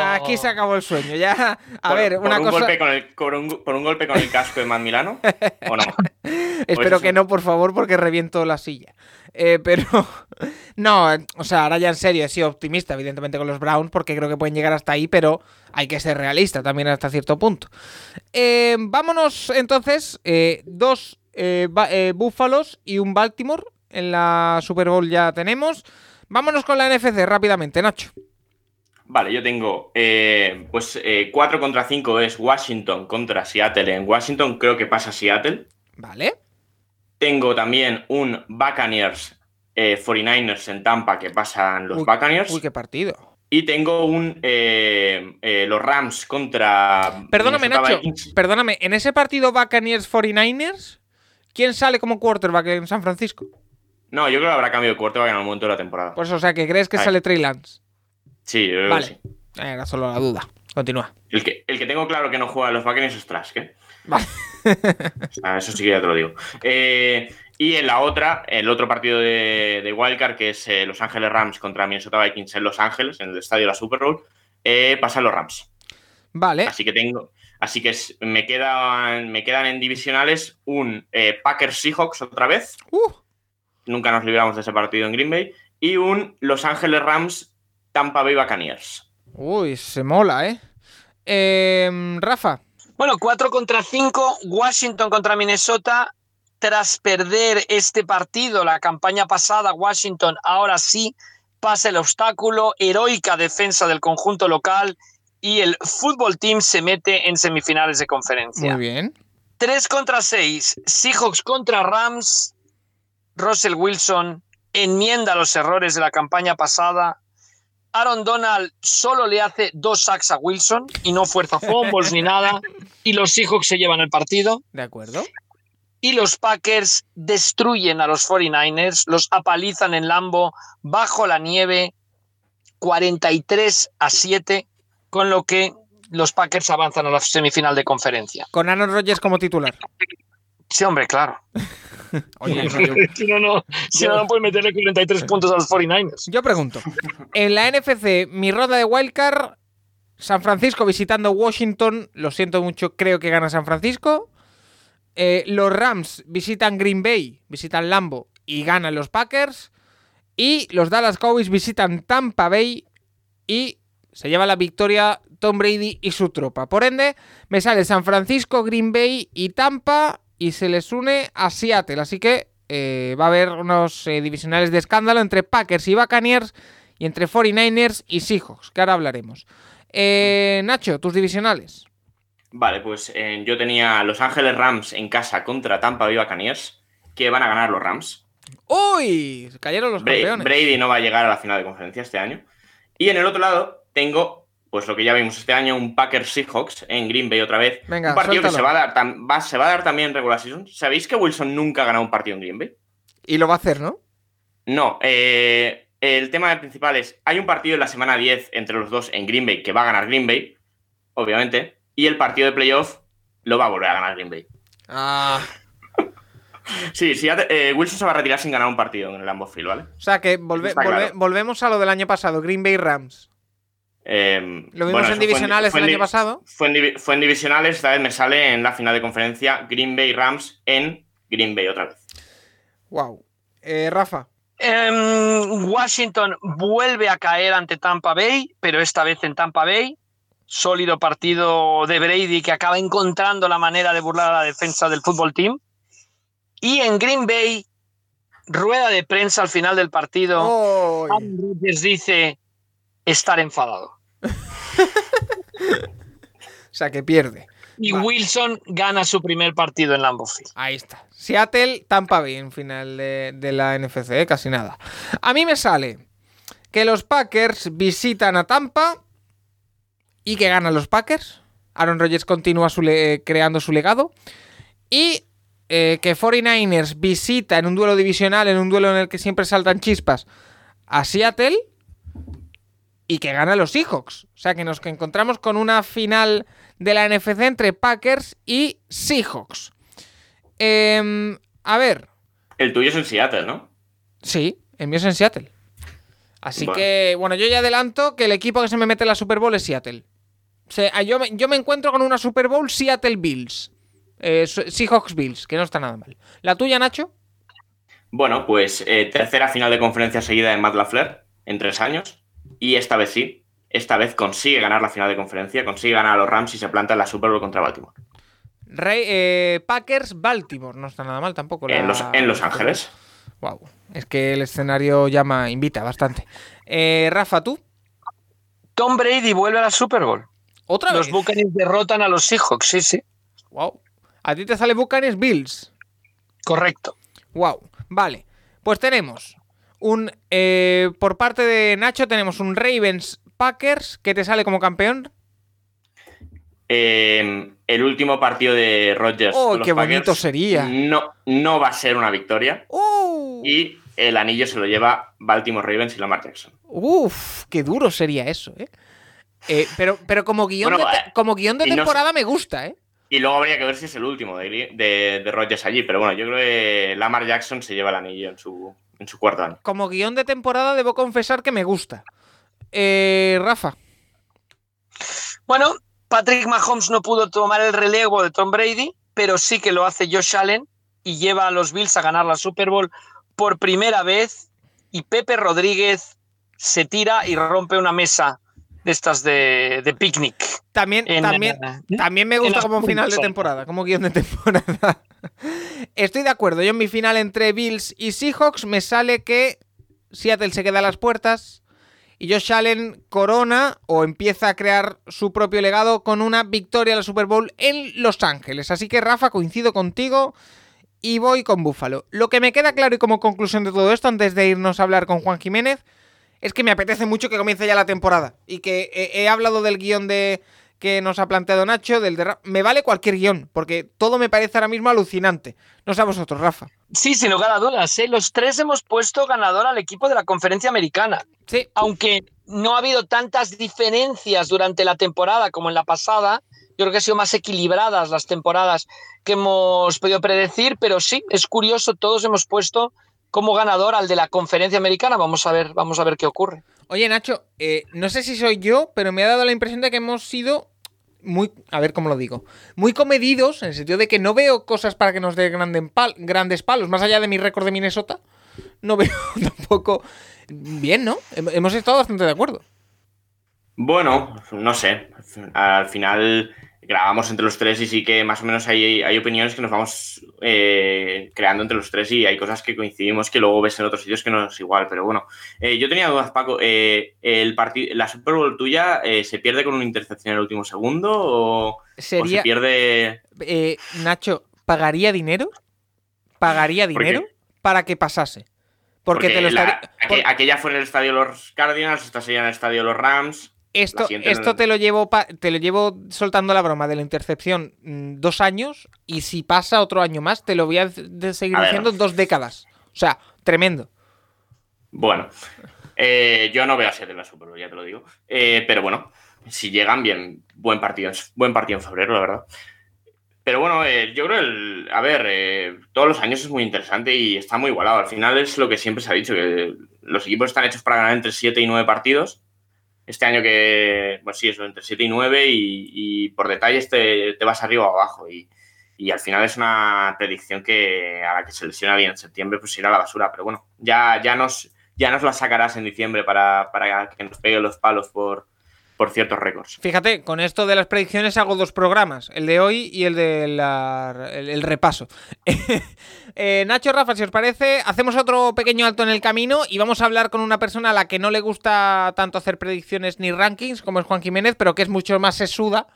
Aquí se acabó el sueño. Ya, a Por- ver, por una un cosa. Golpe con el, por, un, por un golpe con el casco de Matt Milano. ¿O no? Espero eso que no, por favor, porque reviento la silla. Eh, pero, no, eh, o sea, ahora ya en serio, he sido optimista, evidentemente, con los Browns, porque creo que pueden llegar hasta ahí, pero hay que ser realista también hasta cierto punto. Eh, vámonos entonces, eh, dos Búfalos y un Baltimore en la Super Bowl ya tenemos. Vámonos con la NFC rápidamente, Nacho. Vale, yo tengo eh, pues 4 contra 5 es Washington contra Seattle. En Washington creo que pasa Seattle. Vale. Tengo también un Buccaneers eh, 49ers en Tampa que pasan los Uy, Buccaneers. Uy, qué partido. Y tengo un eh, eh, los Rams contra. Perdóname, Nacho. Vikings. Perdóname, en ese partido Buccaneers 49ers, ¿quién sale como quarterback en San Francisco? No, yo creo que habrá cambio de quarterback en algún momento de la temporada. Pues o sea, que crees que sale Trey Lance. sí, yo creo que Vale. sí. Era solo la duda. Continúa. El que, el que tengo claro que no juega a los Buccaneers es Trask, ¿eh? Vale. O sea, eso sí que ya te lo digo. Eh, y en la otra, el otro partido de, de Wildcard, que es eh, Los Ángeles Rams contra Minnesota Vikings en Los Ángeles, en el estadio de la Super Bowl, eh, pasan los Rams. Vale. Así que tengo. Así que me quedan, me quedan en divisionales un eh, Packers Seahawks otra vez. Uh, Nunca nos libramos de ese partido en Green Bay. Y un Los Ángeles Rams Tampa Bay Buccaneers. uy, se mola, ¿eh? Em, Rafa. Bueno, 4 contra 5, Washington contra Minnesota. Tras perder este partido, la campaña pasada, Washington ahora sí pasa el obstáculo, heroica defensa del conjunto local y el fútbol team se mete en semifinales de conferencia. Muy bien. 3 contra 6, Seahawks contra Rams. Russell Wilson enmienda los errores de la campaña pasada. Aaron Donald solo le hace dos sacks a Wilson y no fuerza fumbles ni nada. Y los Seahawks se llevan el partido. De acuerdo. Y los Packers destruyen a los 49ers, los apalizan en Lambo bajo la nieve 43 a 7, con lo que los Packers avanzan a la semifinal de conferencia. Con Aaron Rodgers como titular. Sí, hombre, claro. Oye, yo, si no, no, si no, no puedes meterle 43 puntos a los 49ers. yo pregunto. En la NFC, mi ronda de Wildcard, San Francisco visitando Washington. Lo siento mucho, creo que gana San Francisco. Eh, los Rams visitan Green Bay, visitan Lambo y ganan los Packers. Y los Dallas Cowboys visitan Tampa Bay y se lleva la victoria Tom Brady y su tropa. Por ende, me sale San Francisco, Green Bay y Tampa y se les une a Seattle. Así que eh, va a haber unos eh, divisionales de escándalo entre Packers y Buccaneers y entre 49ers y Seahawks, que ahora hablaremos. Eh, Nacho, tus divisionales. Vale, pues yo tenía Los Ángeles Rams en casa contra Tampa Bay Buccaneers, que van a ganar los Rams. ¡Uy! Cayeron los Bra- campeones. Brady no va a llegar a la final de conferencia este año. Y en el otro lado tengo, pues lo que ya vimos este año, un Packers Seahawks en Green Bay otra vez. Venga, un partido que se va, a dar, tam- va- se va a dar también en regular season. ¿Sabéis que Wilson nunca ha ganado un partido en Green Bay? Y lo va a hacer, ¿no? No, eh, el tema principal es, hay un partido en la semana 10 entre los dos en Green Bay que va a ganar Green Bay, obviamente, y el partido de playoff lo va a volver a ganar Green Bay. Ah. Sí, sí, eh, Wilson se va a retirar sin ganar un partido en el Lambeau Field, ¿vale? O sea que volve- volve- volvemos a lo del año pasado, Green Bay Rams. Eh, Lo vimos bueno, en fue divisionales fue el en año pasado. Fue en, divi- fue en divisionales, esta vez me sale en la final de conferencia Green Bay Rams en Green Bay otra vez. Wow. Eh, Rafa. Em, Washington vuelve a caer ante Tampa Bay, pero esta vez en Tampa Bay. Sólido partido de Brady que acaba encontrando la manera de burlar a la defensa del fútbol team. Y en Green Bay, rueda de prensa al final del partido. Oh, Aaron Rodgers dice estar enfadado. o sea que pierde. Y Vale. Wilson gana su primer partido en Lambeau Field. Ahí está. Seattle, Tampa Bay en final de, de la NFC, ¿eh? casi nada. A mí me sale que los Packers visitan a Tampa y que ganan los Packers. Aaron Rodgers continúa su le- creando su legado. Y eh, que 49ers visita en un duelo divisional, en un duelo en el que siempre saltan chispas, a Seattle y que gana los Seahawks. O sea que nos encontramos con una final de la NFC entre Packers y Seahawks. Em, a ver, El tuyo es en Seattle, ¿no? sí, el mío es en Seattle. Así Bueno. que, bueno, yo ya adelanto que el equipo que se me mete en la Super Bowl es Seattle. O sea, yo, me, yo me encuentro con una Super Bowl Seattle Bills. Eh, Seahawks Bills, que no está nada mal. ¿La tuya, Nacho? Bueno, pues eh, tercera final de conferencia seguida de Matt LaFleur en tres años. Y esta vez sí. Esta vez consigue ganar la final de conferencia, consigue ganar a los Rams y se planta en la Super Bowl contra Baltimore. Rey, eh, Packers Baltimore, no está nada mal tampoco. En, los, en Los Ángeles. Wow, es que el escenario llama, invita bastante. Eh, Rafa, ¿tú? Tom Brady vuelve a la Super Bowl. ¿Otra Los vez? Buccaneers derrotan a los Seahawks, sí, sí. Wow. A ti te sale Buccaneers Bills. Correcto. Wow. Vale. Pues tenemos un. eh, por parte de Nacho, tenemos un Ravens Packers que te sale como campeón. Eh, el último partido de Rodgers. ¡Oh, los qué bonito sería! No, no va a ser una victoria. ¡Uh! Y el anillo se lo lleva Baltimore Ravens y Lamar Jackson. Uf, qué duro sería eso, ¿eh? Eh, pero, pero como guion, Bueno, de, eh, como guion de no temporada me gusta, ¿eh? Y luego habría que ver si es el último de, de, de Rodgers allí. Pero bueno, yo creo que Lamar Jackson se lleva el anillo en su, en su cuarto año. Como guion de temporada debo confesar que me gusta. Eh, Rafa. Bueno, Patrick Mahomes no pudo tomar el relevo de Tom Brady, pero sí que lo hace Josh Allen y lleva a los Bills a ganar la Super Bowl por primera vez. Y Pepe Rodríguez se tira y rompe una mesa de estas de, de picnic. También, En, también, eh, también me gusta como final de temporada, como guion de temporada. Estoy de acuerdo. Yo en mi final entre Bills y Seahawks me sale que Seattle se queda a las puertas y Josh Allen corona o empieza a crear su propio legado con una victoria en la Super Bowl en Los Ángeles. Así que Rafa, coincido contigo y voy con Búfalo. Lo que me queda claro y como conclusión de todo esto, antes de irnos a hablar con Juan Jiménez, es que me apetece mucho que comience ya la temporada. Y que he, he hablado del guion de que nos ha planteado Nacho, del de Ra- Me vale cualquier guion, porque todo me parece ahora mismo alucinante. No sé a vosotros, Rafa. Sí, sin lugar a dudas. ¿eh? Los tres hemos puesto ganador al equipo de la conferencia americana. Sí, aunque no ha habido tantas diferencias durante la temporada como en la pasada, yo creo que han sido más equilibradas las temporadas que hemos podido predecir, pero sí, es curioso, todos hemos puesto como ganador al de la conferencia americana. Vamos a ver, vamos a ver qué ocurre. Oye, Nacho, eh, no sé si soy yo, pero me ha dado la impresión de que hemos sido muy, a ver cómo lo digo, muy comedidos, en el sentido de que no veo cosas para que nos dé granden pal- grandes palos, más allá de mi récord de Minnesota, no veo tampoco bien, ¿no? Hem- Hemos estado bastante de acuerdo. Bueno, no sé. Al final grabamos entre los tres y sí que más o menos hay, hay opiniones que nos vamos eh, creando entre los tres y hay cosas que coincidimos que luego ves en otros sitios que no es igual. Pero bueno, Eh, yo tenía dudas, Paco. Eh, el ¿La Super Bowl tuya eh, se pierde con una intercepción en el último segundo o, se pierde...? Nacho, ¿pagaría dinero? ¿Pagaría dinero para que pasase? Porque, te lo la- estaría- aquella fue en el estadio de los Cardinals, esta sería en el estadio de los Rams. Esto, esto te lo llevo pa- te lo llevo soltando la broma de la intercepción mm, dos años y si pasa otro año más te lo voy a seguir A ver. diciendo dos décadas. O sea, tremendo. Bueno, eh, yo no veo a Seattle en la Super Bowl, ya te lo digo. Eh, pero bueno, si llegan bien, buen partido, buen partido en febrero, la verdad. Pero bueno, eh, yo creo, el, a ver, eh, todos los años es muy interesante y está muy igualado. Al final es lo que siempre se ha dicho, que los equipos están hechos para ganar entre 7 y 9 partidos. Este año que, pues sí, eso, entre 7 y 9 y, por detalles te, vas arriba o abajo. Y, y al final es una predicción que a la que se lesiona bien en septiembre, pues irá a la basura. Pero bueno, ya, ya, nos, ya nos la sacarás en diciembre para, para que nos pegue los palos por, por ciertos récords. Fíjate, con esto de las predicciones hago dos programas, el de hoy y el de la- el, el repaso. Eh, Nacho, Rafa, si os parece, hacemos otro pequeño alto en el camino y vamos a hablar con una persona a la que no le gusta tanto hacer predicciones ni rankings, como es Juan Jiménez, pero que es mucho más sesuda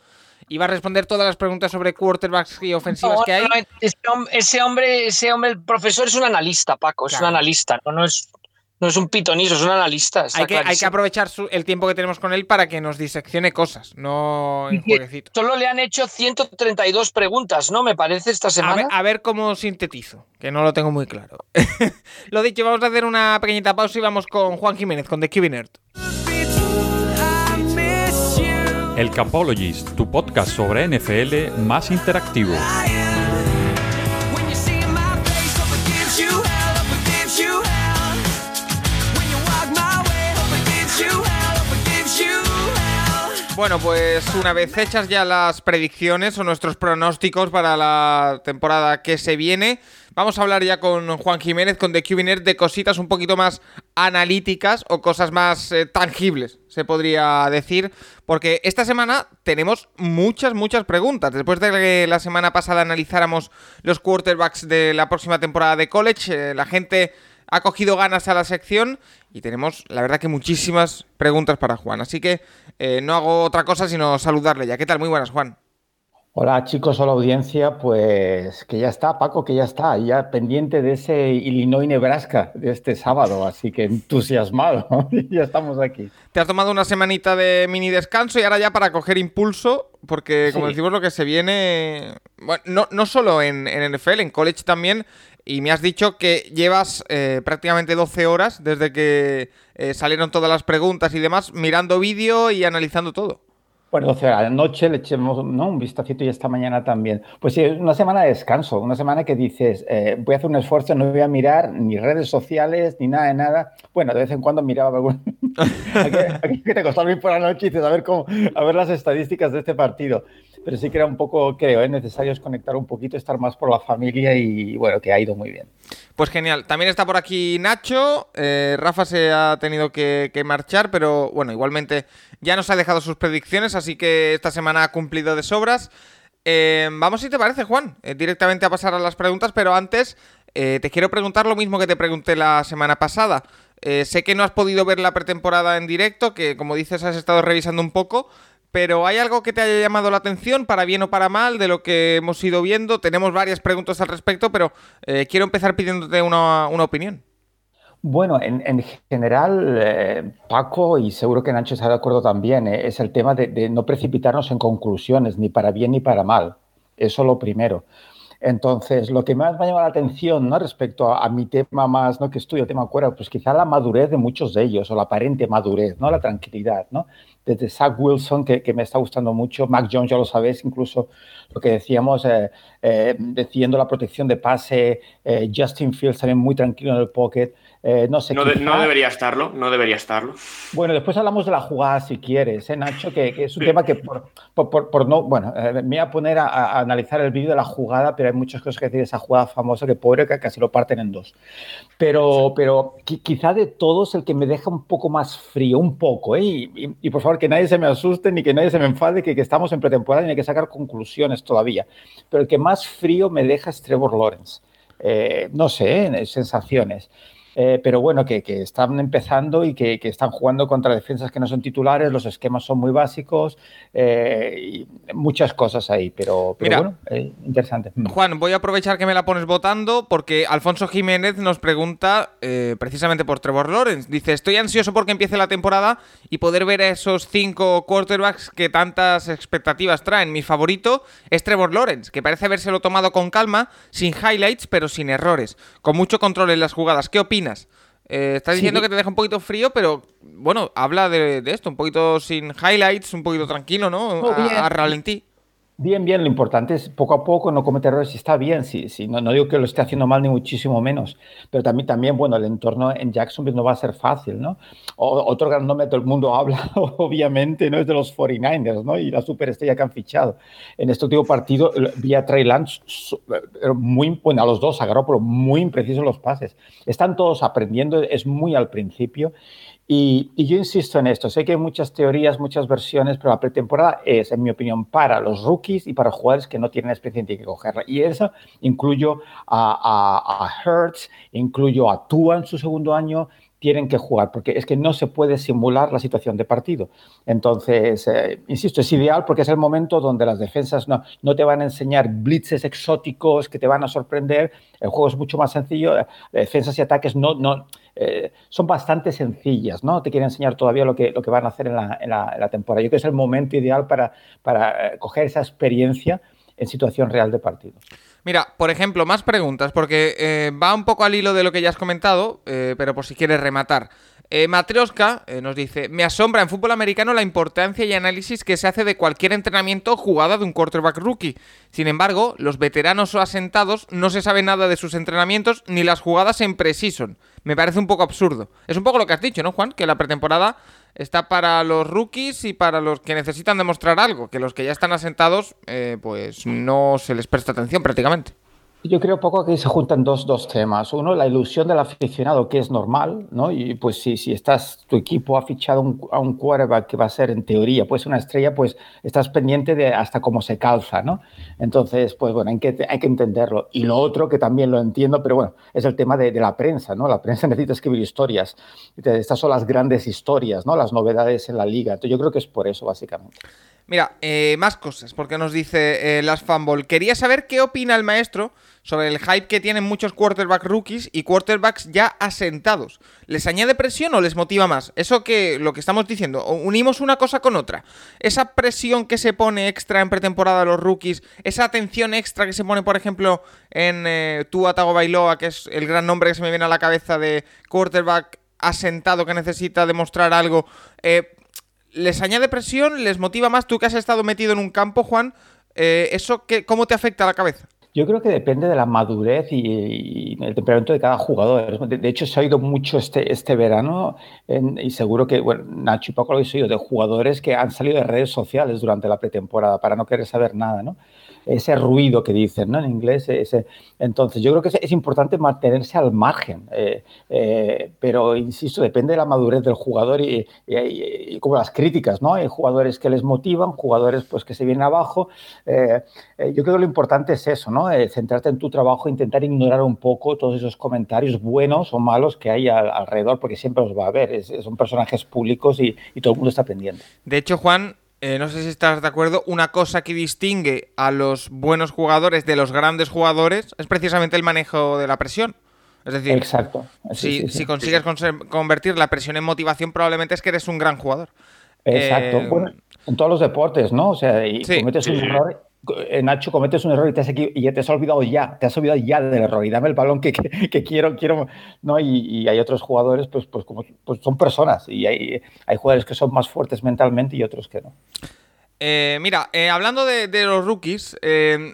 y va a responder todas las preguntas sobre quarterbacks y ofensivas No, que hay. no, ese, hom- ese hombre, ese hombre, el profesor es un analista, Paco, es Claro. un analista, no, no es, no es un pitonizo, es un analista. está Hay que, hay que clarísimo. aprovechar su- el tiempo que tenemos con él para que nos diseccione cosas, no en jueguecitos. Solo le han hecho 132 preguntas, ¿no? Me parece esta A semana. ver, a ver cómo sintetizo, que no lo tengo muy claro. lo dicho, vamos a hacer una pequeñita pausa y vamos con Juan Jiménez, con The QB Nerd. El Capologist, tu podcast sobre NFL más interactivo. Bueno, pues una vez hechas ya las predicciones o nuestros pronósticos para la temporada que se viene, vamos a hablar ya con Juan Jiménez, con The Nerd, de cositas un poquito más analíticas o cosas más eh, tangibles, se podría decir, porque esta semana tenemos muchas, muchas preguntas. Después de que la semana pasada analizáramos los quarterbacks de la próxima temporada de college, eh, la gente ha cogido ganas a la sección y tenemos, la verdad, que muchísimas preguntas para Juan. Así que eh, no hago otra cosa sino saludarle ya. ¿Qué tal? Muy buenas, Juan. Hola chicos, hola audiencia, pues que ya está, Paco, que ya está, ya pendiente de ese Illinois-Nebraska de este sábado, así que entusiasmado, ya estamos aquí. Te has tomado una semanita de mini descanso y ahora ya para coger impulso, porque como Sí. decimos lo que se viene, bueno, no, no solo en, en NFL, en college también, y me has dicho que llevas eh, prácticamente 12 horas desde que eh, salieron todas las preguntas y demás, mirando vídeo y analizando todo. Bueno, 12 horas de noche le echemos ¿no? un vistacito y esta mañana también. Pues sí, una semana de descanso, una semana que dices, eh, voy a hacer un esfuerzo, no voy a mirar ni redes sociales ni nada de nada. Bueno, de vez en cuando miraba algún... aquí, aquí te costó dormir por la noche y dices, a ver, cómo, a ver las estadísticas de este partido. Pero sí que era un poco, creo, ¿eh? necesario desconectar un poquito, estar más por la familia y bueno, que ha ido muy bien. Pues genial. También está por aquí Nacho. eh, Rafa se ha tenido que, marchar, pero bueno, igualmente ya nos ha dejado sus predicciones, así que esta semana ha cumplido de sobras. Eh, vamos, si te parece, Juan, directamente a pasar a las preguntas, pero antes te quiero preguntar lo mismo que te pregunté la semana pasada. Sé que no has podido ver la pretemporada en directo, que como dices has estado revisando un poco, pero ¿hay algo que te haya llamado la atención, para bien o para mal, de lo que hemos ido viendo? Tenemos varias preguntas al respecto, pero eh, quiero empezar pidiéndote una, una opinión. Bueno, en, en general, eh, Paco, y seguro que Nacho está de acuerdo también, eh, es el tema de, de no precipitarnos en conclusiones, ni para bien ni para mal. Eso lo primero. Entonces, lo que más me ha llamado la atención ¿no? respecto a, a mi tema más, ¿no? que estudio, tema cuerda, pues quizá la madurez de muchos de ellos, o la aparente madurez, ¿no? la tranquilidad. ¿no? Desde Zach Wilson, que, que me está gustando mucho, Mac Jones, ya lo sabéis, incluso lo que decíamos, eh, eh, decidiendo la protección de pase, eh, Justin Fields también muy tranquilo en el pocket. Eh, no sé, No, de- quizá- no debería estarlo, no debería estarlo. bueno, después hablamos de la jugada si quieres, ¿eh, Nacho? Que, que es un tema que por, por- por- por no, bueno, eh, me voy a poner a, a analizar el vídeo de la jugada, pero hay muchas cosas que decir de esa jugada famosa que pobre que casi lo parten en dos. Pero, pero qui- quizá de todos el que me deja un poco más frío, un poco, ¿eh? Y, y- y por favor que nadie se me asuste ni que nadie se me enfade, que, que estamos en pretemporada y hay que sacar conclusiones todavía. Pero el que más frío me deja es Trevor Lawrence. Eh, no sé, sensaciones. Eh, pero bueno, que, están empezando y que, están jugando contra defensas que no son titulares, los esquemas son muy básicos, eh, y muchas cosas ahí, pero, bueno, eh, interesante. Mm. Juan, voy a aprovechar que me la pones votando porque Alfonso Jiménez nos pregunta precisamente por Trevor Lawrence. Dice, estoy ansioso porque empiece la temporada y poder ver a esos cinco quarterbacks que tantas expectativas traen. Mi favorito es Trevor Lawrence, que parece habérselo tomado con calma, sin highlights, pero sin errores, con mucho control en las jugadas. ¿Qué opinas? Eh, estás diciendo que te deja un poquito frío, pero bueno, habla de, esto, un poquito sin highlights, un poquito tranquilo, ¿no? a, ralentí. Bien, bien, lo importante es poco a poco no cometer errores. Está bien, si, si no, digo que lo esté haciendo mal ni muchísimo menos, pero también, también bueno, el entorno en Jacksonville no va a ser fácil, ¿no? otro gran nombre todo el mundo habla, obviamente, ¿no? Es de los 49ers, ¿no? Y la superestrella que han fichado. En este último partido, vía Trey Lance, eh, muy, bueno, a los dos agarró, pero muy imprecisos los pases. Están todos aprendiendo, es muy al principio. Y, yo insisto en esto, sé que hay muchas teorías, muchas versiones, pero la pretemporada es, en mi opinión, para los rookies y para jugadores que no tienen experiencia y que cogerla. Y eso incluyo a, a, Hertz, incluyo a Tua en su segundo año, tienen que jugar, porque es que no se puede simular la situación de partido. Entonces, eh, insisto, es ideal porque es el momento donde las defensas no, no te van a enseñar blitzes exóticos que te van a sorprender, el juego es mucho más sencillo, eh, defensas y ataques no, no, eh, son bastante sencillas, ¿no? Te quieren enseñar todavía lo que, lo que van a hacer en la, en la, temporada. Yo creo que es el momento ideal para, para coger esa experiencia en situación real de partido. Mira, por ejemplo, más preguntas, porque eh, va un poco al hilo de lo que ya has comentado, eh, pero por si quieres rematar. Eh, Matrioska eh, nos dice, me asombra en fútbol americano la importancia y análisis que se hace de cualquier entrenamiento jugada de un quarterback rookie. Sin embargo, los veteranos o asentados no se sabe nada de sus entrenamientos ni las jugadas en precision. Me parece un poco absurdo. Es un poco lo que has dicho, ¿no, Juan? Que la pretemporada está para los rookies y para los que necesitan demostrar algo, que los que ya están asentados, eh, pues no se les presta atención prácticamente. Yo creo poco que se juntan dos, dos, temas. Uno, la ilusión del aficionado, que es normal, ¿no? Y pues si, si estás, tu equipo ha fichado a un quarterback que va a ser en teoría, pues una estrella, pues estás pendiente de hasta cómo se calza, ¿no? Entonces, pues bueno, hay que, hay que entenderlo. Y lo otro, que también lo entiendo, pero bueno, es el tema de, de la prensa, ¿no? La prensa necesita escribir historias. Estas son las grandes historias, ¿no? Las novedades en la liga. Entonces, yo creo que es por eso, básicamente. Mira, eh, más cosas, porque nos dice eh, Las Fanball. Quería saber qué opina el maestro sobre el hype que tienen muchos quarterback rookies y quarterbacks ya asentados. ¿Les añade presión o les motiva más? Eso que lo que estamos diciendo, unimos una cosa con otra. Esa presión que se pone extra en pretemporada a los rookies, esa atención extra que se pone, por ejemplo, en eh, Tua Bailoa, que es el gran nombre que se me viene a la cabeza de quarterback asentado que necesita demostrar algo. Eh, ¿Les añade presión? ¿Les motiva más? Tú que has estado metido en un campo, Juan, eh, ¿eso qué, cómo te afecta a la cabeza? Yo creo que depende de la madurez y, el temperamento de cada jugador. De, hecho, se ha oído mucho este, este verano y seguro que, bueno, Nacho y Paco lo habéis oído, de jugadores que han salido de redes sociales durante la pretemporada para no querer saber nada, ¿no? Ese ruido que dicen ¿no? en inglés. Ese, entonces, yo creo que es, importante mantenerse al margen, eh, eh, pero insisto, depende de la madurez del jugador y, como las críticas, ¿no? Hay jugadores que les motivan, jugadores pues que se vienen abajo. Eh, yo creo que lo importante es eso, ¿no? centrarte en tu trabajo, intentar ignorar un poco todos esos comentarios buenos o malos que hay alrededor, porque siempre los va a haber. son personajes públicos y, y todo el mundo está pendiente. De hecho, Juan, eh, no sé si estás de acuerdo, una cosa que distingue a los buenos jugadores de los grandes jugadores es precisamente el manejo de la presión. Es decir, Exacto. si, consigues convertir la presión en motivación, probablemente es que eres un gran jugador. Exacto. Eh, bueno, en todos los deportes, ¿no? O sea, y cometes un error Nacho, cometes un error y te, has y te has olvidado ya, te has olvidado ya del error y dame el balón que, quiero, quiero. Y, hay otros jugadores, pues, pues como pues son personas y hay, hay jugadores que son más fuertes mentalmente y otros que no. Eh, mira, eh, hablando de, los rookies,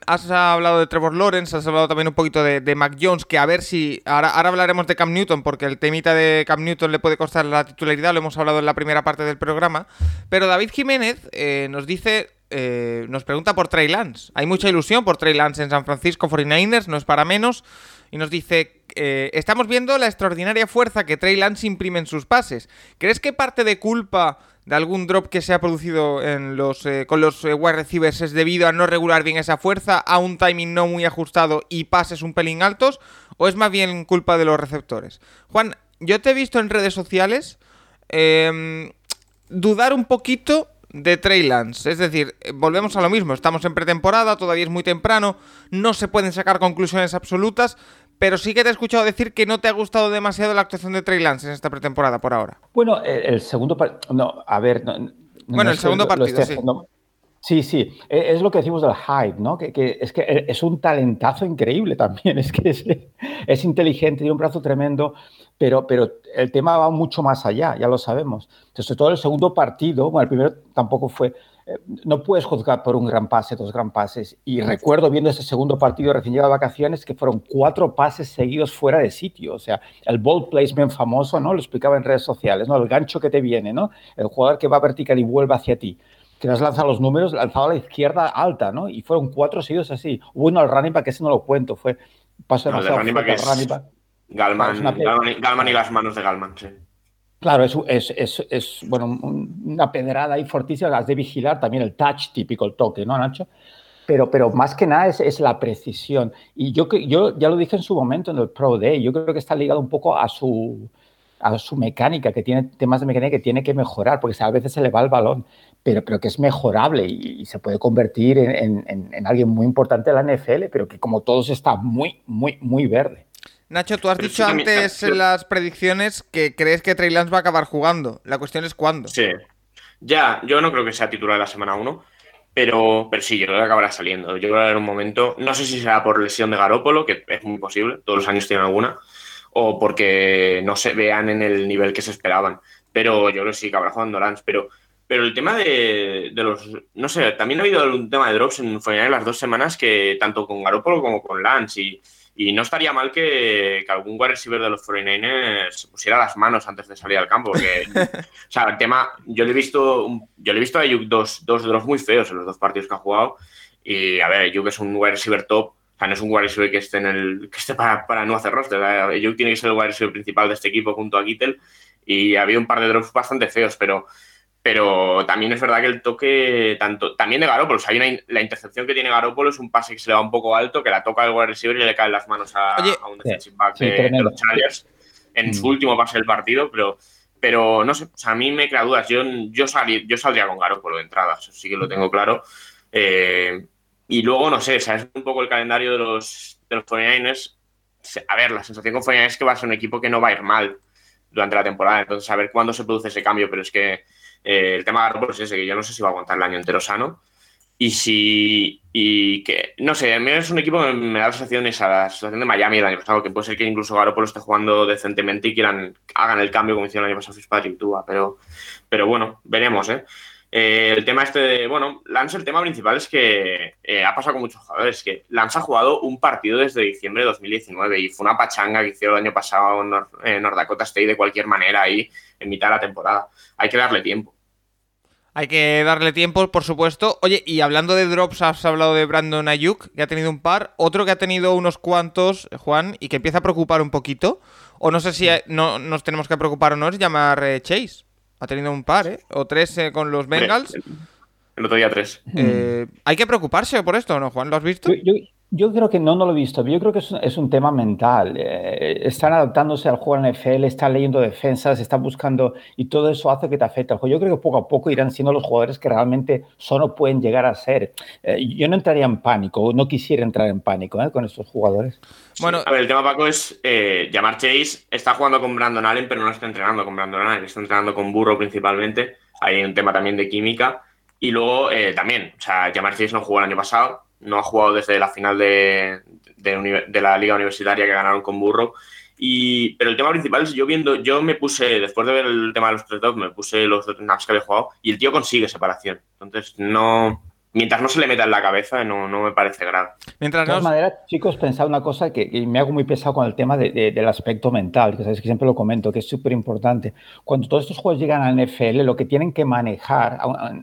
has hablado de Trevor Lawrence, has hablado también un poquito de, Mac Jones, que a ver si. Ahora, ahora, hablaremos de Cam Newton, porque el temita de Cam Newton le puede costar la titularidad, lo hemos hablado en la primera parte del programa. Pero David Jiménez nos dice eh, nos pregunta por Trey Lance. Hay mucha ilusión por Trey Lance en San Francisco 49ers, no es para menos. Y nos dice, eh, estamos viendo la extraordinaria fuerza que Trey Lance imprime en sus pases. ¿Crees que parte de culpa de algún drop que se ha producido eh, con los wide receivers es debido a no regular bien esa fuerza, a un timing no muy ajustado y pases un pelín altos? ¿O es más bien culpa de los receptores? Juan, yo te he visto en redes sociales em, dudar un poquito de Trey. Es decir, volvemos a lo mismo. Estamos en pretemporada, todavía es muy temprano, no se pueden sacar conclusiones absolutas, pero sí que te he escuchado decir que no te ha gustado demasiado la actuación de Trey Lance en esta pretemporada por ahora. Bueno, el, segundo partido. No, a ver. bueno, el segundo partido, sí. Sí, sí, e, es lo que decimos del hype, ¿no? Que, es que e, es un talentazo increíble también, es que es, es, inteligente, tiene un brazo tremendo, pero, pero el tema va mucho más allá, ya lo sabemos. Entonces, todo el segundo partido, bueno, el primero tampoco fue, eh, no puedes juzgar por un gran pase, dos gran pases. Y recuerdo viendo ese segundo partido recién llegado de vacaciones que fueron cuatro pases seguidos fuera de sitio. O sea, el ball placement famoso, ¿no? Lo explicaba en redes sociales, ¿no? El gancho que te viene, ¿no? El jugador que va vertical y vuelve hacia ti que has lanzado los números, lanzado a la izquierda alta, ¿no? Y fueron cuatro seguidos así. Uno al running back, que ese no lo cuento, fue paso demasiado no. Galman, Galman, y las manos de Galman, sí. Claro, es, bueno, una pedrada ahí fortísima, has de vigilar también el touch típico, el toque, ¿no, Nacho? Pero, pero más que nada es, la precisión. Y yo, yo ya lo dije en su momento en el Pro Day, yo creo que está ligado un poco a su, a su mecánica, que tiene temas de mecánica que tiene que mejorar, porque a veces se le va el balón pero, pero que es mejorable y, se puede convertir en, en, alguien muy importante de la NFL, pero que como todos está muy, muy, muy verde. Nacho, tú has dicho antes en las predicciones que crees que Trey Lance va a acabar jugando. La cuestión es cuándo. Sí. Ya, yo no creo que sea titular de la semana 1, pero, pero sí, yo creo que acabará saliendo. Yo creo que en un momento, no sé si será por lesión de Garópolo, que es muy posible, todos los años tienen alguna, o porque no se vean en el nivel que se esperaban. Pero yo creo que sí que acabará jugando Lance. Pero pero el tema de, los. No sé, también ha habido un tema de drops en las dos semanas que tanto con Garoppolo como con Lance. Y, y no estaría mal que, algún wide receiver de los 49ers se pusiera las manos antes de salir al campo. Porque, o sea, el tema. Yo le he visto, yo le he visto a Ayuk dos, dos drops muy feos en los dos partidos que ha jugado. Y a ver, Ayuk es un wide receiver top. O sea, no es un wide receiver que esté, en el, que esté para, para no hacer roster. Ayuk tiene que ser el wide receiver principal de este equipo junto a Kittel. Y ha habido un par de drops bastante feos, pero pero también es verdad que el toque, tanto también de Garoppolo, hay una, la intercepción que tiene Garoppolo es un pase que se le va un poco alto, que la toca el wide receiver y le caen las manos a, un defensive back de, los Chargers en su mm. último pase del partido, pero, pero no sé, a mí me crea dudas. Yo, yo, yo saldría con Garoppolo de entrada, eso sí que lo tengo claro. Eh, y luego, no sé, es un poco el calendario de los, de los 49ers. A ver, la sensación con 49ers es que va a ser un equipo que no va a ir mal durante la temporada, entonces a ver cuándo se produce ese cambio, pero es que eh, el tema de Garoppolo es ese, que yo no sé si va a aguantar el año entero sano. Y si. Y que. No sé, a mí es un equipo que me da la sensación esa la situación de Miami el año pasado, que puede ser que incluso Garoppolo esté jugando decentemente y quieran hagan el cambio como hicieron el año pasado Fitzpatrick Tua. Pero, pero bueno, veremos, ¿eh? ¿Eh? el tema este de, bueno, Lance, el tema principal es que eh, ha pasado con muchos jugadores, que Lance ha jugado un partido desde diciembre de 2019 y fue una pachanga que hicieron el año pasado en North Dakota State de cualquier manera ahí en mitad de la temporada. Hay que darle tiempo. Hay que darle tiempo, por supuesto. Oye, y hablando de drops, has hablado de Brandon Ayuk, que ha tenido un par. Otro que ha tenido unos cuantos, Juan, y que empieza a preocupar un poquito. O no sé si no, nos tenemos que preocupar o no, es llamar eh, Chase. Ha tenido un par, ¿eh? O tres eh, con los Bengals. El otro día tres. Eh, hay que preocuparse por esto, ¿no, Juan? ¿Lo has visto? Yo creo que no, no lo he visto. Yo creo que es un, tema mental. Eh, están adaptándose al juego en NFL, están leyendo defensas, están buscando y todo eso hace que te afecte al juego. Yo creo que poco a poco irán siendo los jugadores que realmente solo pueden llegar a ser. Eh, yo no entraría en pánico, no quisiera entrar en pánico ¿eh? con estos jugadores. Bueno, a ver, el tema Paco es llamar Chase está jugando con Brandon Allen, pero no está entrenando con Brandon Allen, está entrenando con Burro principalmente. Hay un tema también de química. Y luego también, o sea, llamar Chase no jugó el año pasado no ha jugado desde la final de, la liga universitaria que ganaron con Burro. Y, pero el tema principal es yo viendo, yo me puse, después de ver el tema de los tres me puse los snaps que había jugado y el tío consigue separación. Entonces no, mientras no se le meta en la cabeza, no, no me parece grave. Mientras de todas maneras, chicos, pensad una cosa que, me hago muy pesado con el tema del aspecto mental, que sabéis que siempre lo comento, que es súper importante. Cuando todos estos juegos llegan al NFL, lo que tienen que manejar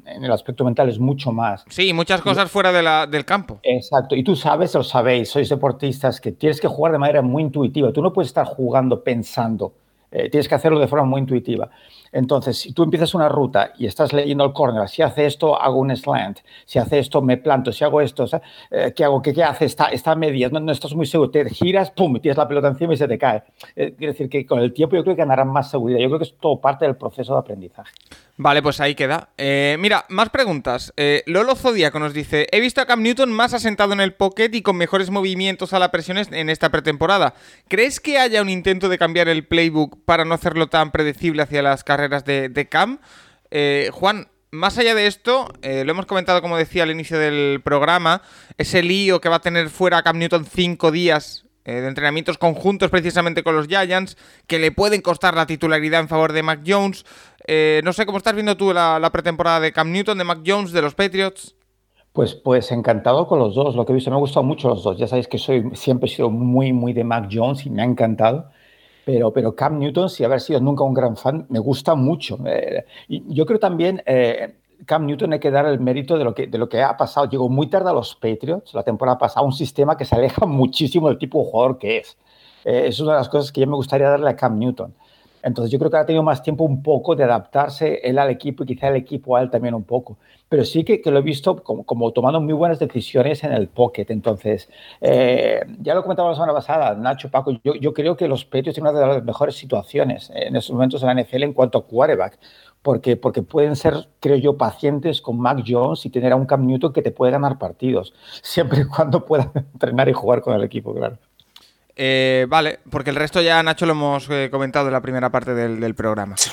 en el aspecto mental es mucho más. Sí, muchas cosas fuera de la, del campo. Exacto. Y tú sabes, lo sabéis, sois deportistas, que tienes que jugar de manera muy intuitiva. Tú no puedes estar jugando pensando Eh, tienes que hacerlo de forma muy intuitiva. Entonces, si tú empiezas una ruta y estás leyendo el corner, si hace esto, hago un slant, si hace esto, me planto, si hago esto, eh, ¿qué hago? ¿Qué, qué hace? Está, está a medias, no, estás muy seguro, te giras, pum, tienes la pelota encima y se te cae. Eh, quiere decir que con el tiempo yo creo que ganarán más seguridad. Yo creo que es todo parte del proceso de aprendizaje. Vale, pues ahí queda. Eh, mira, más preguntas. Lolo Zodíaco nos dice: He visto a Cam Newton más asentado en el pocket y con mejores movimientos a la presión en esta pretemporada. ¿Crees que haya un intento de cambiar el playbook para no hacerlo tan predecible hacia las carreras de, Cam? Juan, más allá de esto, eh, lo hemos comentado, como decía al inicio del programa, ese lío que va a tener fuera Cam Newton cinco días eh, de entrenamientos conjuntos precisamente con los Giants, que le pueden costar la titularidad en favor de Mac Jones. Eh, no sé cómo estás viendo tú la, pretemporada de Cam Newton, de Mac Jones, de los Patriots. Pues, pues encantado con los dos, lo que he visto, me ha gustado mucho los dos. Ya sabéis que soy, siempre he sido muy, muy de Mac Jones y me ha encantado. Pero, pero Cam Newton, sin haber sido nunca un gran fan, me gusta mucho. Eh, yo creo también, eh, Cam Newton hay que dar el mérito de lo, que, de lo que ha pasado. Llegó muy tarde a los Patriots la temporada pasada, un sistema que se aleja muchísimo del tipo de jugador que es. Eh, es una de las cosas que yo me gustaría darle a Cam Newton. Entonces yo creo que ha tenido más tiempo un poco de adaptarse él al equipo y quizá el equipo a él también un poco. Pero sí que, lo he visto como, tomando muy buenas decisiones en el pocket. Entonces, eh, ya lo comentaba la semana pasada, Nacho, Paco, yo, yo creo que los Patriots tienen una de las mejores situaciones en estos momentos en la NFL en cuanto a quarterback. Porque, porque pueden ser, creo yo, pacientes con Mac Jones y tener a un Cam Newton que te puede ganar partidos, siempre y cuando pueda entrenar y jugar con el equipo, claro. Eh, vale, porque el resto ya, Nacho, lo hemos eh, comentado en la primera parte del, programa.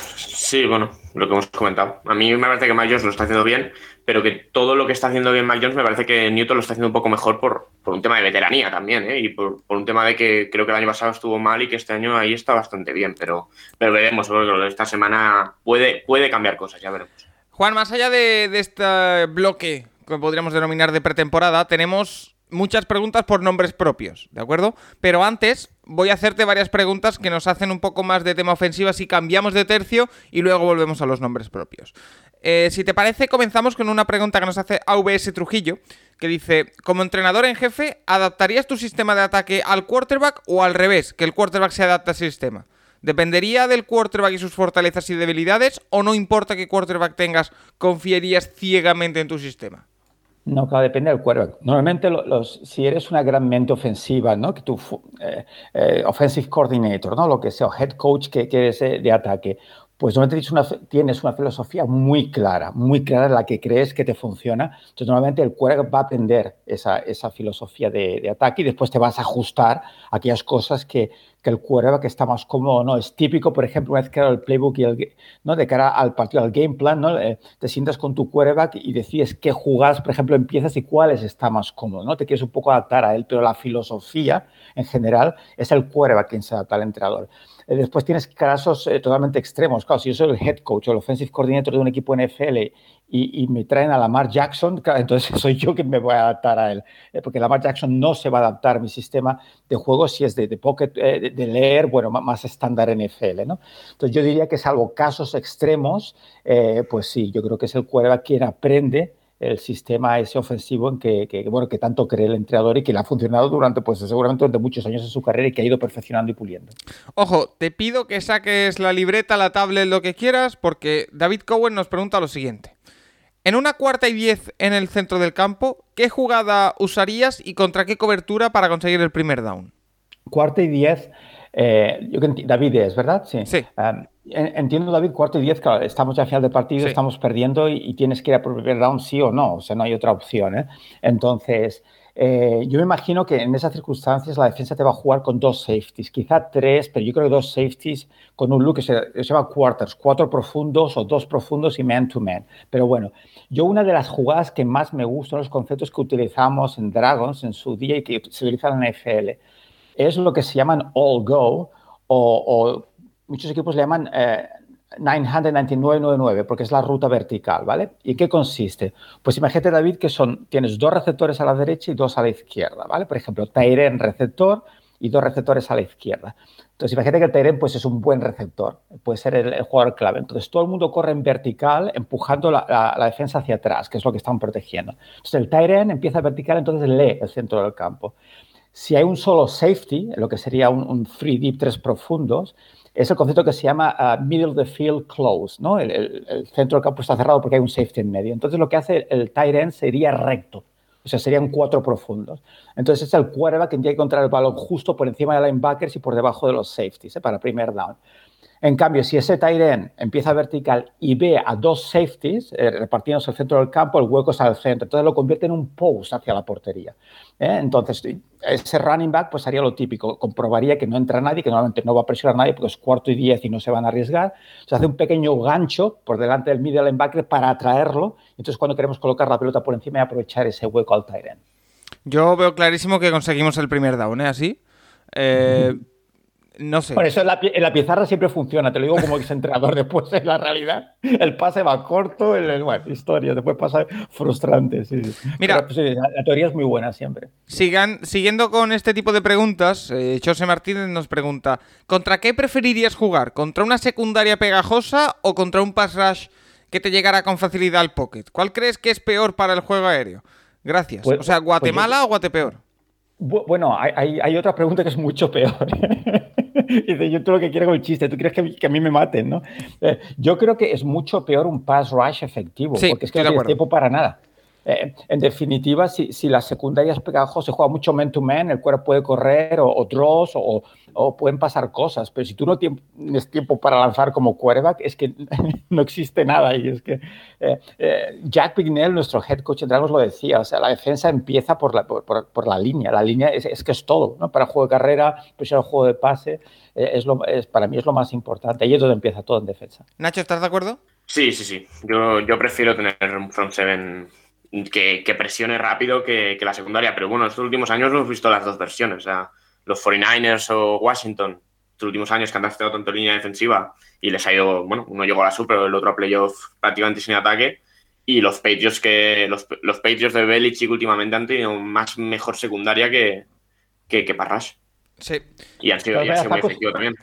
Sí, bueno, lo que hemos comentado. A mí me parece que Mac Jones lo está haciendo bien, pero que todo lo que está haciendo bien Mac Jones me parece que Newton lo está haciendo un poco mejor por, por un tema de veteranía también, ¿eh? y por, un tema de que creo que el año pasado estuvo mal y que este año ahí está bastante bien, pero, pero veremos, esta semana puede, puede cambiar cosas, ya veremos. Juan, más allá de, de este bloque que podríamos denominar de pretemporada, tenemos muchas preguntas por nombres propios, ¿de acuerdo? Pero antes voy a hacerte varias preguntas que nos hacen un poco más de tema ofensiva si cambiamos de tercio y luego volvemos a los nombres propios. Eh, si te parece, comenzamos con una pregunta que nos hace AVS Trujillo, que dice, como entrenador en jefe, ¿adaptarías tu sistema de ataque al quarterback o al revés, que el quarterback se adapte a ese sistema? ¿Dependería del quarterback y sus fortalezas y debilidades o no importa qué quarterback tengas, confiarías ciegamente en tu sistema? No, claro, depende del cuerpo. Normalmente, los, si eres una gran mente ofensiva, ¿no? Que tú, eh, eh, offensive coordinator, ¿no? Lo que sea, head coach que, que eh, de ataque, pues normalmente tienes una, filosofía muy clara, muy clara la que crees que te funciona. Entonces, normalmente el cuerpo va a aprender esa, esa filosofía de, de, ataque y después te vas a ajustar a aquellas cosas que, que el que está más cómodo, ¿no? Es típico, por ejemplo, una vez que el playbook y el, ¿no? De cara al partido, al game plan, ¿no? Eh, te sientas con tu quarterback y decides qué jugadas, por ejemplo, empiezas y cuáles está más cómodo, ¿no? Te quieres un poco adaptar a él, pero la filosofía en general es el quarterback quien se adapta al entrenador. Eh, después tienes casos eh, totalmente extremos. Claro, si yo soy el head coach o el offensive coordinator de un equipo NFL y, me traen a Lamar Jackson, entonces soy yo quien me voy a adaptar a él. Eh, porque Lamar Jackson no se va a adaptar a mi sistema de juego si es de, pocket, de, leer, bueno, más estándar NFL, ¿no? Entonces yo diría que salvo casos extremos, pues sí, yo creo que es el quarterback quien aprende el sistema ese ofensivo en que, bueno, que tanto cree el entrenador y que le ha funcionado durante, pues seguramente durante muchos años de su carrera y que ha ido perfeccionando y puliendo. Ojo, te pido que saques la libreta, la tablet, lo que quieras, porque David Cowen nos pregunta lo siguiente. En una cuarta y diez en el centro del campo, ¿qué jugada usarías y contra qué cobertura para conseguir el primer down? Cuarta y diez, eh, David es, ¿verdad? Sí. sí. Entiendo, David, cuarto y diez, claro, estamos ya a final de partido, estamos perdiendo y, tienes que ir a primer round sí o no, o sea, no hay otra opción. ¿eh? Entonces, eh, yo me imagino que en esas circunstancias la defensa te va a jugar con dos safeties, quizá tres, pero yo creo que dos safeties con un look que se, llama quarters, cuatro profundos o dos profundos y man-to-man. Pero bueno, yo una de las jugadas que más me gustan, los conceptos que utilizamos en Dragons en su día y que se utilizan en la NFL, es lo que se llaman all-go o, o muchos equipos le llaman eh, 999 porque es la ruta vertical, ¿vale? ¿Y qué consiste? Pues imagínate, David, que son, tienes dos receptores a la derecha y dos a la izquierda, ¿vale? Por ejemplo, Tairen receptor y dos receptores a la izquierda. Entonces, imagínate que el Tairen pues, es un buen receptor, puede ser el, jugador clave. Entonces, todo el mundo corre en vertical, empujando la, defensa hacia atrás, que es lo que están protegiendo. Entonces, el Tairen empieza vertical, entonces lee el centro del campo. Si hay un solo safety, lo que sería un, un free deep tres profundos, es el concepto que se llama uh, middle of the field close, ¿no? El, centro del campo está cerrado porque hay un safety en medio. Entonces lo que hace el tight end sería recto, o sea, serían cuatro profundos. Entonces es el quarterback que tiene que encontrar el balón justo por encima de linebackers y por debajo de los safeties ¿eh? para primer down. En cambio, si ese tight end empieza vertical y ve a dos safeties eh, repartiéndose el centro del campo, el hueco está al centro. Entonces lo convierte en un post hacia la portería. ¿eh? Entonces, ese running back pues haría lo típico. Comprobaría que no entra nadie, que normalmente no va a presionar a nadie porque es cuarto y diez y no se van a arriesgar. Se hace un pequeño gancho por delante del middle linebacker para atraerlo. Entonces, cuando queremos colocar la pelota por encima y aprovechar ese hueco al tight end. Yo veo clarísimo que conseguimos el primer down, ¿eh? Así. Eh, no sé. Por eso en la, en la, pizarra siempre funciona, te lo digo como entrenador. Después en la realidad, el pase va corto, el, el bueno, historia, después pasa frustrante. Sí. Mira, Pero, sí, la, la, teoría es muy buena siempre. Sigan, siguiendo con este tipo de preguntas, eh, José Martínez nos pregunta: ¿contra qué preferirías jugar? ¿Contra una secundaria pegajosa o contra un pass rush que te llegara con facilidad al pocket? ¿Cuál crees que es peor para el juego aéreo? Gracias. Pues, o sea, ¿Guatemala pues o Guatepeor? Bueno, hay, hay, otra pregunta que es mucho peor. Dice, yo todo lo que quiero con el chiste, tú quieres que, que a mí me maten, ¿no? Eh, yo creo que es mucho peor un pass rush efectivo, sí, porque es que no tienes tiempo para nada. Eh, en definitiva, si, si, la secundaria es pegajosa, se juega mucho man-to-man, -man, el cuerpo puede correr o, o draws o, o, pueden pasar cosas, pero si tú no tienes tiempo para lanzar como quarterback, es que no existe nada. Y es que eh, eh, Jack Pignell, nuestro head coach en Dragos, lo decía, o sea, la defensa empieza por la, por, por, por la línea, la línea es, es, que es todo, ¿no? Para el juego de carrera, pues el juego de pase, es lo, es, para mí es lo más importante, ahí es donde empieza todo en defensa. Nacho, ¿estás de acuerdo? Sí, sí, sí. Yo, yo prefiero tener un front seven que, que, presione rápido que, que, la secundaria. Pero bueno, estos últimos años hemos visto las dos versiones. O sea, los 49ers o Washington, estos últimos años que han gastado tanto en línea defensiva y les ha ido, bueno, uno llegó a la Super, el otro a playoff prácticamente sin ataque. Y los Patriots que los, los Patriots de Belichick últimamente han tenido más mejor secundaria que, que, que Parrash. Sí. Y han sido, y han sido muy efectivos también.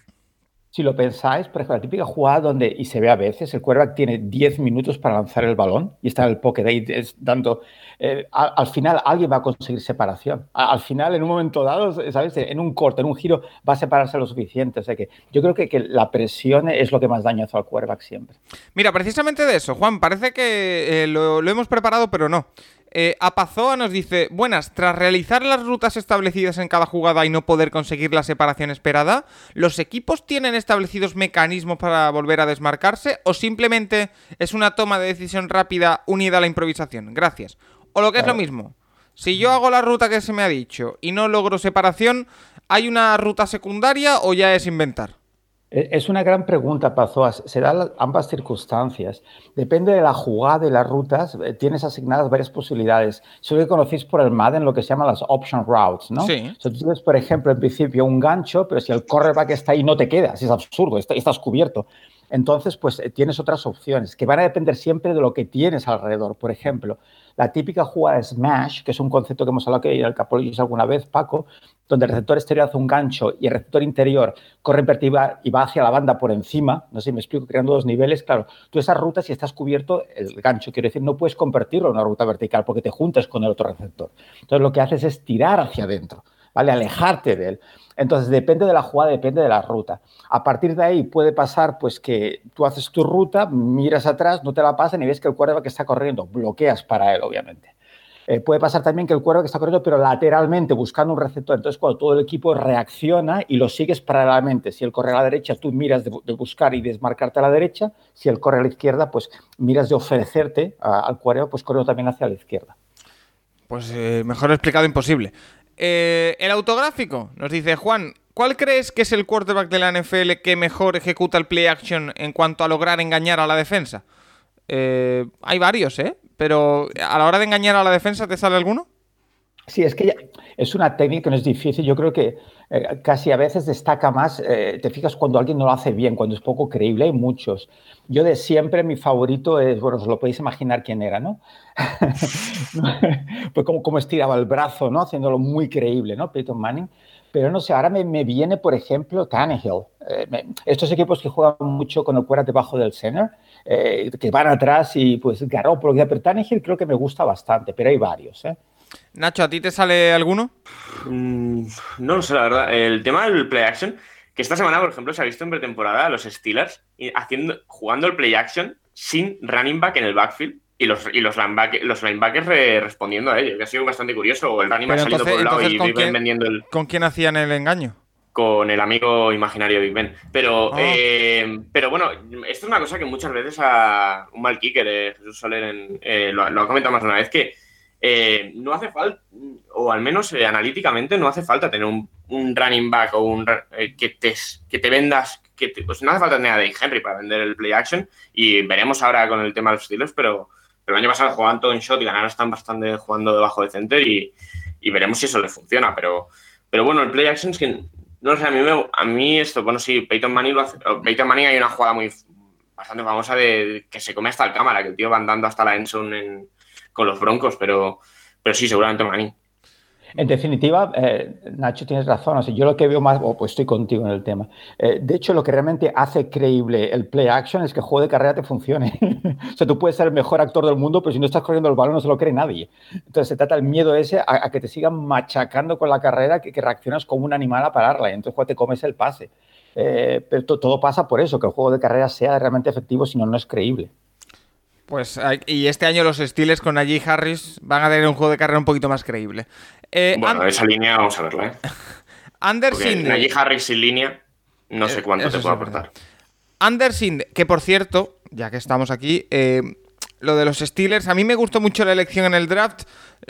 Si lo pensáis, por ejemplo, la típica jugada donde, y se ve a veces, el quarterback tiene 10 minutos para lanzar el balón y está en el pocket ahí dando. Eh, al, al, final alguien va a conseguir separación. A, al final, en un momento dado, ¿sabes? En un corte, en un giro, va a separarse lo suficiente. O sea que yo creo que, que la presión es lo que más daño hace al quarterback siempre. Mira, precisamente de eso, Juan, parece que eh, lo, lo hemos preparado, pero no. Eh, Apazoa nos dice, buenas, tras realizar las rutas establecidas en cada jugada y no poder conseguir la separación esperada, ¿los equipos tienen establecidos mecanismos para volver a desmarcarse o simplemente es una toma de decisión rápida unida a la improvisación? Gracias. O lo que es lo mismo, si yo hago la ruta que se me ha dicho y no logro separación, ¿hay una ruta secundaria o ya es inventar? Es una gran pregunta, Pazoas. Se dan ambas circunstancias. Depende de la jugada y las rutas, eh, tienes asignadas varias posibilidades. Eso que conocéis por el Madden, lo que se llama las option routes, ¿no? Sí. O sea, tú tienes, por ejemplo, en principio un gancho, pero si el cornerback está ahí, no te quedas. Es absurdo, estás cubierto. Entonces, pues eh, tienes otras opciones que van a depender siempre de lo que tienes alrededor. Por ejemplo, la típica jugada Smash, que es un concepto que hemos hablado que en el Capologis alguna vez, Paco, donde el receptor exterior hace un gancho y el receptor interior corre en vertical y va hacia la banda por encima, no sé si me explico, creando dos niveles, claro, tú esas rutas, si estás cubierto, el gancho, quiero decir, no puedes convertirlo en una ruta vertical porque te juntas con el otro receptor. Entonces lo que haces es tirar hacia adentro, ¿vale? Alejarte de él. Entonces, depende de la jugada, depende de la ruta. A partir de ahí puede pasar pues que tú haces tu ruta, miras atrás, no te la pasan y ves que el quarterback está corriendo, bloqueas para él, obviamente. Eh, puede pasar también que el quarterback está corriendo, pero lateralmente, buscando un receptor. Entonces, cuando todo el equipo reacciona y lo sigues paralelamente, si él corre a la derecha, tú miras de, buscar y desmarcarte a la derecha. Si él corre a la izquierda, pues miras de ofrecerte al quarterback, pues corriendo también hacia la izquierda. Pues eh, mejor explicado imposible. Eh, el autográfico nos dice Juan, ¿cuál crees que es el quarterback de la NFL que mejor ejecuta el play action en cuanto a lograr engañar a la defensa? Eh, hay varios, ¿eh? Pero a la hora de engañar a la defensa, ¿te sale alguno? Sí, es que ya, es una técnica que no es difícil. Yo creo que eh, casi a veces destaca más, eh, te fijas cuando alguien no lo hace bien, cuando es poco creíble, hay muchos. Yo de siempre mi favorito es, bueno, os lo podéis imaginar quién era, ¿no? pues como, como estiraba el brazo, ¿no? Haciéndolo muy creíble, ¿no? Peyton Manning. Pero no sé, ahora me, me viene, por ejemplo, Tannehill. Eh, me, estos equipos que juegan mucho con el cuerda debajo del center, eh, que van atrás y pues Garoppolo, pero Tannehill creo que me gusta bastante, pero hay varios, ¿eh? Nacho, ¿a ti te sale alguno? Mm, no lo sé, la verdad. El tema del play action, que esta semana, por ejemplo, se ha visto en pretemporada a los Steelers haciendo, jugando el play action sin running back en el backfield y los, y los, los linebackers respondiendo a ello, que ha sido bastante curioso. O el running back saliendo por un lado y ¿con quién, vendiendo el. ¿Con quién hacían el engaño? Con el amigo imaginario Big Ben. Pero, Ah. eh, pero bueno, esto es una cosa que muchas veces a un mal kicker, eh, Jesús Soler, en- eh, lo, lo ha comentado más de una vez, que eh, no hace falta, o al menos analíticamente, no hace falta tener un, un running back o un que, te, que te vendas, que te- pues no hace falta tener a Dave Henry para vender el play action. Y veremos ahora con el tema de los estilos, pero, pero el año pasado jugaban todo en shot y ahora están bastante jugando debajo de center y, y veremos si eso les funciona. Pero, pero bueno, el play action es que, no sé, a mí, a mí esto, bueno, sí, Peyton Manning lo hace. o Peyton Manning hay una jugada muy bastante famosa de que se come hasta el cámara, que el tío va andando hasta la endzone en- con los broncos, pero, pero sí, seguramente Manning. En definitiva, eh, Nacho, tienes razón. O sea, yo lo que veo más, oh, pues estoy contigo en el tema. Eh, de hecho, lo que realmente hace creíble el play action es que el juego de carrera te funcione. o sea, tú puedes ser el mejor actor del mundo, pero si no estás corriendo el balón no se lo cree nadie. Entonces, se trata el miedo ese a, que te sigan machacando con la carrera, que, reaccionas como un animal a pararla y entonces te comes el pase. Eh, pero to- todo pasa por eso, que el juego de carrera sea realmente efectivo, si no, no es creíble. Pues y este año los Steelers con Najee Harris van a tener un juego de carrera un poquito más creíble. Eh, Bueno, esa línea vamos a verla, ¿eh? Anders. Najee Harris sin línea, no sé Eh, cuánto eso te puede aportar. Anders que por cierto, ya que estamos aquí, eh, lo de los Steelers, a mí me gustó mucho la elección en el draft.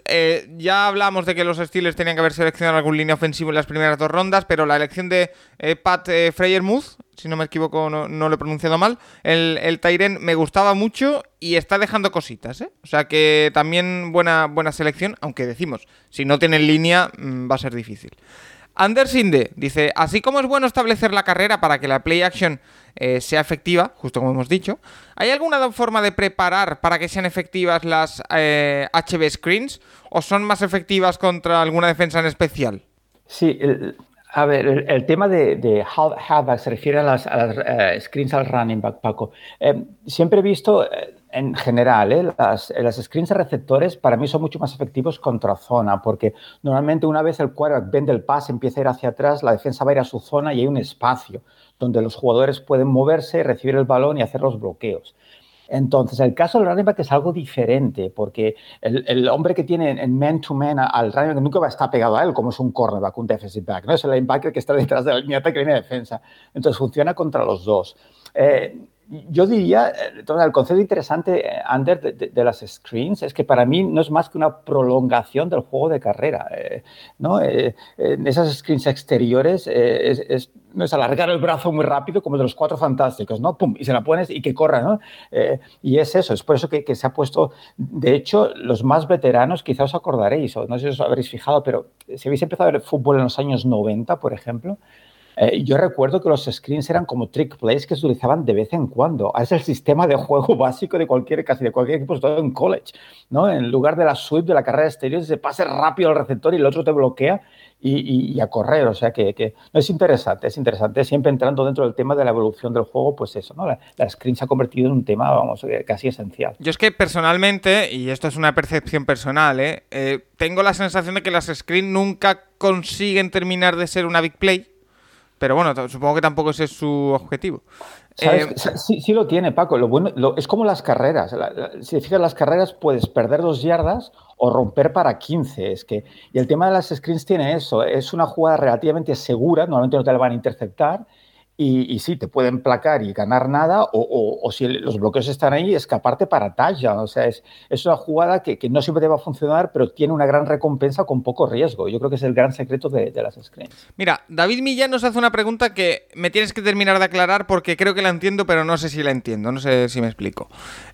Eh, ya hablamos de que los Steelers tenían que haber seleccionado algún línea ofensivo en las primeras dos rondas, pero la elección de eh, Pat eh, Freyermuth, si no me equivoco, no, lo he pronunciado mal, el, el Tyren me gustaba mucho y está dejando cositas, ¿eh? O sea que también buena, buena selección, aunque decimos, si no tienen línea mm, va a ser difícil. Anders Inde dice, así como es bueno establecer la carrera para que la play action eh, sea efectiva, justo como hemos dicho, ¿hay alguna forma de preparar para que sean efectivas las eh, HB screens o son más efectivas contra alguna defensa en especial? Sí, a ver, el, tema de, de half- halfback se refiere a las, eh, screens al running back, Paco. Eh, siempre he visto, eh, en general, eh, las, eh, las screens receptores para mí son mucho más efectivos contra zona, porque normalmente una vez el quarterback vende el pase, empieza a ir hacia atrás, la defensa va a ir a su zona y hay un espacio donde los jugadores pueden moverse, recibir el balón y hacer los bloqueos. Entonces, el caso del running back es algo diferente, porque el, el hombre que tiene en man-to-man al running back nunca va a estar pegado a él, como es un cornerback, un defensive back, ¿no? Es el linebacker que está detrás de la línea de línea de defensa. Entonces, funciona contra los dos. Eh, yo diría, eh, entonces, el concepto interesante, eh, Ander, de, las screens es que para mí no es más que una prolongación del juego de carrera. eh, ¿no? En esas screens exteriores es, no es alargar el brazo muy rápido como de los cuatro fantásticos, ¿no? Pum, y se la pones y que corra, ¿no? Y es eso, es por eso que, que se ha puesto, de hecho, los más veteranos, quizás os acordaréis, o no sé si os habréis fijado, pero si habéis empezado a ver fútbol en los años 90, por ejemplo, eh, yo recuerdo que los screens eran como trick plays que se utilizaban de vez en cuando. Ahora Es el sistema de juego básico de cualquier, casi de cualquier equipo, todo en college. ¿no? En lugar de la sweep de la carrera exterior, se pase rápido al receptor y el otro te bloquea y, a correr. O sea que, es interesante, es interesante. Siempre entrando dentro del tema de la evolución del juego, pues eso, ¿no? La screen se ha convertido en un tema, vamos, eh, casi esencial. Yo es que personalmente, y esto es una percepción personal, ¿eh? Eh, tengo la sensación de que las screen nunca consiguen terminar de ser una big play. Pero bueno, supongo que tampoco ese es su objetivo. Eh, Sí, sí lo tiene, Paco. Lo bueno, lo- es como las carreras. La- la- si te fijas las carreras, puedes perder dos yardas o romper para 15. Es que, y el tema de las screens tiene eso. Es una jugada relativamente segura. Normalmente no te la van a interceptar. Y, y sí, te pueden placar y ganar nada. O, o- o si los bloqueos están ahí, escaparte para touchdown. O sea, es, es una jugada que, que no siempre te va a funcionar, pero tiene una gran recompensa con poco riesgo. Yo creo que es el gran secreto de, de las screens. Mira, David Millán nos hace una pregunta que me tienes que terminar de aclarar porque creo que la entiendo, pero no sé si la entiendo, no sé si me explico.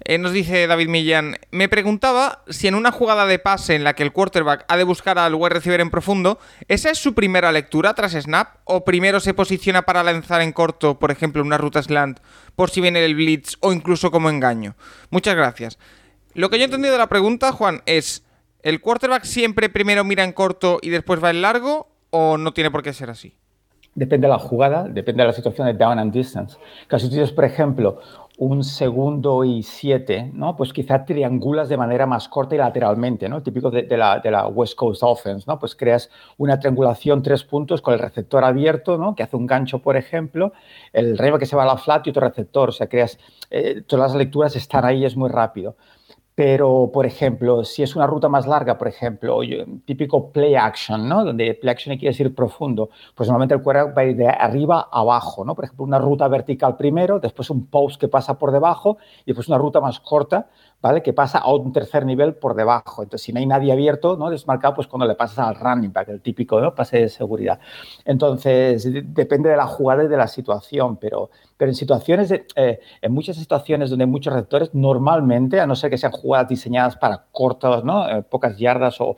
Eh, nos dice David Millán, me preguntaba si en una jugada de pase en la que el quarterback ha de buscar al wide receiver en profundo, ¿esa es su primera lectura tras snap? ¿O primero se posiciona para lanzar en corto, por ejemplo, una ruta slant, por si viene el blitz o incluso como engaño? Muchas gracias. Lo que yo he entendido de la pregunta, Juan, es, ¿el quarterback siempre primero mira en corto y después va en largo o no tiene por qué ser así? depende de la jugada, depende de la situación de down and distance. Casi si tienes, por ejemplo, un segundo y siete, ¿no? Pues quizá triangulas de manera más corta y lateralmente, ¿no? Típico de, la, de, la, West Coast Offense, ¿no? Pues creas una triangulación tres puntos con el receptor abierto, ¿no? Que hace un gancho, por ejemplo, el rey que se va a la flat y otro receptor, o sea, creas, eh, todas las lecturas están ahí, es muy rápido. Pero, por ejemplo, si es una ruta más larga, por ejemplo, típico play action, ¿no? Donde play action quiere decir profundo, pues normalmente el cuerpo va a ir de arriba a abajo, ¿no? Por ejemplo, una ruta vertical primero, después un post que pasa por debajo y después una ruta más corta ¿vale? Que pasa a un tercer nivel por debajo. Entonces, si no hay nadie abierto, ¿no? Desmarcado, pues cuando le pasas al running back, el típico ¿no? pase de seguridad. Entonces, depende de la jugada y de la situación, pero, pero en situaciones, eh, en muchas situaciones donde hay muchos receptores, normalmente, a no ser que sean jugadas diseñadas para cortos, ¿no? Eh, pocas yardas o,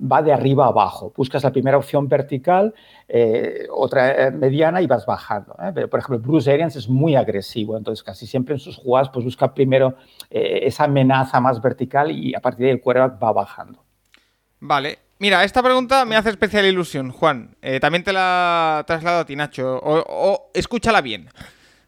va de arriba a abajo. Buscas la primera opción vertical, eh, otra mediana y vas bajando. por ejemplo, Bruce Arians es muy agresivo, entonces casi siempre en sus jugadas pues busca primero esa amenaza más vertical y a partir de ahí el quarterback va bajando. Vale. Mira, esta pregunta me hace especial ilusión, Juan. Eh, también te la traslado a ti, Nacho. O, escúchala bien.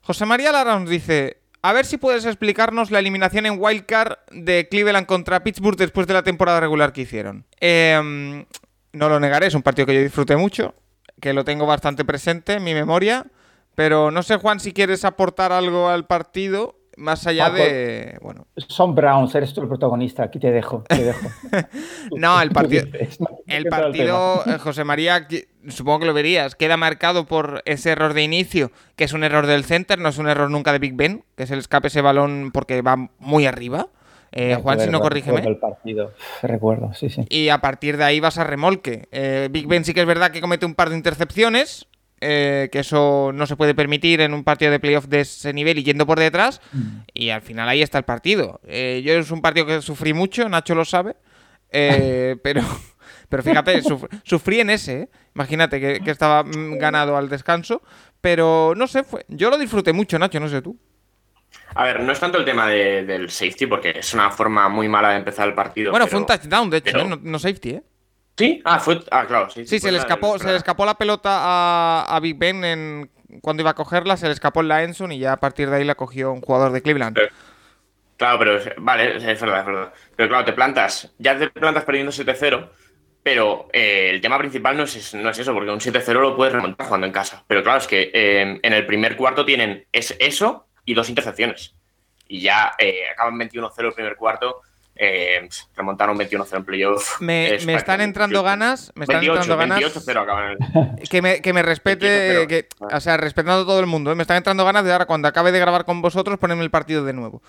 José María Lara nos dice: A ver si puedes explicarnos la eliminación en Wildcard de Cleveland contra Pittsburgh después de la temporada regular que hicieron. Em, no lo negaré, es un partido que yo disfruté mucho, que lo tengo bastante presente en mi memoria. Pero no sé, Juan, si quieres aportar algo al partido más allá de. Bueno. Son Browns, eres tú el protagonista. Aquí te dejo. Te dejo. no, el partido. el partido, eh, José María, supongo que lo verías, queda marcado por ese error de inicio, que es un error del center, no es un error nunca de Big Ben, que es el escape ese balón porque va muy arriba. Eh, Juan, si no corrígeme. El partido. Recuerdo, sí, sí. Y a partir de ahí vas a remolque. Eh, Big Ben sí que es verdad que comete un par de intercepciones, eh, que eso no se puede permitir en un partido de playoff de ese nivel y yendo por detrás. Mm. Y al final ahí está el partido. Eh, yo es un partido que sufrí mucho, Nacho lo sabe. Eh, pero, pero fíjate, sufrí en ese. Imagínate que, estaba mm, ganado al descanso. Pero no sé, fue, yo lo disfruté mucho, Nacho, no sé tú. A ver, no es tanto el tema del safety, porque es una forma muy mala de empezar el partido. Bueno, fue un touchdown, de hecho, no, safety, ¿eh? Sí, ah, fue, ah, claro, sí. Sí, se, le escapó, se le escapó la pelota a, Big Ben en, cuando iba a cogerla, se le escapó en la Enson y ya a partir de ahí la cogió un jugador de Cleveland. claro, pero vale, es verdad, es verdad. Pero claro, te plantas, ya te plantas perdiendo 7-0, pero eh, el tema principal no es, no es eso, porque un 7-0 lo puedes remontar jugando en casa. Pero claro, es que eh, en el primer cuarto tienen es eso y dos intercepciones. Y ya eh, acaban 21-0 el primer cuarto eh, remontaron 21-0 en playoff. Me, están entrando ganas. Me están entrando ganas. que, me, que me respete. Que, o sea, respetando a todo el mundo. ¿eh? Me están entrando ganas de ahora, cuando acabe de grabar con vosotros, ponerme el partido de nuevo.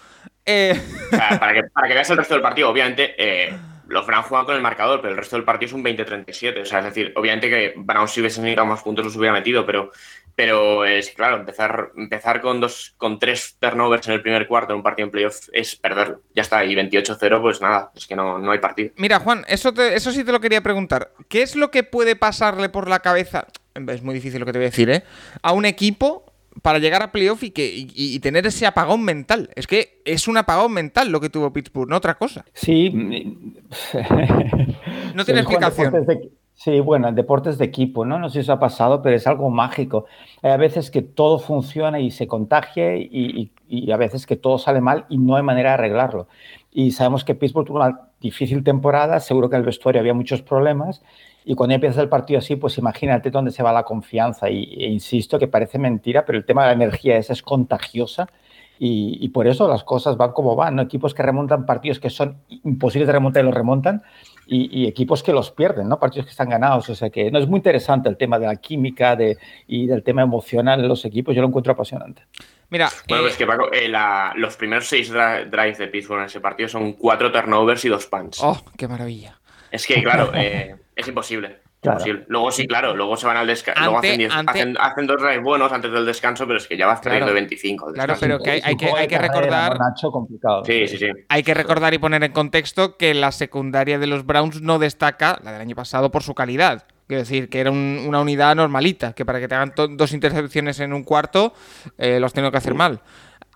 Eh, para, que, para que veas el resto del partido, obviamente. Eh, los Browns juegan con el marcador, pero el resto del partido es un 20-37. O sea, es decir, obviamente que Browns si hubiesen necesitado más puntos los hubiera metido, pero pero es claro, empezar, empezar con dos, con tres turnovers en el primer cuarto en un partido en playoff es perderlo. Ya está, y 28-0, pues nada, es que no, no hay partido. Mira, Juan, eso, eso sí te lo quería preguntar. ¿Qué es lo que puede pasarle por la cabeza? Es muy difícil lo que te voy a decir, ¿eh? A un equipo para llegar a playoff y, que, y, tener ese apagón mental. Es que es un apagón mental lo que tuvo Pittsburgh, no otra cosa. Sí. no tiene explicación. Sí, bueno, en deportes de equipo, ¿no? No sé si eso ha pasado, pero es algo mágico. Hay a veces que todo funciona y se contagia y, a veces que todo sale mal y no hay manera de arreglarlo. Y sabemos que Pittsburgh tuvo una difícil temporada, seguro que en el vestuario había muchos problemas y cuando empieza el partido así, pues imagínate dónde se va la confianza. Y, e insisto que parece mentira, pero el tema de la energía esa es contagiosa y, por eso las cosas van como van. ¿no? Equipos que remontan partidos que son imposibles de remontar y los remontan y, equipos que los pierden, ¿no? partidos que están ganados. O sea que no es muy interesante el tema de la química de, y del tema emocional en los equipos. Yo lo encuentro apasionante. Mira, bueno, pues que Paco, eh, los primeros seis drives de Pittsburgh en ese partido son cuatro turnovers y dos punts. ¡Oh, qué maravilla! Es que, claro, eh, es imposible. Luego sí, claro, luego se van al descanso. Luego hacen, dos drives buenos antes del descanso, pero es que ya vas perdiendo de 25. Claro, pero que hay, que, hay que recordar. complicado. Sí, sí, sí. Hay que recordar y poner en contexto que la secundaria de los Browns no destaca, la del año pasado, por su calidad. Quiero decir, que era una unidad normalita, que para que te hagan dos intercepciones en un cuarto, eh, los tengo que hacer mal.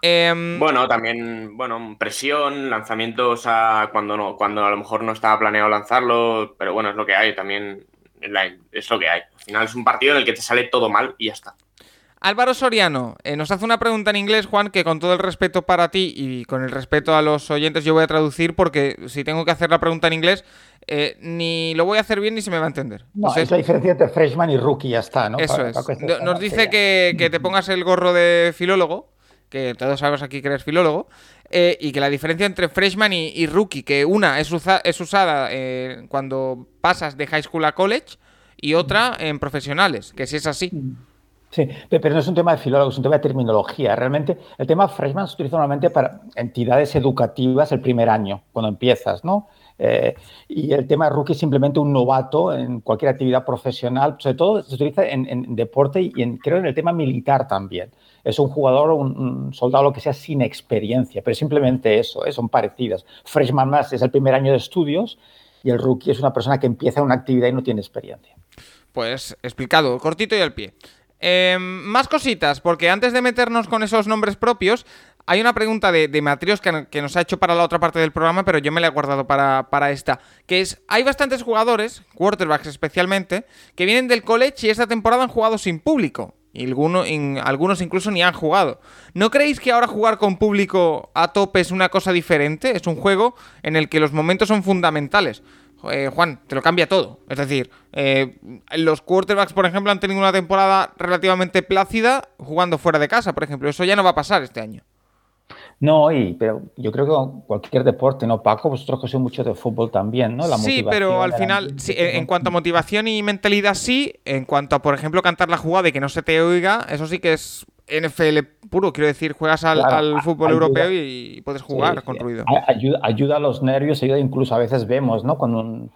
Em, bueno, también, bueno, presión, lanzamientos a cuando no, cuando a lo mejor no estaba planeado lanzarlo, pero bueno, es lo que hay. También es lo que hay. Al final es un partido en el que te sale todo mal y ya está. Álvaro Soriano eh, nos hace una pregunta en inglés, Juan, que con todo el respeto para ti y con el respeto a los oyentes yo voy a traducir porque si tengo que hacer la pregunta en inglés, eh, ni lo voy a hacer bien ni se me va a entender. No, es la diferencia entre freshman y rookie, ya está, ¿no? Eso es. nos dice que, te pongas el gorro de filólogo, que todos sabemos aquí que eres filólogo, eh, y que la diferencia entre freshman y, rookie, que una es, es usada cuando pasas de high school a college y otra en profesionales, que si es así. Sí, pero no es un tema de filólogos, es un tema de terminología. Realmente el tema freshman se utiliza normalmente para entidades educativas el primer año, cuando empiezas, ¿no? Eh, y el tema rookie es simplemente un novato en cualquier actividad profesional, sobre todo se utiliza en, deporte y en, creo en el tema militar también. Es un jugador, un, un soldado, lo que sea, sin experiencia, pero simplemente eso, ¿eh? son parecidas. Freshman más es el primer año de estudios y el rookie es una persona que empieza una actividad y no tiene experiencia. Pues explicado, cortito y al pie. Em, más cositas, porque antes de meternos con esos nombres propios, hay una pregunta de, de Matrios que, nos ha hecho para la otra parte del programa, pero yo me la he guardado para, para, esta. Que es, hay bastantes jugadores, quarterbacks especialmente, que vienen del college y esta temporada han jugado sin público. Y algunos incluso ni han jugado. ¿No creéis que ahora jugar con público a tope es una cosa diferente? Es un juego en el que los momentos son fundamentales. Eh, Juan, te lo cambia todo. Es decir, eh, los quarterbacks, por ejemplo, han tenido una temporada relativamente plácida jugando fuera de casa, por ejemplo. Eso ya no va a pasar este año. No, y, pero yo creo que cualquier deporte, ¿no, Paco? Vosotros que sois mucho de fútbol también, ¿no? sí, pero al final, en cuanto a motivación y mentalidad, sí. En cuanto a, por ejemplo, cantar la jugada y que no se te oiga, eso sí que es NFL puro, quiero decir, juegas al, fútbol europeo y puedes jugar con ruido. Ayuda, a los nervios, ayuda incluso a veces vemos, ¿no? Cuando un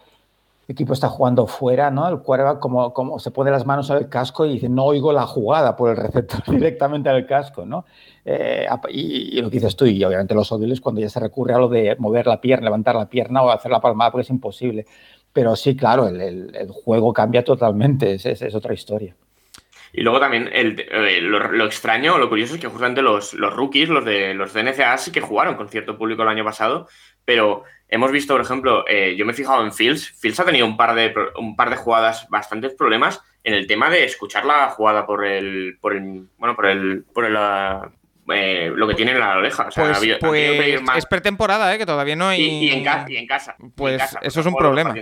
equipo está jugando fuera, ¿no? El quarterback como, como se pone las manos al casco y dice, no oigo la jugada por el receptor directamente al casco, ¿no? Eh, y, lo que dices tú, y obviamente los odiles cuando ya se recurre a lo de mover la pierna, levantar la pierna o hacer la palmada porque es imposible. Pero sí, claro, el, juego cambia totalmente, es otra historia. Y luego también el, eh, lo, extraño, lo curioso es que justamente los, los rookies, los de los de NCAA, sí que jugaron con cierto público el año pasado, pero hemos visto, por ejemplo, eh, yo me he fijado en Fields. Fields ha tenido un par de, un par de jugadas, bastantes problemas en el tema de escuchar la jugada por el, por el bueno, por el, por el, eh, lo que tiene en la oreja. pues, pues es pretemporada, ¿eh? que todavía no hay. Y, en, y en, casa. Pues eso es un problema.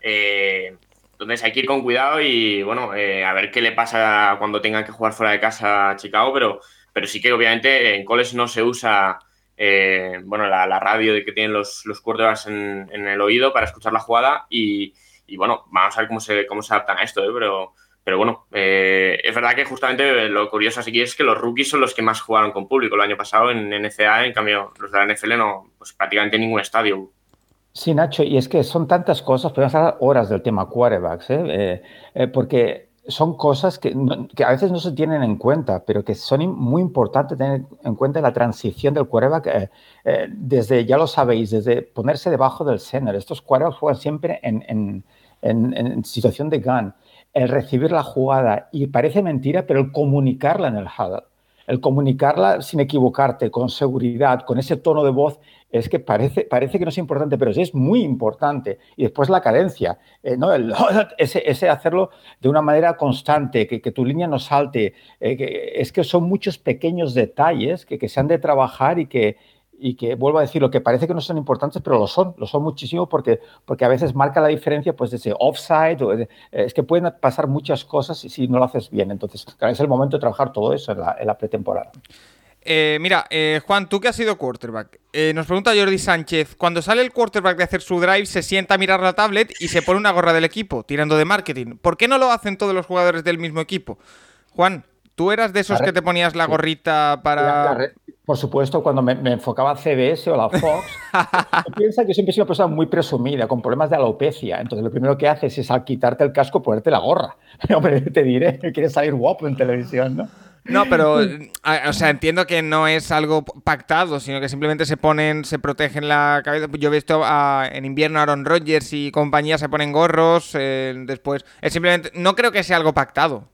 Eh, entonces hay que ir con cuidado y bueno, eh, a ver qué le pasa cuando tengan que jugar fuera de casa a Chicago, pero, pero sí que obviamente en coles no se usa eh, bueno, la, radio de que tienen los, los en, el oído para escuchar la jugada y, bueno, vamos a ver cómo se, cómo se adaptan a esto, ¿eh? pero, pero bueno, es verdad que justamente lo curioso así es que los rookies son los que más jugaron con público el año pasado en NCA, en cambio los de la NFL no, pues prácticamente ningún estadio Sí, Nacho, y es que son tantas cosas, podemos hablar horas del tema quarterbacks, ¿eh? Eh, eh, porque son cosas que, que, a veces no se tienen en cuenta, pero que son muy importantes tener en cuenta la transición del quarterback desde, ya lo sabéis, desde ponerse debajo del center. Estos quarterbacks juegan siempre en, en, en, en situación de gun. El recibir la jugada, y parece mentira, pero el comunicarla en el huddle el comunicarla sin equivocarte, con seguridad, con ese tono de voz, es que parece, parece que no es importante, pero sí es muy importante. Y después la cadencia, eh, ¿no? ese, hacerlo de una manera constante, que, tu línea no salte. Eh, es que son muchos pequeños detalles que, que se han de trabajar y que, y que vuelvo a decir, lo que parece que no son importantes, pero lo son, lo son muchísimo porque, porque a veces marca la diferencia pues de ese offside, o es que pueden pasar muchas cosas si no lo haces bien. Entonces, es el momento de trabajar todo eso en la, pretemporada. Eh, mira, eh, Juan, tú que has sido quarterback, eh, nos pregunta Jordi Sánchez, cuando sale el quarterback de hacer su drive, se sienta a mirar la tablet y se pone una gorra del equipo, tirando de marketing. ¿Por qué no lo hacen todos los jugadores del mismo equipo? Juan, ¿Tú eras de esos que te ponías la gorrita para...? por supuesto, cuando me, enfocaba a CBS o la Fox, piensa que siempre soy una persona muy presumida, con problemas de alopecia. Entonces, lo primero que haces es al quitarte el casco ponerte la gorra. Hombre, te diré, quieres salir guapo en televisión, ¿no? No, pero, o sea, entiendo que no es algo pactado, sino que simplemente se ponen, se protegen la cabeza. Yo he visto en invierno Aaron Rodgers y compañía se ponen gorros, eh, después, es simplemente, no creo que sea algo pactado.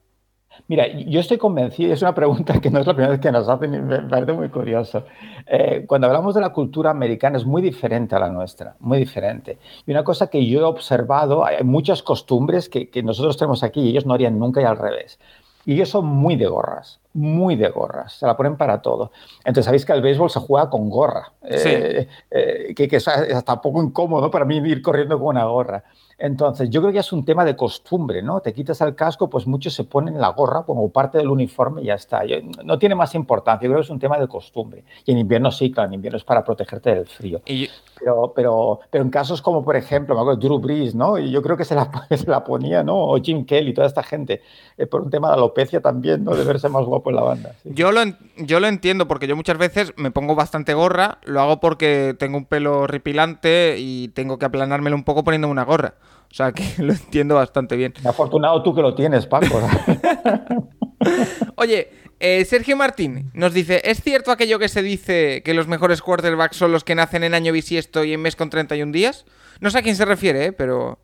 Mira, yo estoy convencido, es una pregunta que no es la primera vez que nos hacen y me parece muy curioso. Eh, cuando hablamos de la cultura americana es muy diferente a la nuestra, muy diferente. Y una cosa que yo he observado, hay muchas costumbres que, que nosotros tenemos aquí y ellos no harían nunca y al revés. Y ellos son muy de gorras, muy de gorras, se la ponen para todo. Entonces, sabéis que el béisbol se juega con gorra, eh, eh, que, que, es hasta poco incómodo para mí ir corriendo con una gorra. Entonces, yo creo que es un tema de costumbre, ¿no? Te quitas el casco, pues muchos se ponen la gorra como parte del uniforme y ya está. no tiene más importancia, yo creo que es un tema de costumbre. Y en invierno sí, claro, en invierno es para protegerte del frío. Pero, pero, pero en casos como, por ejemplo, me acuerdo Drew Brees, ¿no? Y yo creo que se la, se la ponía, ¿no? O Jim Kelly, toda esta gente, eh, por un tema de alopecia también, ¿no? De verse más guapo en la banda. Yo, lo, yo lo entiendo, porque yo muchas veces me pongo bastante gorra, lo hago porque tengo un pelo ripilante y tengo que aplanármelo un poco poniéndome una gorra. O sea que lo entiendo bastante bien. Afortunado tú que lo tienes, Paco. Oye, eh, Sergio Martín nos dice, ¿es cierto aquello que se dice que los mejores quarterbacks son los que nacen en año bisiesto y en mes con 31 días? No sé a quién se refiere, ¿eh? pero...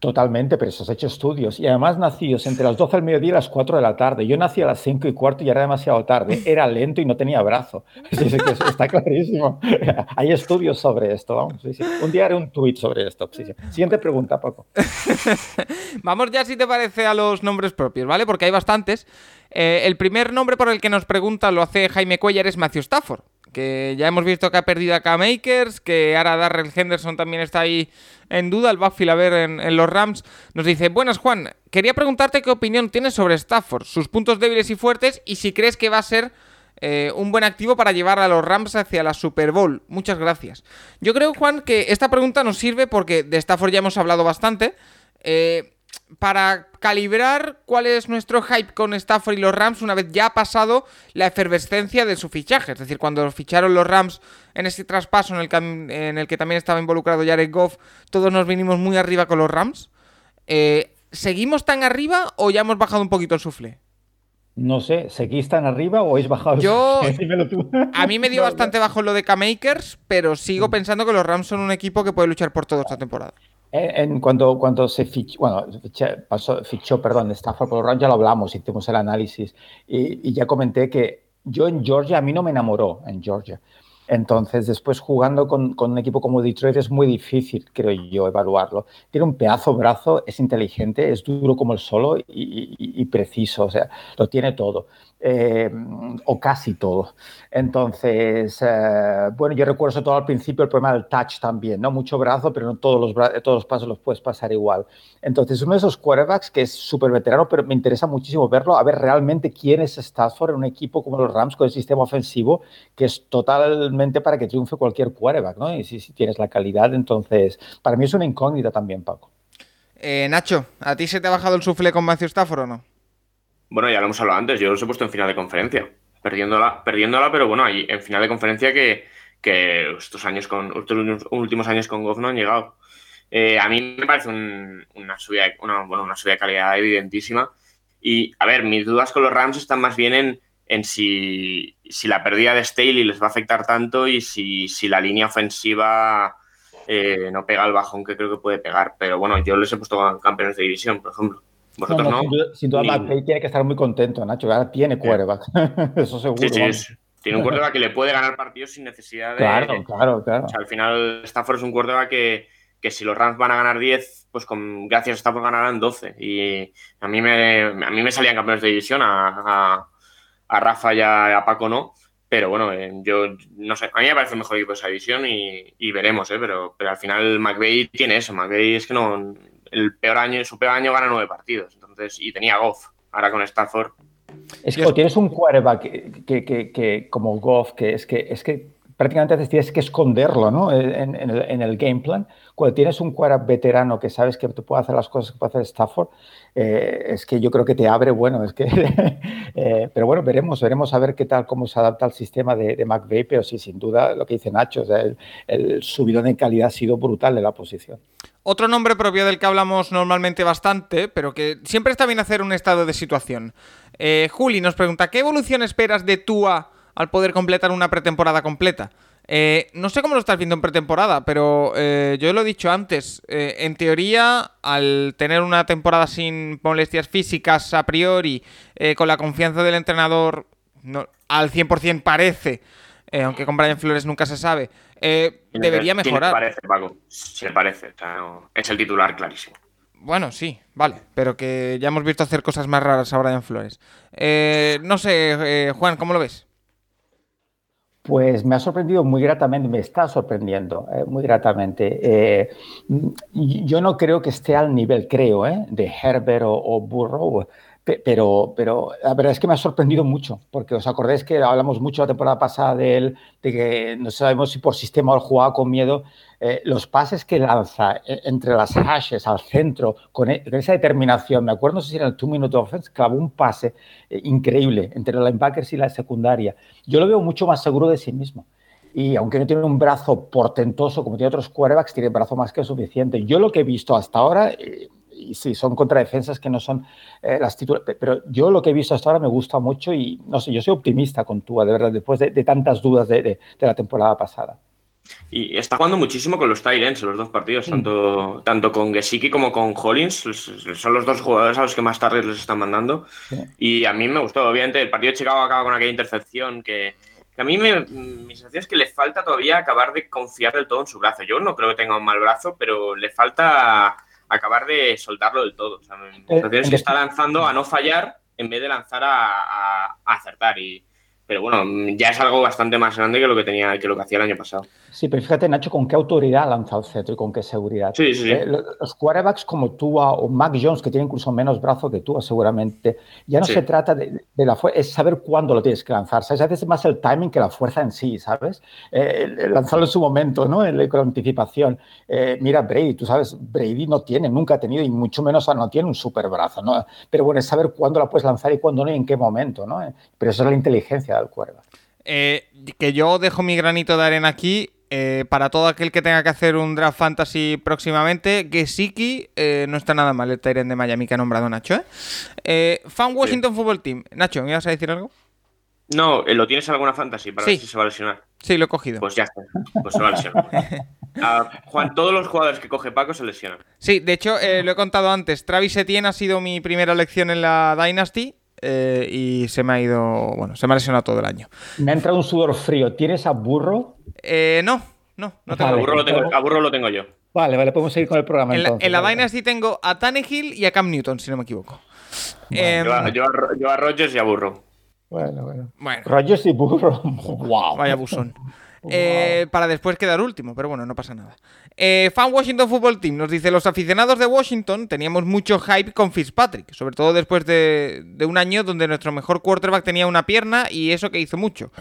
Totalmente, pero eso has hecho estudios. Y además nacidos entre las 12 del mediodía y las 4 de la tarde. Yo nací a las 5 y cuarto y era demasiado tarde. Era lento y no tenía brazo. está clarísimo. Hay estudios sobre esto. Vamos. Un día haré un tweet sobre esto. Siguiente pregunta, Paco. Vamos ya, si te parece, a los nombres propios, ¿vale? Porque hay bastantes. Eh, el primer nombre por el que nos pregunta lo hace Jaime Cuellar es Matthew Stafford que ya hemos visto que ha perdido a K-Makers, que ahora Darrell Henderson también está ahí en duda, el backfield a ver en, los Rams. Nos dice, buenas Juan, quería preguntarte qué opinión tienes sobre Stafford, sus puntos débiles y fuertes y si crees que va a ser eh, un buen activo para llevar a los Rams hacia la Super Bowl. Muchas gracias. Yo creo, Juan, que esta pregunta nos sirve porque de Stafford ya hemos hablado bastante. Eh, para calibrar cuál es nuestro hype con Stafford y los Rams una vez ya ha pasado la efervescencia de su fichaje. Es decir, cuando ficharon los Rams en ese traspaso en el, en el que también estaba involucrado Jared Goff, todos nos vinimos muy arriba con los Rams. Eh, ¿Seguimos tan arriba o ya hemos bajado un poquito el sufle? No sé, ¿seguís tan arriba o habéis bajado? Yo, a mí me dio bastante bajo lo de K-Makers, pero sigo mm. pensando que los Rams son un equipo que puede luchar por todo esta temporada. En, cuando, cuando se fichó, bueno, pasó, fichó, perdón, Stafford por los ya lo hablamos, hicimos el análisis y, y, ya comenté que yo en Georgia, a mí no me enamoró en Georgia. Entonces, después jugando con, con, un equipo como Detroit es muy difícil, creo yo, evaluarlo. Tiene un pedazo brazo, es inteligente, es duro como el solo y, y, y preciso, o sea, lo tiene todo. Eh, o casi todo. Entonces, eh, bueno, yo recuerdo sobre todo al principio el problema del touch también, ¿no? Mucho brazo, pero no todos los, todos los pasos los puedes pasar igual. Entonces, uno de esos quarterbacks que es súper veterano, pero me interesa muchísimo verlo, a ver realmente quién es Stafford en un equipo como los Rams con el sistema ofensivo, que es totalmente para que triunfe cualquier quarterback, ¿no? Y si, si tienes la calidad, entonces, para mí es una incógnita también, Paco. Eh, Nacho, ¿a ti se te ha bajado el sufle con Matthew Stafford o no? Bueno, ya lo hemos hablado antes, yo los he puesto en final de conferencia, perdiéndola, perdiéndola pero bueno, ahí en final de conferencia que, que estos años con estos últimos años con Goff no han llegado. Eh, a mí me parece una, subida, bueno, una subida de calidad evidentísima. Y, a ver, mis dudas con los Rams están más bien en, en si, si, la pérdida de Staley les va a afectar tanto y si, si la línea ofensiva eh, no pega el bajón que creo que puede pegar. Pero bueno, yo les he puesto campeones de división, por ejemplo. Vosotros no. Sin duda, McVay tiene que estar muy contento, Nacho. Ahora tiene quarterback. Eso seguro. Sí, sí, tiene un quarterback que le puede ganar partidos sin necesidad de. Claro, claro, claro. O sea, al final, Stafford es un quarterback que, que si los Rams van a ganar 10, pues con, gracias a Stafford ganarán 12. Y a mí me, a mí me salían campeones de división, a, a, Rafa y a, Paco no. Pero bueno, eh, yo no sé, a mí me parece el mejor equipo de esa división y, y veremos, ¿eh? pero, pero al final McVeigh tiene eso. McVeigh es que no, el peor año, su peor año gana nueve partidos. Entonces, y tenía Goff. Ahora con Stafford. Es que tienes un quarterback que, que, que, como Goff, que es que es que prácticamente tienes que esconderlo ¿no? en, en, el, en, el, game plan. Cuando tienes un quarterback veterano que sabes que te puede hacer las cosas que puede hacer Stafford, eh, es que yo creo que te abre, bueno, es que... eh, pero bueno, veremos, veremos a ver qué tal, cómo se adapta al sistema de, de McVeigh, pero sí, sin duda, lo que dice Nacho, o sea, el, el subidón de calidad ha sido brutal de la posición. Otro nombre propio del que hablamos normalmente bastante, pero que siempre está bien hacer un estado de situación. Eh, Juli nos pregunta, ¿qué evolución esperas de Tua al poder completar una pretemporada completa? Eh, no sé cómo lo estás viendo en pretemporada, pero eh, yo lo he dicho antes. En teoría, al tener una temporada sin molestias físicas a priori, con la confianza del entrenador no, al 100% parece, aunque con Brian Flores nunca se sabe, debería mejorar. Se parece, Paco. Se parece. es el titular clarísimo. Bueno, sí, vale, pero que ya hemos visto hacer cosas más raras a Brian Flores. no sé, Juan, ¿cómo lo ves? Pues me ha sorprendido muy gratamente, me está sorprendiendo eh, muy gratamente. Eh, yo no creo que esté al nivel, creo, eh, de Herbert o Burrow, pero, pero la verdad es que me ha sorprendido mucho, porque os acordáis que hablamos mucho la temporada pasada de él, de que no sabemos si por sistema o jugaba con miedo. Eh, los pases que lanza eh, entre las hashes al centro, e, con, esa determinación, me acuerdo, no sé si era el two-minute offense, clavó un pase eh, increíble entre los linebackers y la secundaria. Yo lo veo mucho más seguro de sí mismo. Y aunque no tiene un brazo portentoso como tiene otros quarterbacks, tiene brazo más que suficiente. Yo lo que he visto hasta ahora y sí, son contradefensas que no son eh, las titulares, pero yo lo que he visto hasta ahora me gusta mucho y no sé, yo soy optimista con Tua, de verdad, después de, tantas dudas de, la temporada pasada. Y está jugando muchísimo con los Tyrants en los dos partidos, mm. tanto, tanto con Gesicki como con Hollins. Son los dos jugadores a los que más tarde les están mandando. Y a mí me gustó. Obviamente, el partido de Chicago acaba con aquella intercepción que, a mí me, mi sensación es que le falta todavía acabar de confiar del todo en su brazo. Yo no creo que tenga un mal brazo, pero le falta acabar de soltarlo del todo. O sea, eh, que está lanzando a no fallar en vez de lanzar a acertar. Y, pero bueno, ya es algo bastante más grande que lo que tenía, que lo que hacía el año pasado. Sí, pero fíjate, Nacho, con qué autoridad ha lanzado Ceto y con qué seguridad. Sí, sí, eh, los quarterbacks como tú o Mac Jones, que tiene incluso menos brazo que tú, seguramente, ya no se trata de, la fuerza, es saber cuándo lo tienes que lanzar. ¿sabes? A veces es más el timing que la fuerza en sí, ¿sabes? Eh, lanzarlo en su momento, ¿no? En, con anticipación. Eh, mira, Brady, tú sabes, Brady no tiene, nunca ha tenido, y mucho menos no tiene un super brazo, ¿no? Pero bueno, es saber cuándo la puedes lanzar y cuándo no y en qué momento, ¿no? Pero eso es la inteligencia Eh, que yo dejo mi granito de arena aquí. Eh, para todo aquel que tenga que hacer un draft fantasy próximamente, Gesicki eh, no está nada mal el Tyrant de Miami que ha nombrado Nacho. ¿eh? Fan Washington Football Team. Nacho, ¿me ibas a decir algo? No, ¿lo tienes en alguna fantasy para ver si se va a lesionar? Sí, lo he cogido. Pues ya está. Pues se va a lesionar. Ah, Juan, todos los jugadores que coge Paco se lesionan. Sí, de hecho, lo he contado antes. Travis Etienne ha sido mi primera elección en la Dynasty eh, y se me ha ido, bueno, se me ha lesionado todo el año. Me ha entrado un sudor frío. ¿Tienes a burro? Eh, no, no, no tengo. a, burro lo tengo a burro lo tengo yo. Vale, vale, podemos seguir con el programa. En, entonces, la, en la Dynasty tengo a Tannehill y a Cam Newton, si no me equivoco. Em, yo, a, yo, a, Rogers y a Burro. Bueno, bueno. bueno. Rogers y Burro. wow. Vaya buzón. Eh, para después quedar último, pero bueno, no pasa nada. Eh, Fan Washington Football Team nos dice: Los aficionados de Washington teníamos mucho hype con Fitzpatrick, sobre todo después de, un año donde nuestro mejor quarterback tenía una pierna y eso que hizo mucho.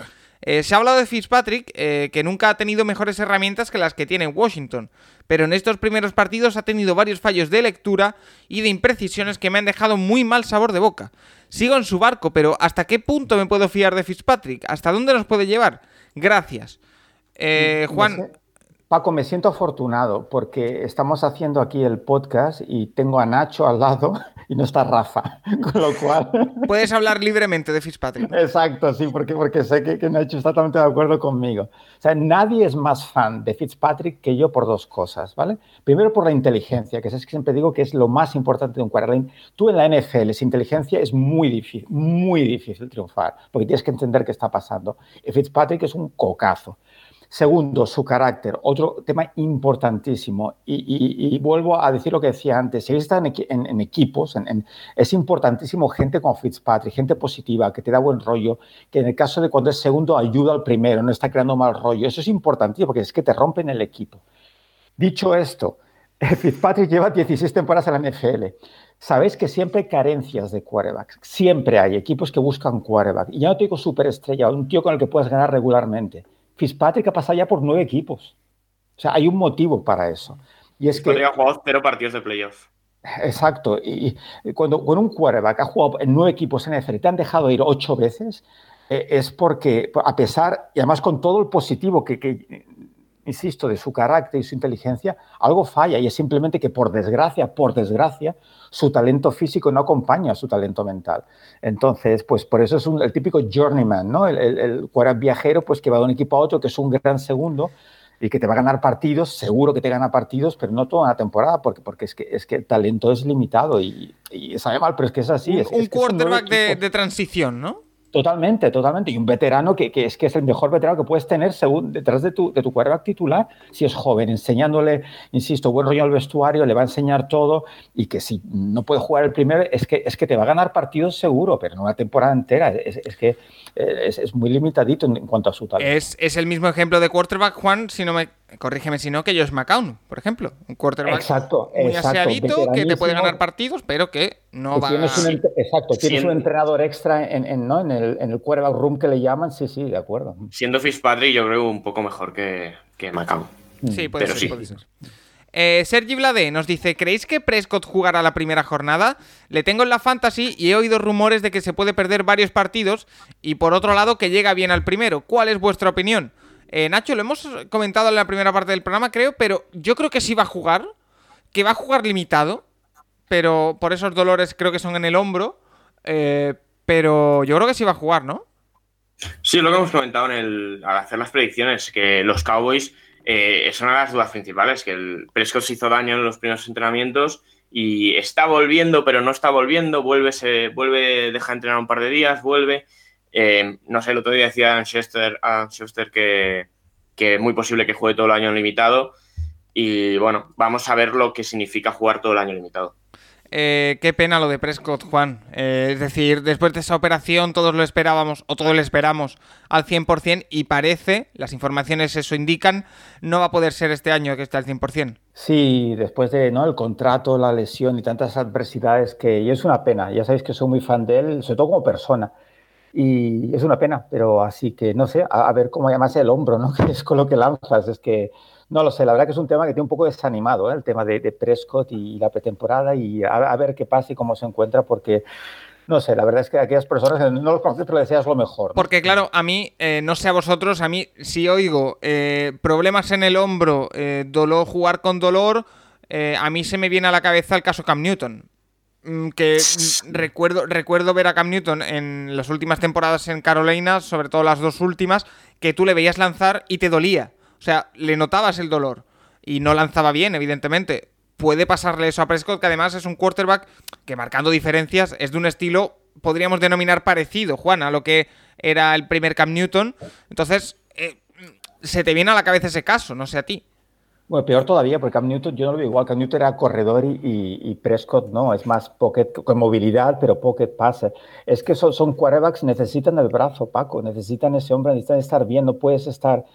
Eh, se ha hablado de Fitzpatrick, que nunca ha tenido mejores herramientas que las que tiene Washington, pero en estos primeros partidos ha tenido varios fallos de lectura y de imprecisiones que me han dejado muy mal sabor de boca. Sigo en su barco, pero ¿hasta qué punto me puedo fiar de Fitzpatrick? ¿Hasta dónde nos puede llevar? Gracias. Eh, Juan. Paco, me siento afortunado porque estamos haciendo aquí el podcast y tengo a Nacho al lado y no está Rafa, con lo cual... Puedes hablar libremente de Fitzpatrick. Exacto, sí, porque, porque sé que, que, Nacho está totalmente de acuerdo conmigo. O sea, nadie es más fan de Fitzpatrick que yo por dos cosas, ¿vale? Primero por la inteligencia, que es que siempre digo que es lo más importante de un quarterback. Tú en la NFL, sin inteligencia es muy difícil, muy difícil triunfar, porque tienes que entender qué está pasando. Y Fitzpatrick es un cocazo. Segundo, su carácter, otro tema importantísimo. Y, vuelvo a decir lo que decía antes, si están en, en, equipos, es importantísimo gente como Fitzpatrick, gente positiva, que te da buen rollo, que en el caso de cuando es segundo ayuda al primero, no está creando mal rollo. Eso es importantísimo porque es que te rompen el equipo. Dicho esto, Fitzpatrick lleva 16 temporadas en la NFL. Sabéis que siempre hay carencias de quarterbacks. Siempre hay equipos que buscan quarterback. Y ya no te digo superestrella, un tío con el que puedes ganar regularmente Fitzpatrick ha pasado ya por nueve equipos. O sea, hay un motivo para eso. Y es que. ha jugado cero partidos de playoff. Exacto. Y, cuando, con un quarterback ha jugado en nueve equipos en NFL y te han dejado ir ocho veces, eh, es porque, a pesar, y además con todo el positivo que, insisto, de su carácter y su inteligencia, algo falla y es simplemente que por desgracia, por desgracia, su talento físico no acompaña a su talento mental. Entonces, pues por eso es el típico journeyman, ¿no? El, el, viajero, pues que va de un equipo a otro, que es un gran segundo y que te va a ganar partidos, seguro que te gana partidos, pero no toda una temporada, porque, porque es, que, es que el talento es limitado y, sabe mal, pero es que es así. Un, es, un quarterback de, de transición, ¿no? Totalmente, totalmente. Y un veterano que, es que es el mejor veterano que puedes tener según, detrás de tu, de tu quarterback titular, si es joven, enseñándole, insisto, buen rollo al vestuario, le va a enseñar todo y que si no puede jugar el primero, es que, es que te va a ganar partidos seguro, pero no una temporada entera. Es, que es, muy limitadito en, cuanto a su talento. Es el mismo ejemplo de quarterback, Juan, si no me corrígeme si no, que Josh McCown, por ejemplo. Un quarterback exacto, muy aseadito, que te puede ganar partidos, pero que no va tienes un, Exacto, tienes un entrenador extra en, ¿no? en, el, en el quarterback room que le llaman, sí, sí, de acuerdo. Siendo Fitzpatrick, yo creo un poco mejor que, que McCown. Sí, puede ser. Puede ser. Eh, Sergi Vlade nos dice: ¿Creéis que Prescott jugará la primera jornada? Le tengo en la fantasy y he oído rumores de que se puede perder varios partidos y por otro lado que llega bien al primero. ¿Cuál es vuestra opinión? Eh, Nacho, lo hemos comentado en la primera parte del programa, creo, pero yo creo que sí va a jugar, que va a jugar limitado, pero por esos dolores creo que son en el hombro, eh, pero yo creo que sí va a jugar, ¿no? Sí, lo que hemos comentado en el, al hacer las predicciones, que los Cowboys eh, de las dudas principales, que el Prescott se hizo daño en los primeros entrenamientos y está volviendo, pero no está volviendo, vuelve, se, vuelve, deja de entrenar un par de días, vuelve. Eh, no sé, el otro día decía Adam Schuster, que, que, es muy posible que juegue todo el año limitado. Y bueno, vamos a ver lo que significa jugar todo el año limitado. Eh, qué pena lo de Prescott, Juan. Eh, es decir, después de esa operación todos lo esperábamos, o todos lo esperamos al 100%, y parece, las informaciones eso indican, no va a poder ser este año que esté al 100%. Sí, después de ¿no? el contrato, la lesión y tantas adversidades que... Y es una pena, ya sabéis que soy muy fan de él, sobre todo como persona. Y es una pena, pero así que no sé, a, ver cómo llamarse el hombro, ¿no? Que es con lo que lanzas. Es que no lo sé, la verdad que es un tema que tiene un poco desanimado, ¿eh? el tema de, Prescott y la pretemporada y a, ver qué pasa y cómo se encuentra, porque no sé, la verdad es que aquellas personas no los conoces, pero deseas lo mejor. Porque claro, a mí, eh, no sé a vosotros, a mí si oigo eh, problemas en el hombro, dolor, jugar con dolor, a mí se me viene a la cabeza el caso Cam Newton. Mm, que recuerdo, recuerdo ver a Cam Newton en las últimas temporadas en Carolina, sobre todo las dos últimas, que tú le veías lanzar y te dolía. O sea, le notabas el dolor. Y no lanzaba bien, evidentemente. Puede pasarle eso a Prescott, que además es un quarterback que marcando diferencias es de un estilo, podríamos denominar parecido, Juan, a lo que era el primer Cam Newton. Entonces, eh, se te viene a la cabeza ese caso, no sé a ti. Bueno, peor todavía, porque Cam Newton, yo no lo veo igual. Cam Newton era corredor y, Prescott no, es más pocket con movilidad, pero pocket passer. Es que son, son quarterbacks, necesitan el brazo, Paco, necesitan ese hombre, necesitan estar bien, no puedes estar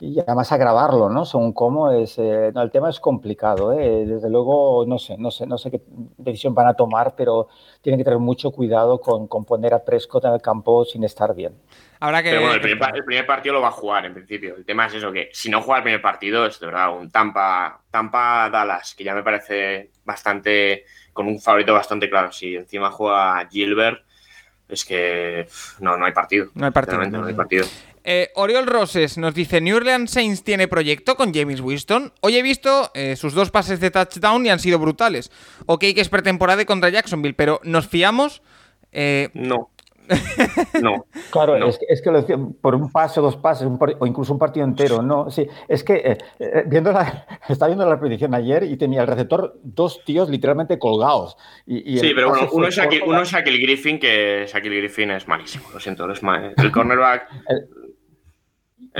y además agravarlo, ¿no? Según cómo es, eh, el tema es complicado, ¿eh? Desde luego, no sé, no sé, no sé qué decisión van a tomar, pero tienen que tener mucho cuidado con, con poner a Prescott en el campo sin estar bien. Ahora que... Pero bueno, el primer, partido lo va a jugar en principio. El tema es eso, que si no juega el primer partido es de verdad un Tampa, Tampa Dallas, que ya me parece bastante, con un favorito bastante claro. Si encima juega Gilbert, es que no, no hay partido. No hay partido. No hay partido. Eh, Oriol Roses nos dice, New Orleans Saints tiene proyecto con James Winston. Hoy he visto eh, sus dos pases de touchdown y han sido brutales. Ok que es pretemporada contra Jacksonville, pero ¿nos fiamos? Eh, no. No. claro, Es, que, lo decía, por un pase, dos pases, o incluso un partido entero, no. Sí, es que eh, viendo la, estaba viendo la predicción ayer y tenía el receptor dos tíos literalmente colgados. Y, sí, pero uno, es Shaquille, Griffin, que Shaquille Griffin es malísimo, lo siento, es el cornerback.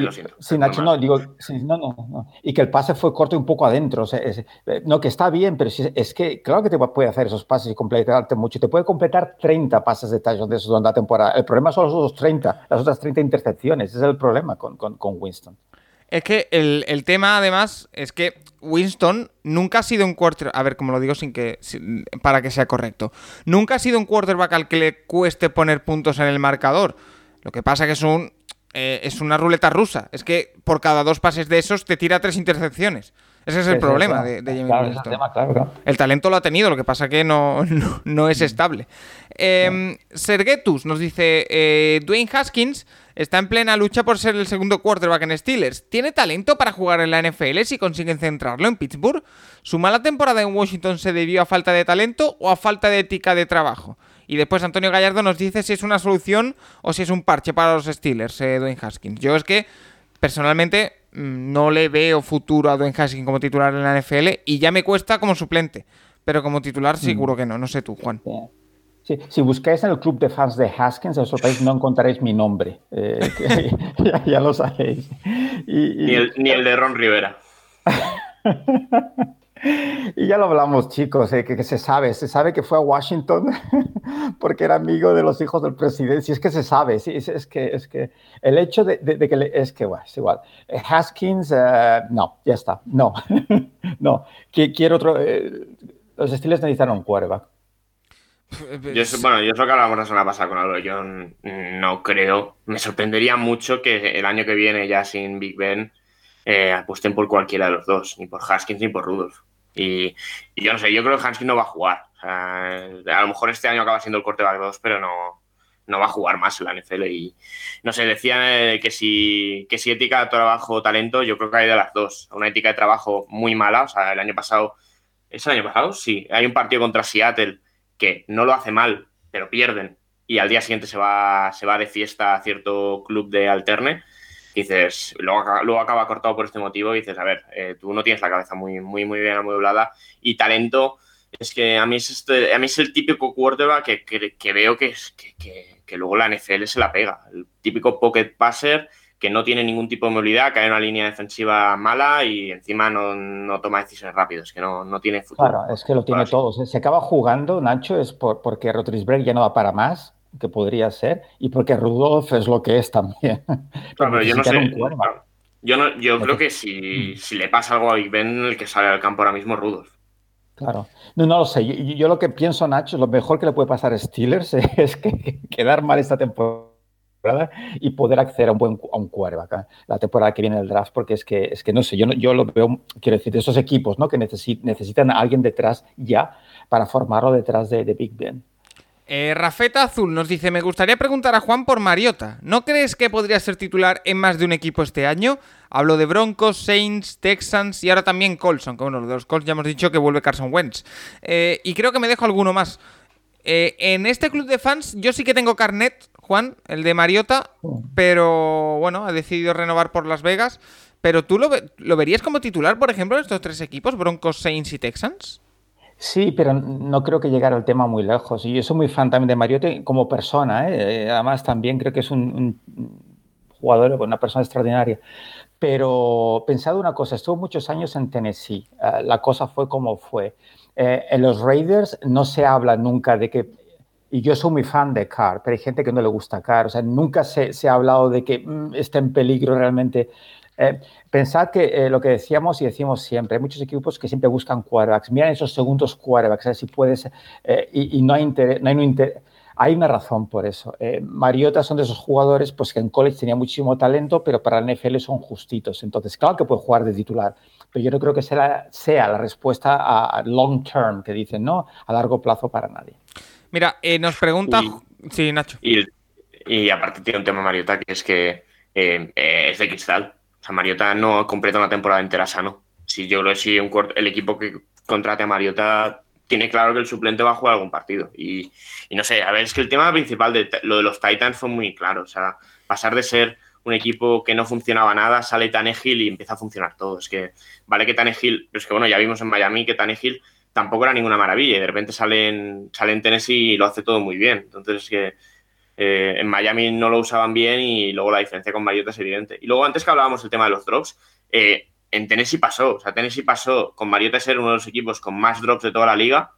lo siento. Sí, Nacho, no, digo, no, no, no, Y que el pase fue corto y un poco adentro. O sea, eh, no, que está bien, pero es que claro que te puede hacer esos pases y completarte mucho. Te puede completar 30 pases de touchdown de esos durante la temporada. El problema son los otros 30, las otras 30 intercepciones. Ese es el problema con, con, con Winston. Es que el, el, tema, además, es que Winston nunca ha sido un quarterback. A ver, como lo digo sin que. para que sea correcto. Nunca ha sido un quarterback al que le cueste poner puntos en el marcador. Lo que pasa que es un eh, es una ruleta rusa. Es que por cada dos pases de esos te tira tres intercepciones. Ese es el problema de, James El talento lo ha tenido, lo que pasa que no, no, es estable. Eh, Sergetus nos dice, eh, Dwayne Haskins está en plena lucha por ser el segundo quarterback en Steelers. ¿Tiene talento para jugar en la NFL si consiguen centrarlo en Pittsburgh? ¿Su mala temporada en Washington se debió a falta de talento o a falta de ética de trabajo? Y después Antonio Gallardo nos dice si es una solución o si es un parche para los Steelers, eh, Dwayne Haskins. Yo es que personalmente mm, no le veo futuro a Dwayne Haskins como titular en la NFL y ya me cuesta como suplente. Pero como titular seguro mm. que no. No sé tú, Juan. si buscáis en el club de fans de Haskins en país no encontraréis mi nombre. Eh, ya, lo sabéis. Ni, el, ni el de Ron Rivera. Y ya lo hablamos, chicos, eh, que, se sabe, se sabe que fue a Washington porque era amigo de los hijos del presidente. Si es que se sabe, es, que, es que el hecho de, que es que, bueno, es igual. Eh, Haskins, eh, no, ya está, no, no. Quiero otro. los estilos necesitaron un. Yo, bueno, yo es lo que hablábamos la semana pasada con algo. Yo no creo, me sorprendería mucho que el año que viene, ya sin Big Ben, apuesten por cualquiera de los dos, ni por Haskins ni por Rudolph. Y, yo no sé, yo creo que Hanskin no va a jugar. a lo mejor este año acaba siendo el corte back 2, pero no, no va a jugar más en la NFL. Y no sé, decían eh, que si, que si ética de trabajo talento, yo creo que hay de las dos. Una ética de trabajo muy mala. O sea, el año pasado. ¿Es el año pasado? Sí. Hay un partido contra Seattle que no lo hace mal, pero pierden. Y al día siguiente se va, se va de fiesta a cierto club de alterne dices, luego, acaba cortado por este motivo y dices, a ver, eh, tú no tienes la cabeza muy, muy, muy bien amueblada y talento, es que a mí es, este, a mí es el típico quarterback que, que, veo que, que, que, luego la NFL se la pega, el típico pocket passer que no tiene ningún tipo de movilidad, que hay una línea defensiva mala y encima no, toma decisiones rápidas, que no, no, tiene futuro. Claro, es que lo tiene todo. Se acaba jugando, Nacho, es por, porque Rotrisberg ya no va para más que podría ser y porque Rudolf es lo que es también. pero yo no sé. Yo, no, yo creo que si, mm. si, le pasa algo a Big Ben, el que sale al campo ahora mismo es Rudolf. Claro. No, no lo sé. Yo, lo que pienso, Nacho, lo mejor que le puede pasar a Steelers es que, quedar mal esta temporada y poder acceder a un buen a un quarterback la temporada que viene del draft, porque es que, es que no sé, yo, yo lo veo, quiero decir, de esos equipos ¿no? que necesitan a alguien detrás ya para formarlo detrás de, de Big Ben. Eh, Rafeta Azul nos dice, me gustaría preguntar a Juan por Mariota. ¿No crees que podría ser titular en más de un equipo este año? Hablo de Broncos, Saints, Texans y ahora también Colson, que bueno, de los Colts ya hemos dicho que vuelve Carson Wentz. Eh, y creo que me dejo alguno más. Eh, en este club de fans yo sí que tengo carnet, Juan, el de Mariota, pero bueno, ha decidido renovar por Las Vegas. Pero tú lo, lo verías como titular, por ejemplo, en estos tres equipos, Broncos, Saints y Texans? Sí, pero no creo que llegara el tema muy lejos. Y yo soy muy fan también de Mariota como persona. ¿eh? Además, también creo que es un, jugador, una persona extraordinaria. Pero pensado una cosa, estuvo muchos años en Tennessee. Eh, la cosa fue como fue. Eh, en los Raiders no se habla nunca de que y yo soy muy fan de Carr, pero hay gente que no le gusta Carr. O sea, nunca se, se ha hablado de que mm, está en peligro realmente eh, pensad que eh, lo que decíamos y decimos siempre, hay muchos equipos que siempre buscan quarterbacks. Miren esos segundos quarterbacks, ver si puedes, eh, y, no hay interés, no hay, hay una razón por eso. Mariota son de esos jugadores pues, que en college tenía muchísimo talento, pero para la NFL son justitos. Entonces, claro que puede jugar de titular, pero yo no creo que sea, sea la respuesta a long term, que dicen, ¿no? A largo plazo para nadie. Mira, nos pregunta... sí, Nacho. Y, y, aparte tiene un tema Mariota que es que es de cristal. O sea, Mariota no completa una temporada entera sano. Si yo creo que si el equipo que contrate a Mariota tiene claro que el suplente va a jugar algún partido. Y, no sé, a ver, es que el tema principal de lo de los Titans fue muy claro. O sea, pasar de ser un equipo que no funcionaba nada, sale Tannehill y empieza a funcionar todo. Es que vale que Tannehill, pero es que bueno, ya vimos en Miami que Tannehill tampoco era ninguna maravilla y de repente sale en, sale en Tennessee y lo hace todo muy bien. Entonces es que eh, en Miami no lo usaban bien y luego la diferencia con Mariota es evidente. Y luego antes que hablábamos del tema de los drops, eh, en Tennessee pasó, o sea, Tennessee pasó con Mariota ser uno de los equipos con más drops de toda la liga,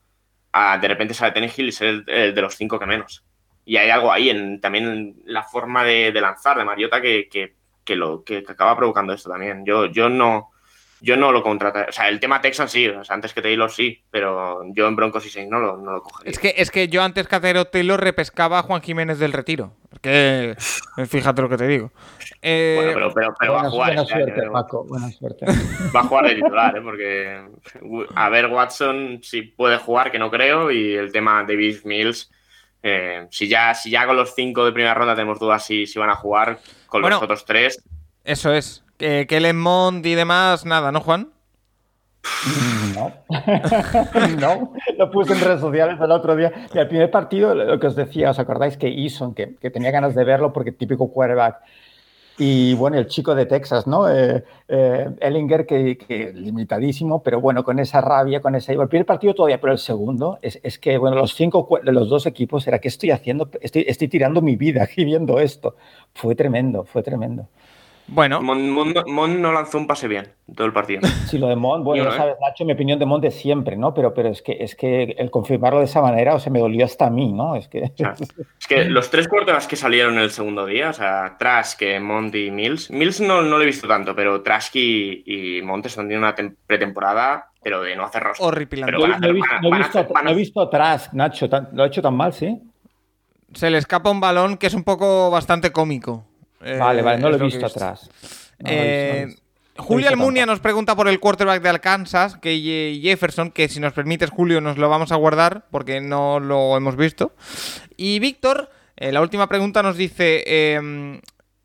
a de repente sale Tennessee y ser el, de los cinco que menos. Y hay algo ahí en también en la forma de, lanzar de Mariota que, que, lo, que, acaba provocando esto también. Yo, yo no, yo no lo contrataría. O sea, el tema Texan sí, o sea, antes que Taylor sí, pero yo en Broncos y Saints no lo, no lo cogería. Es que, es que yo antes que hacer Taylor repescaba a Juan Jiménez del retiro. Porque fíjate lo que te digo. Eh, bueno, pero, pero, va a jugar. Buena este suerte, Paco, buena suerte. Va a jugar de titular, ¿eh? porque a ver, Watson si puede jugar, que no creo, y el tema David Mills Eh, si, ya, si ya con los cinco de primera ronda tenemos dudas si, si van a jugar, con Bueno. los otros tres, Eso es. Que, que Lemont y demás, nada, ¿no, Juan? No, no, lo puse en redes sociales el otro día. Y el primer partido, lo que os decía, ¿os acordáis que Eason, que, que tenía ganas de verlo porque típico quarterback? Y bueno, el chico de Texas, ¿no? Eh, eh, Ellinger, que, que limitadísimo, pero bueno, con esa rabia, con esa... El primer partido todavía, pero el segundo es, es que, bueno, los cinco de los dos equipos era, ¿qué estoy haciendo? Estoy, estoy tirando mi vida aquí viendo esto. Fue tremendo, fue tremendo. Bueno, Mon, Mon- Mon no lanzó un pase bien en todo el partido. Sí, lo de Mont, bueno, ya no, ¿eh? sabes, Nacho, mi opinión de Mont es siempre, ¿no? Pero, pero es, que, es que el confirmarlo de esa manera, o sea, me dolió hasta a mí, ¿no? Es que... O sea, es que los tres quarterbacks que salieron el segundo día, o sea, Trask, Monty y Mills. Mills no, no lo he visto tanto, pero Trask y, y Montes están teniendo una tem- pretemporada, pero de no hacer rostro. horripilante. Pero No, he hacer- visto, no he visto- hacer- van a- no he visto a Trask, Nacho, tan- lo ha hecho tan mal, ¿sí? Se le escapa un balón que es un poco bastante cómico. Eh, vale, vale, no lo he visto atrás. No he visto, no Eh. Julio Almunia nos pregunta por el quarterback de Arkansas, que Jefferson, que si nos permites, Julio, nos lo vamos a guardar porque no lo hemos visto. Y Víctor, eh, la última pregunta nos dice: eh,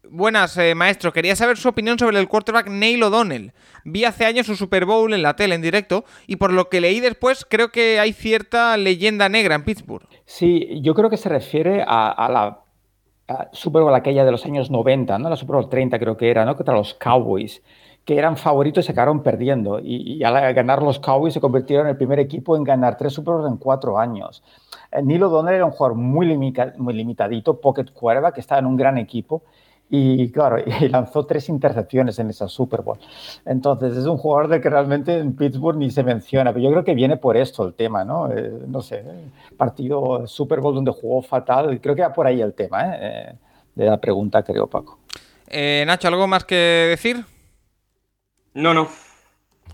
Buenas, eh, maestro, quería saber su opinión sobre el quarterback Neil O'Donnell. Vi hace años su Super Bowl en la tele en directo y por lo que leí después, creo que hay cierta leyenda negra en Pittsburgh. Sí, yo creo que se refiere a, a la Super Bowl aquella de los años 90, ¿no? La Super Bowl 30 creo que era, ¿no? Contra los Cowboys, que eran favoritos y se acabaron perdiendo. Y, al ganar los Cowboys se convirtieron en el primer equipo en ganar tres Super Bowls en cuatro años. Eh, Neil O'Donnell era un jugador muy, limita- muy limitadito, pocket quarterback, que estaba en un gran equipo. Y claro, y lanzó tres intercepciones en esa Super Bowl. Entonces, es un jugador de que realmente en Pittsburgh ni se menciona, pero yo creo que viene por esto el tema, ¿no? Eh, no sé, partido Super Bowl donde jugó fatal, creo que va por ahí el tema, ¿eh? Eh, de la pregunta, creo, Paco. Eh, Nacho, ¿algo más que decir? No, no.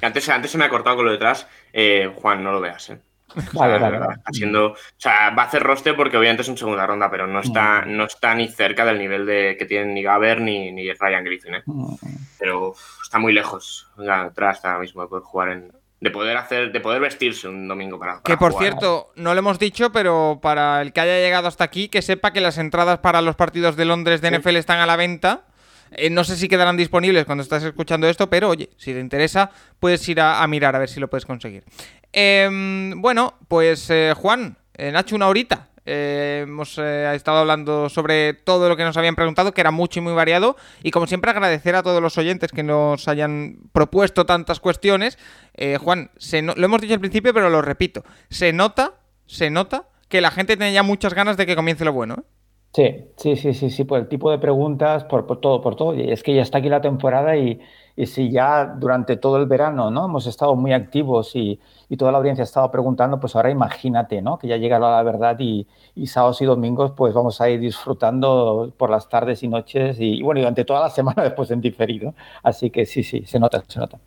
Antes, antes se me ha cortado con lo detrás. Eh, Juan, no lo veas, ¿eh? O sea, Vale, vale, vale. está siendo- o sea, va a hacer roster porque obviamente es en segunda ronda, pero no está, no está ni cerca del nivel de que tienen ni Gaber ni, ni Ryan Griffin, ¿eh? Mm, Pero uf, está muy lejos. Atrás ahora mismo de poder jugar en. De poder hacer, de poder vestirse un domingo para. Que para por jugar. cierto, no lo hemos dicho, pero para el que haya llegado hasta aquí, que sepa que las entradas para los partidos de Londres de NFL están a la venta. Eh, no sé si quedarán disponibles cuando estás escuchando esto, pero oye, si te interesa, puedes ir a, a mirar a ver si lo puedes conseguir. Em, bueno, pues eh, Juan, eh, Nacho, una horita. Eh, hemos eh, estado hablando sobre todo lo que nos habían preguntado, que era mucho y muy variado. Y como siempre, agradecer a todos los oyentes que nos hayan propuesto tantas cuestiones. Eh, Juan, se no- lo hemos dicho al principio, pero lo repito. Se nota, se nota que la gente tiene ya muchas ganas de que comience lo bueno. Sí, sí, sí, sí, sí, por el tipo de preguntas, por, todo, por todo. Y es que ya está aquí la temporada y, y si ya durante todo el verano, ¿no? Hemos estado muy activos y, y toda la audiencia ha estado preguntando, pues ahora imagínate, ¿no? Que ya llega la verdad y, y sábados y domingos, pues vamos a ir disfrutando por las tardes y noches y bueno, y durante toda la semana después en diferido. Así que sí, sí, se nota, se nota.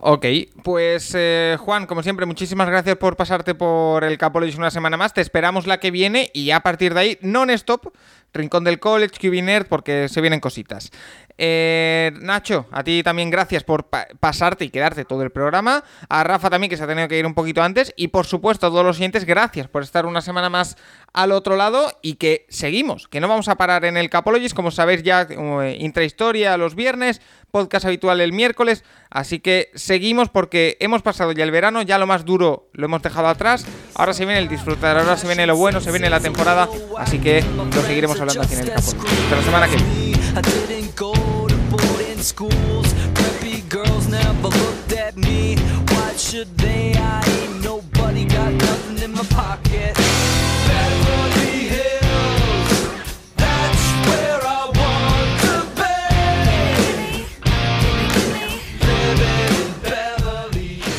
Ok, pues eh, Juan, como siempre, muchísimas gracias por pasarte por el Capologis una semana más. Te esperamos la que viene y a partir de ahí, non-stop, Rincón del College, QB porque se vienen cositas. Eh, Nacho, a ti también gracias por pa- pasarte y quedarte todo el programa. A Rafa también, que se ha tenido que ir un poquito antes. Y por supuesto, a todos los siguientes, gracias por estar una semana más al otro lado y que seguimos, que no vamos a parar en el Capologis, como sabéis ya, eh, intrahistoria los viernes, podcast habitual el miércoles, así que seguimos porque hemos pasado ya el verano, ya lo más duro lo hemos dejado atrás, ahora se viene el disfrutar, ahora se viene lo bueno, se viene la temporada, así que lo seguiremos hablando aquí en el Capologis. Hasta la semana que viene. I didn't go to boarding schools. Preppy girls never looked at me. Why should they? I ain't nobody got nothing in my pocket.